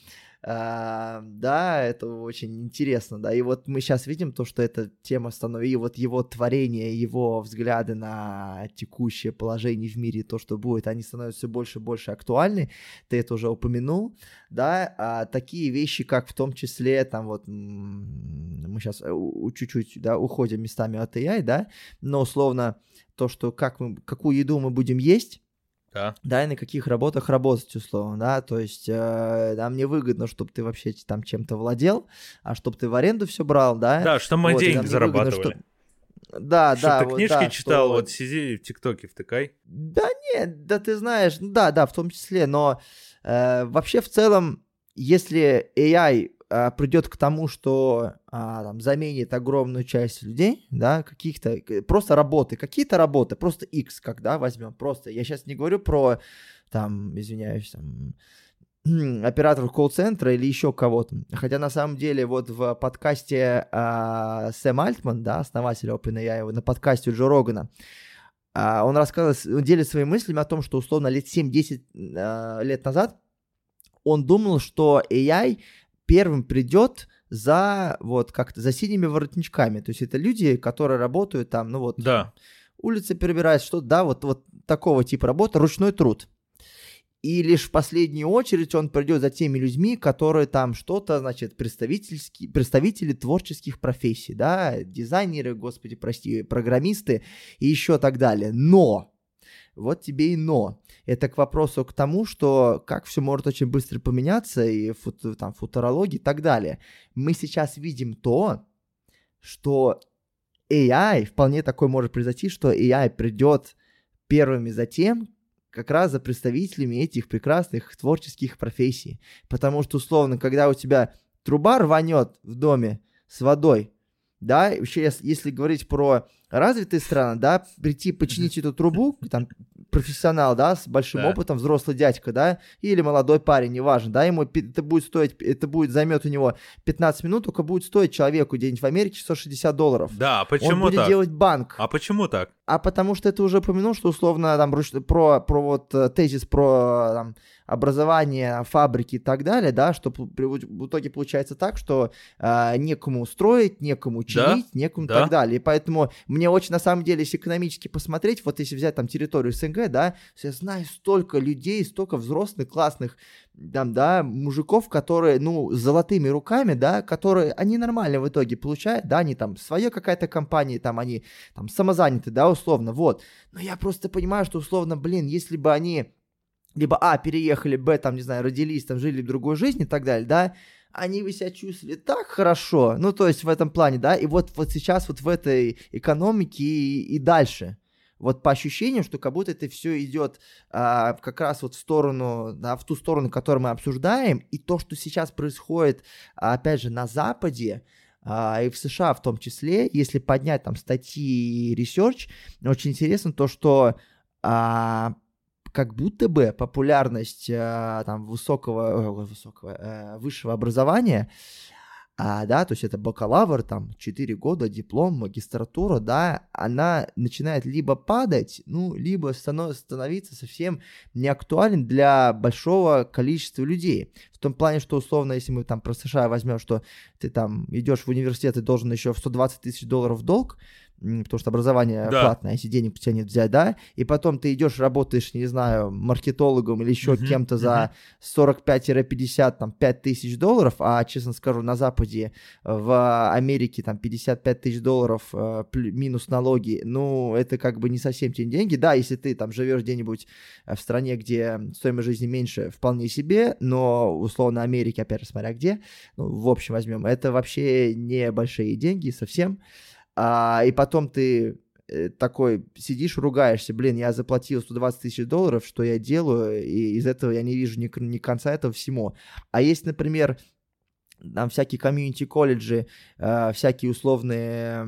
А, да, это очень интересно, да, и вот мы сейчас видим то, что эта тема становится, и вот его творение, его взгляды на текущее положение в мире, то, что будет, они становятся все больше и больше актуальны, ты это уже упомянул, да, а такие вещи, как в том числе, там вот, мы сейчас э, чуть-чуть, да, уходим местами от AI, да, но условно то, что как мы, какую еду мы будем есть, да. да, и на каких работах работать, условно, да, то есть э, нам не выгодно, чтобы ты вообще там чем-то владел, а чтобы ты в аренду все брал, да. Да, что мы вот, деньги зарабатывали. Выгодно, что... Да, Чтоб да. ты вот, книжки да, читал, что... вот сиди в ТикТоке втыкай. Да нет, да ты знаешь, ну да, да, в том числе, но э, вообще в целом, если AI а, придет к тому, что а, там, заменит огромную часть людей, да, каких-то, просто работы, какие-то работы, просто X, когда возьмем, просто, я сейчас не говорю про, там, извиняюсь, там, операторов колл-центра или еще кого-то. Хотя на самом деле вот в подкасте а, Сэм Альтман, да, основатель OpenAI, на подкасте Джо Рогана, а, он рассказывал, он делит своими мыслями о том, что условно лет 7-10 а, лет назад он думал, что AI первым придет за вот как-то за синими воротничками. То есть это люди, которые работают там, ну вот, да. улицы перебирают, что да, вот, вот такого типа работы, ручной труд. и лишь в последнюю очередь он придет за теми людьми, которые там что-то, значит, представительские, представители творческих профессий, да, дизайнеры, господи, прости, программисты и еще так далее. Но, вот тебе и но. Это к вопросу к тому, что как все может очень быстро поменяться, и фут, там, футурология и так далее. Мы сейчас видим то, что AI, вполне такое может произойти, что AI придет первыми за тем, как раз за представителями этих прекрасных творческих профессий. Потому что, условно, когда у тебя труба рванет в доме с водой, да, вообще, если говорить про развитые страны, да, прийти починить эту трубу, там, профессионал, да, с большим да. опытом, взрослый дядька, да, или молодой парень, неважно, да, ему это будет стоить, это будет, займет у него 15 минут, только будет стоить человеку где-нибудь в Америке 160 долларов. Да, а почему Он будет так? делать банк. А почему так? А потому что это уже упомянул, что условно там про, про вот э, тезис про там, образование, фабрики и так далее, да, что в итоге получается так, что э, некому строить, некому чинить, да? некому да. так далее. И поэтому мне очень, на самом деле, если экономически посмотреть, вот если взять там территорию СНГ, да, я знаю столько людей, столько взрослых, классных, там, да, мужиков, которые, ну, с золотыми руками, да, которые, они нормально в итоге получают, да, они там, своя какая-то компания, там, они там самозаняты, да, условно, вот. Но я просто понимаю, что, условно, блин, если бы они либо А, переехали, Б, там, не знаю, родились, там, жили другую жизнь и так далее, да, они бы себя чувствовали так хорошо, ну, то есть в этом плане, да, и вот, вот сейчас вот в этой экономике и, и дальше, вот по ощущениям, что как будто это все идет а, как раз вот в сторону, да, в ту сторону, которую мы обсуждаем, и то, что сейчас происходит, опять же, на Западе, а, и в США в том числе, если поднять там статьи и research, очень интересно то, что а, как будто бы популярность э, там высокого, высокого э, высшего образования, а, да, то есть это бакалавр, там, 4 года, диплом, магистратура, да, она начинает либо падать, ну, либо станов, становиться совсем неактуален для большого количества людей. В том плане, что, условно, если мы там про США возьмем, что ты там идешь в университет и должен еще в 120 тысяч долларов долг, потому что образование да. платное, если денег у тебя нет взять, да, и потом ты идешь, работаешь, не знаю, маркетологом или еще uh-huh, кем-то за uh-huh. 45-50, там, 5 тысяч долларов, а, честно скажу, на Западе, в Америке, там, 55 тысяч долларов э, минус налоги, ну, это как бы не совсем те деньги, да, если ты там живешь где-нибудь в стране, где стоимость жизни меньше, вполне себе, но, условно, Америке, опять же, смотря где, ну, в общем возьмем, это вообще не большие деньги совсем, а, и потом ты э, такой сидишь, ругаешься, блин, я заплатил 120 тысяч долларов, что я делаю, и из этого я не вижу ни, ни конца этого всему. А есть, например, там всякие комьюнити колледжи, э, всякие условные,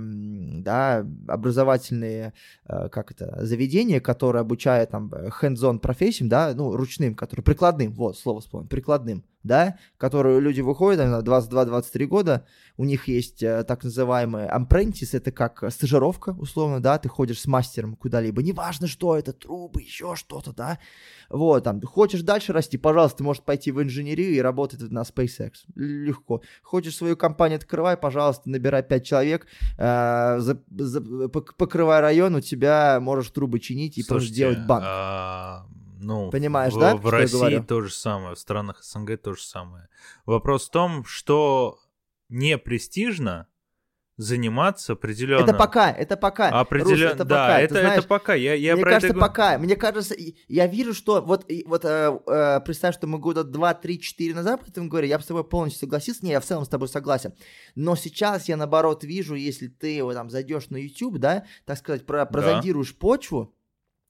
да, образовательные, э, как это, заведения, которые обучают там hands-on профессиям, да, ну, ручным, которые, прикладным, вот, слово вспомнил, прикладным, да, которые люди выходят, на 22-23 года, у них есть э, так называемый apprentice, это как стажировка, условно, да, ты ходишь с мастером куда-либо, неважно что это, трубы, еще что-то, да, вот, там, хочешь дальше расти, пожалуйста, ты можешь пойти в инженерию и работать на SpaceX, легко, хочешь свою компанию открывай, пожалуйста, набирай 5 человек, э, за, за, покрывай район, у тебя можешь трубы чинить и Слушайте, просто делать банк. Ну, Понимаешь, в, да? В России то же самое, в странах СНГ то же самое. Вопрос в том, что не престижно заниматься определенно. Это пока, это пока. Определенно, это да, пока. это, знаешь, это пока. Я, я мне кажется, это... пока. Мне кажется, я вижу, что вот, вот э, э, представь, что мы года 2, 3, 4 назад об этом говорили, я с тобой полностью согласился, не, я в целом с тобой согласен. Но сейчас я наоборот вижу, если ты вот, там зайдешь на YouTube, да, так сказать, про, прозондируешь да. почву,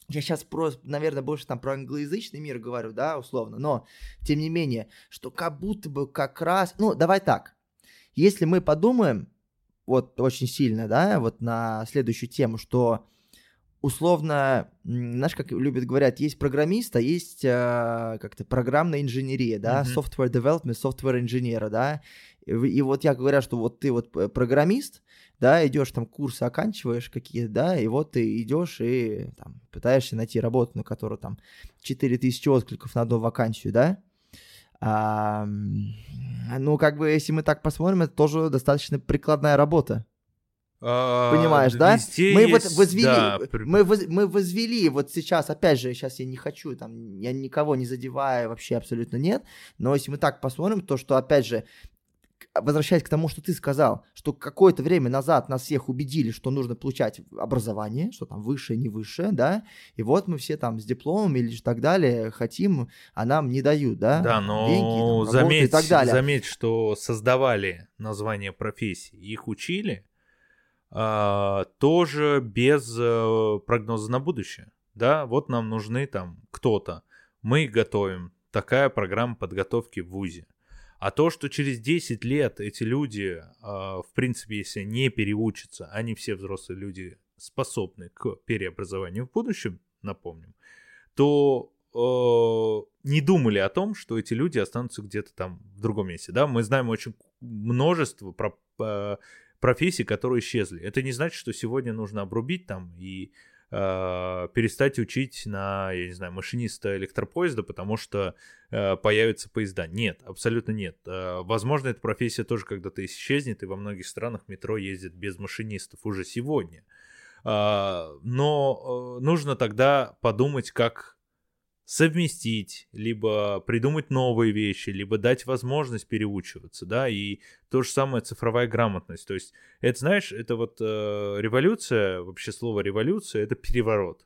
я сейчас про, наверное, больше там про англоязычный мир говорю, да, условно, но тем не менее, что как будто бы как раз, ну, давай так, если мы подумаем, вот очень сильно, да, вот на следующую тему, что условно, знаешь, как любят говорят, есть программист, а есть э, как-то программная инженерия, да, mm-hmm. software development, software инженера, да, и, и вот я говорю, что вот ты вот программист, да, идешь там курсы оканчиваешь какие-то, да, и вот ты идешь и там пытаешься найти работу, на которую там 4000 откликов на одну вакансию, да, а, ну, как бы, если мы так посмотрим, это тоже достаточно прикладная работа. А, Понимаешь, да? Мы есть, вот возвели, да. мы, воз, мы возвели вот сейчас, опять же, сейчас я не хочу, там, я никого не задеваю, вообще абсолютно нет, но если мы так посмотрим, то что, опять же, возвращаясь к тому, что ты сказал, что какое-то время назад нас всех убедили, что нужно получать образование, что там высшее, не высшее, да, и вот мы все там с дипломом или так далее хотим, а нам не дают, да, да, но деньги, там, заметь, и так далее. заметь, что создавали название профессии, их учили, а, тоже без а, прогноза на будущее, да, вот нам нужны там кто-то, мы готовим, такая программа подготовки в ВУЗе, а то, что через 10 лет эти люди, а, в принципе, если не переучатся, они все взрослые люди способны к переобразованию в будущем, напомним, то э, не думали о том, что эти люди останутся где-то там в другом месте. Да? Мы знаем очень множество про, э, профессий, которые исчезли. Это не значит, что сегодня нужно обрубить там и э, перестать учить на, я не знаю, машиниста электропоезда, потому что э, появятся поезда. Нет, абсолютно нет. Э, возможно, эта профессия тоже когда-то исчезнет, и во многих странах метро ездит без машинистов уже сегодня. Э, но э, нужно тогда подумать, как совместить, либо придумать новые вещи, либо дать возможность переучиваться, да, и то же самое цифровая грамотность. То есть, это, знаешь, это вот э, революция, вообще слово революция, это переворот.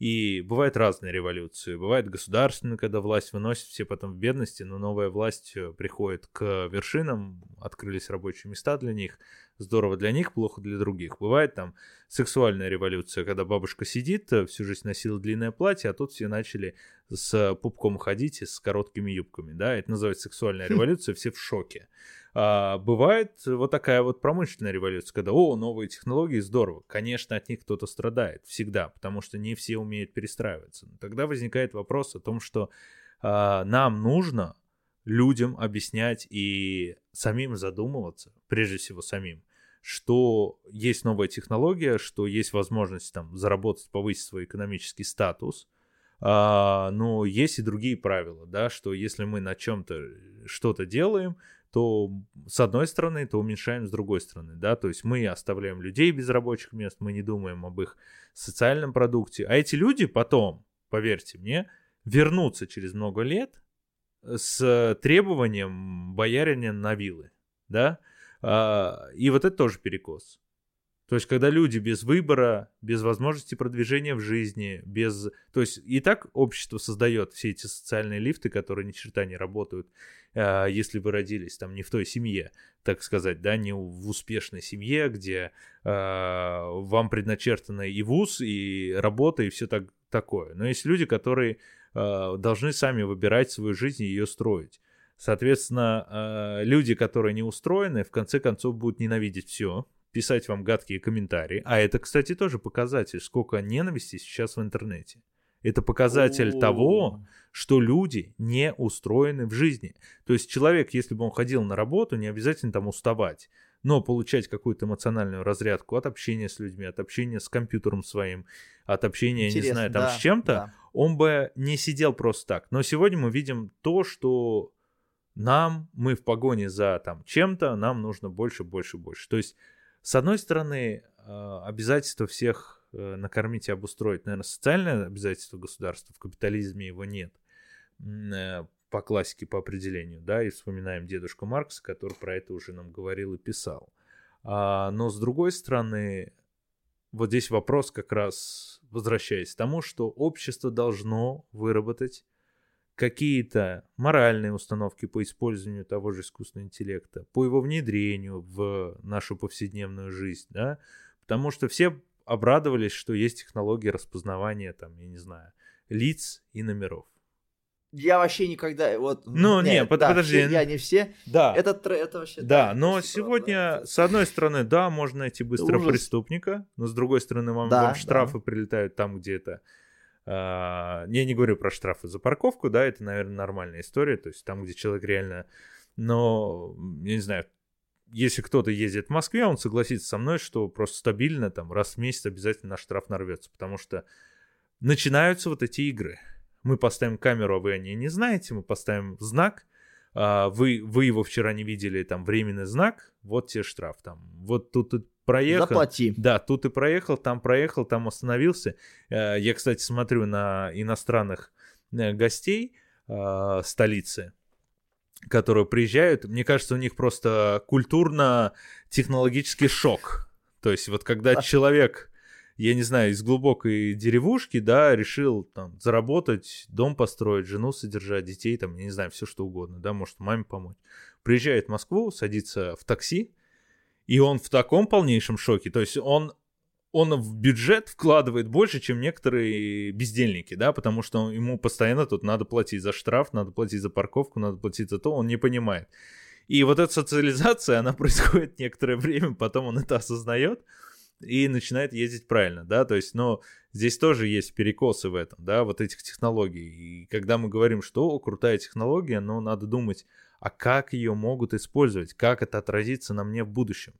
И бывают разные революции. Бывает государственная, когда власть выносит все потом в бедности, но новая власть э, приходит к вершинам, открылись рабочие места для них. Здорово для них, плохо для других. Бывает там сексуальная революция, когда бабушка сидит, э, всю жизнь носила длинное платье, а тут все начали с пупком ходить и с короткими юбками. Да, это называется сексуальная революция, все в шоке. А, бывает вот такая вот промышленная революция, когда, о, новые технологии, здорово. Конечно, от них кто-то страдает всегда, потому что не все умеют перестраиваться. Но тогда возникает вопрос о том, что а, нам нужно людям объяснять и самим задумываться, прежде всего самим, что есть новая технология, что есть возможность там заработать, повысить свой экономический статус, а, но есть и другие правила, да, что если мы на чем-то что-то делаем, то с одной стороны, то уменьшаем с другой стороны, да, то есть мы оставляем людей без рабочих мест, мы не думаем об их социальном продукте, а эти люди потом, поверьте мне, вернутся через много лет с требованием боярина на вилы, да, а, и вот это тоже перекос. То есть, когда люди без выбора, без возможности продвижения в жизни, без... То есть, и так общество создает все эти социальные лифты, которые ни черта не работают, э, если вы родились там не в той семье, так сказать, да, не в успешной семье, где э, вам предначертано и вуз, и работа, и все так, такое. Но есть люди, которые э, должны сами выбирать свою жизнь и ее строить. Соответственно, люди, которые не устроены, в конце концов будут ненавидеть все, писать вам гадкие комментарии. А это, кстати, тоже показатель, сколько ненависти сейчас в интернете. Это показатель О-о-о. того, что люди не устроены в жизни. То есть человек, если бы он ходил на работу, не обязательно там уставать, но получать какую-то эмоциональную разрядку от общения с людьми, от общения с компьютером своим, от общения, Интересно, не знаю, там да, с чем-то, да. он бы не сидел просто так. Но сегодня мы видим то, что нам, мы в погоне за там чем-то, нам нужно больше, больше, больше. То есть с одной стороны, а, обязательство всех э, накормить и обустроить, наверное, социальное обязательство государства, в капитализме его нет, э, по классике, по определению, да, и вспоминаем дедушку Маркса, который про это уже нам говорил и писал. А, но с другой стороны, вот здесь вопрос как раз, возвращаясь к тому, что общество должно выработать какие-то моральные установки по использованию того же искусственного интеллекта, по его внедрению в нашу повседневную жизнь, да, потому что все обрадовались, что есть технологии распознавания, там, я не знаю, лиц и номеров. Я вообще никогда, вот... Ну, нет, нет да, подожди. Я не все. Да. Это, это вообще... Да, да но сегодня, правда. с одной стороны, да, можно найти быстро преступника, но с другой стороны, вам, да, вам штрафы да. прилетают там, где это а, я не говорю про штрафы за парковку, да, это, наверное, нормальная история, то есть там, где человек реально... Но, я не знаю, если кто-то ездит в Москве, он согласится со мной, что просто стабильно там раз в месяц обязательно на штраф нарвется, потому что начинаются вот эти игры. Мы поставим камеру, а вы о ней не знаете, мы поставим знак, а вы, вы его вчера не видели, там, временный знак, вот тебе штраф, там, вот тут, тут проехал. Заплати. Да, тут и проехал, там проехал, там остановился. Э, я, кстати, смотрю на иностранных э, гостей э, столицы, которые приезжают. Мне кажется, у них просто культурно-технологический шок. То есть вот когда человек, я не знаю, из глубокой деревушки, да, решил там заработать, дом построить, жену содержать, детей, там, я не знаю, все что угодно, да, может маме помочь. Приезжает в Москву, садится в такси, и он в таком полнейшем шоке. То есть он, он в бюджет вкладывает больше, чем некоторые бездельники, да, потому что ему постоянно тут надо платить за штраф, надо платить за парковку, надо платить за то, он не понимает. И вот эта социализация, она происходит некоторое время, потом он это осознает и начинает ездить правильно, да, то есть, но здесь тоже есть перекосы в этом, да, вот этих технологий. И когда мы говорим, что о, крутая технология, но надо думать, а как ее могут использовать, как это отразится на мне в будущем,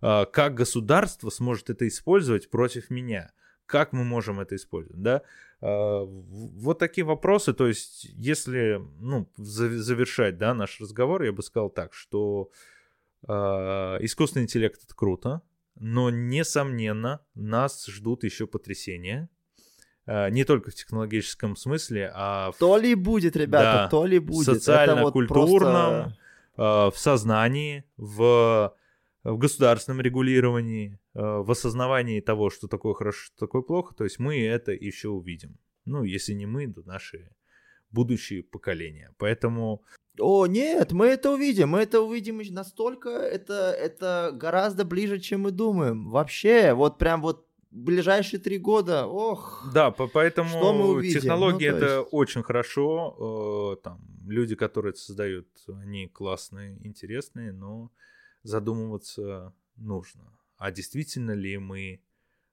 а, как государство сможет это использовать против меня, как мы можем это использовать, да, а, вот такие вопросы, то есть если, ну, завершать, да, наш разговор, я бы сказал так, что а, искусственный интеллект это круто, но, несомненно, нас ждут еще потрясения, не только в технологическом смысле, а в... То ли будет, ребята, да, то ли будет. Социально-культурном, вот просто... в сознании, в, в государственном регулировании, в осознавании того, что такое хорошо, что такое плохо. То есть мы это еще увидим. Ну, если не мы, то наши будущие поколения. Поэтому... О, нет, мы это увидим, мы это увидим настолько, это, это гораздо ближе, чем мы думаем. Вообще, вот прям вот ближайшие три года, ох. Да, поэтому что мы увидим? технологии ну, это есть... очень хорошо. Э, там люди, которые это создают, они классные, интересные, но задумываться нужно. А действительно ли мы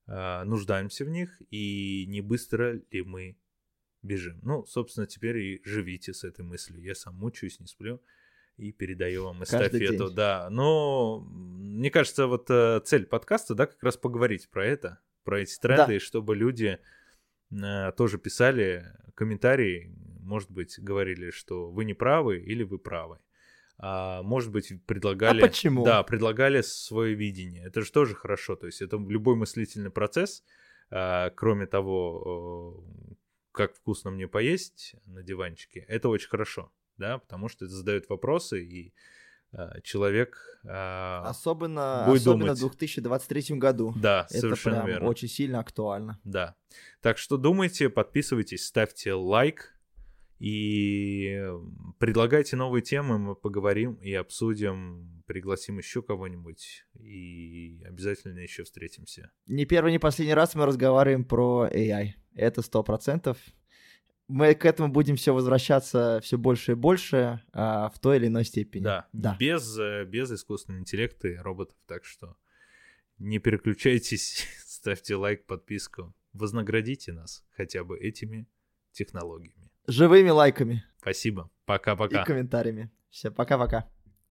э, нуждаемся в них и не быстро ли мы бежим? Ну, собственно, теперь и живите с этой мыслью. Я сам мучаюсь, не сплю и передаю вам эстафету. Да, но мне кажется, вот э, цель подкаста, да, как раз поговорить про это, про эти тренды, да. и чтобы люди э, тоже писали комментарии, может быть, говорили, что вы не правы или вы правы. А, может быть, предлагали... А почему? Да, предлагали свое видение. Это же тоже хорошо. То есть это любой мыслительный процесс, а, кроме того, как вкусно мне поесть на диванчике, это очень хорошо, да, потому что это задает вопросы, и Э, человек э, особенно, будет особенно думать. в 2023 году. Да, Это совершенно прям верно. очень сильно актуально. Да. Так что думайте, подписывайтесь, ставьте лайк и предлагайте новые темы, мы поговорим и обсудим, пригласим еще кого-нибудь и обязательно еще встретимся. Не первый, не последний раз мы разговариваем про AI. Это сто процентов мы к этому будем все возвращаться все больше и больше а, в той или иной степени. Да, да. Без, без искусственного интеллекта и роботов. Так что не переключайтесь, ставьте лайк, подписку. Вознаградите нас хотя бы этими технологиями. Живыми лайками. Спасибо. Пока-пока. И комментариями. Все, пока-пока.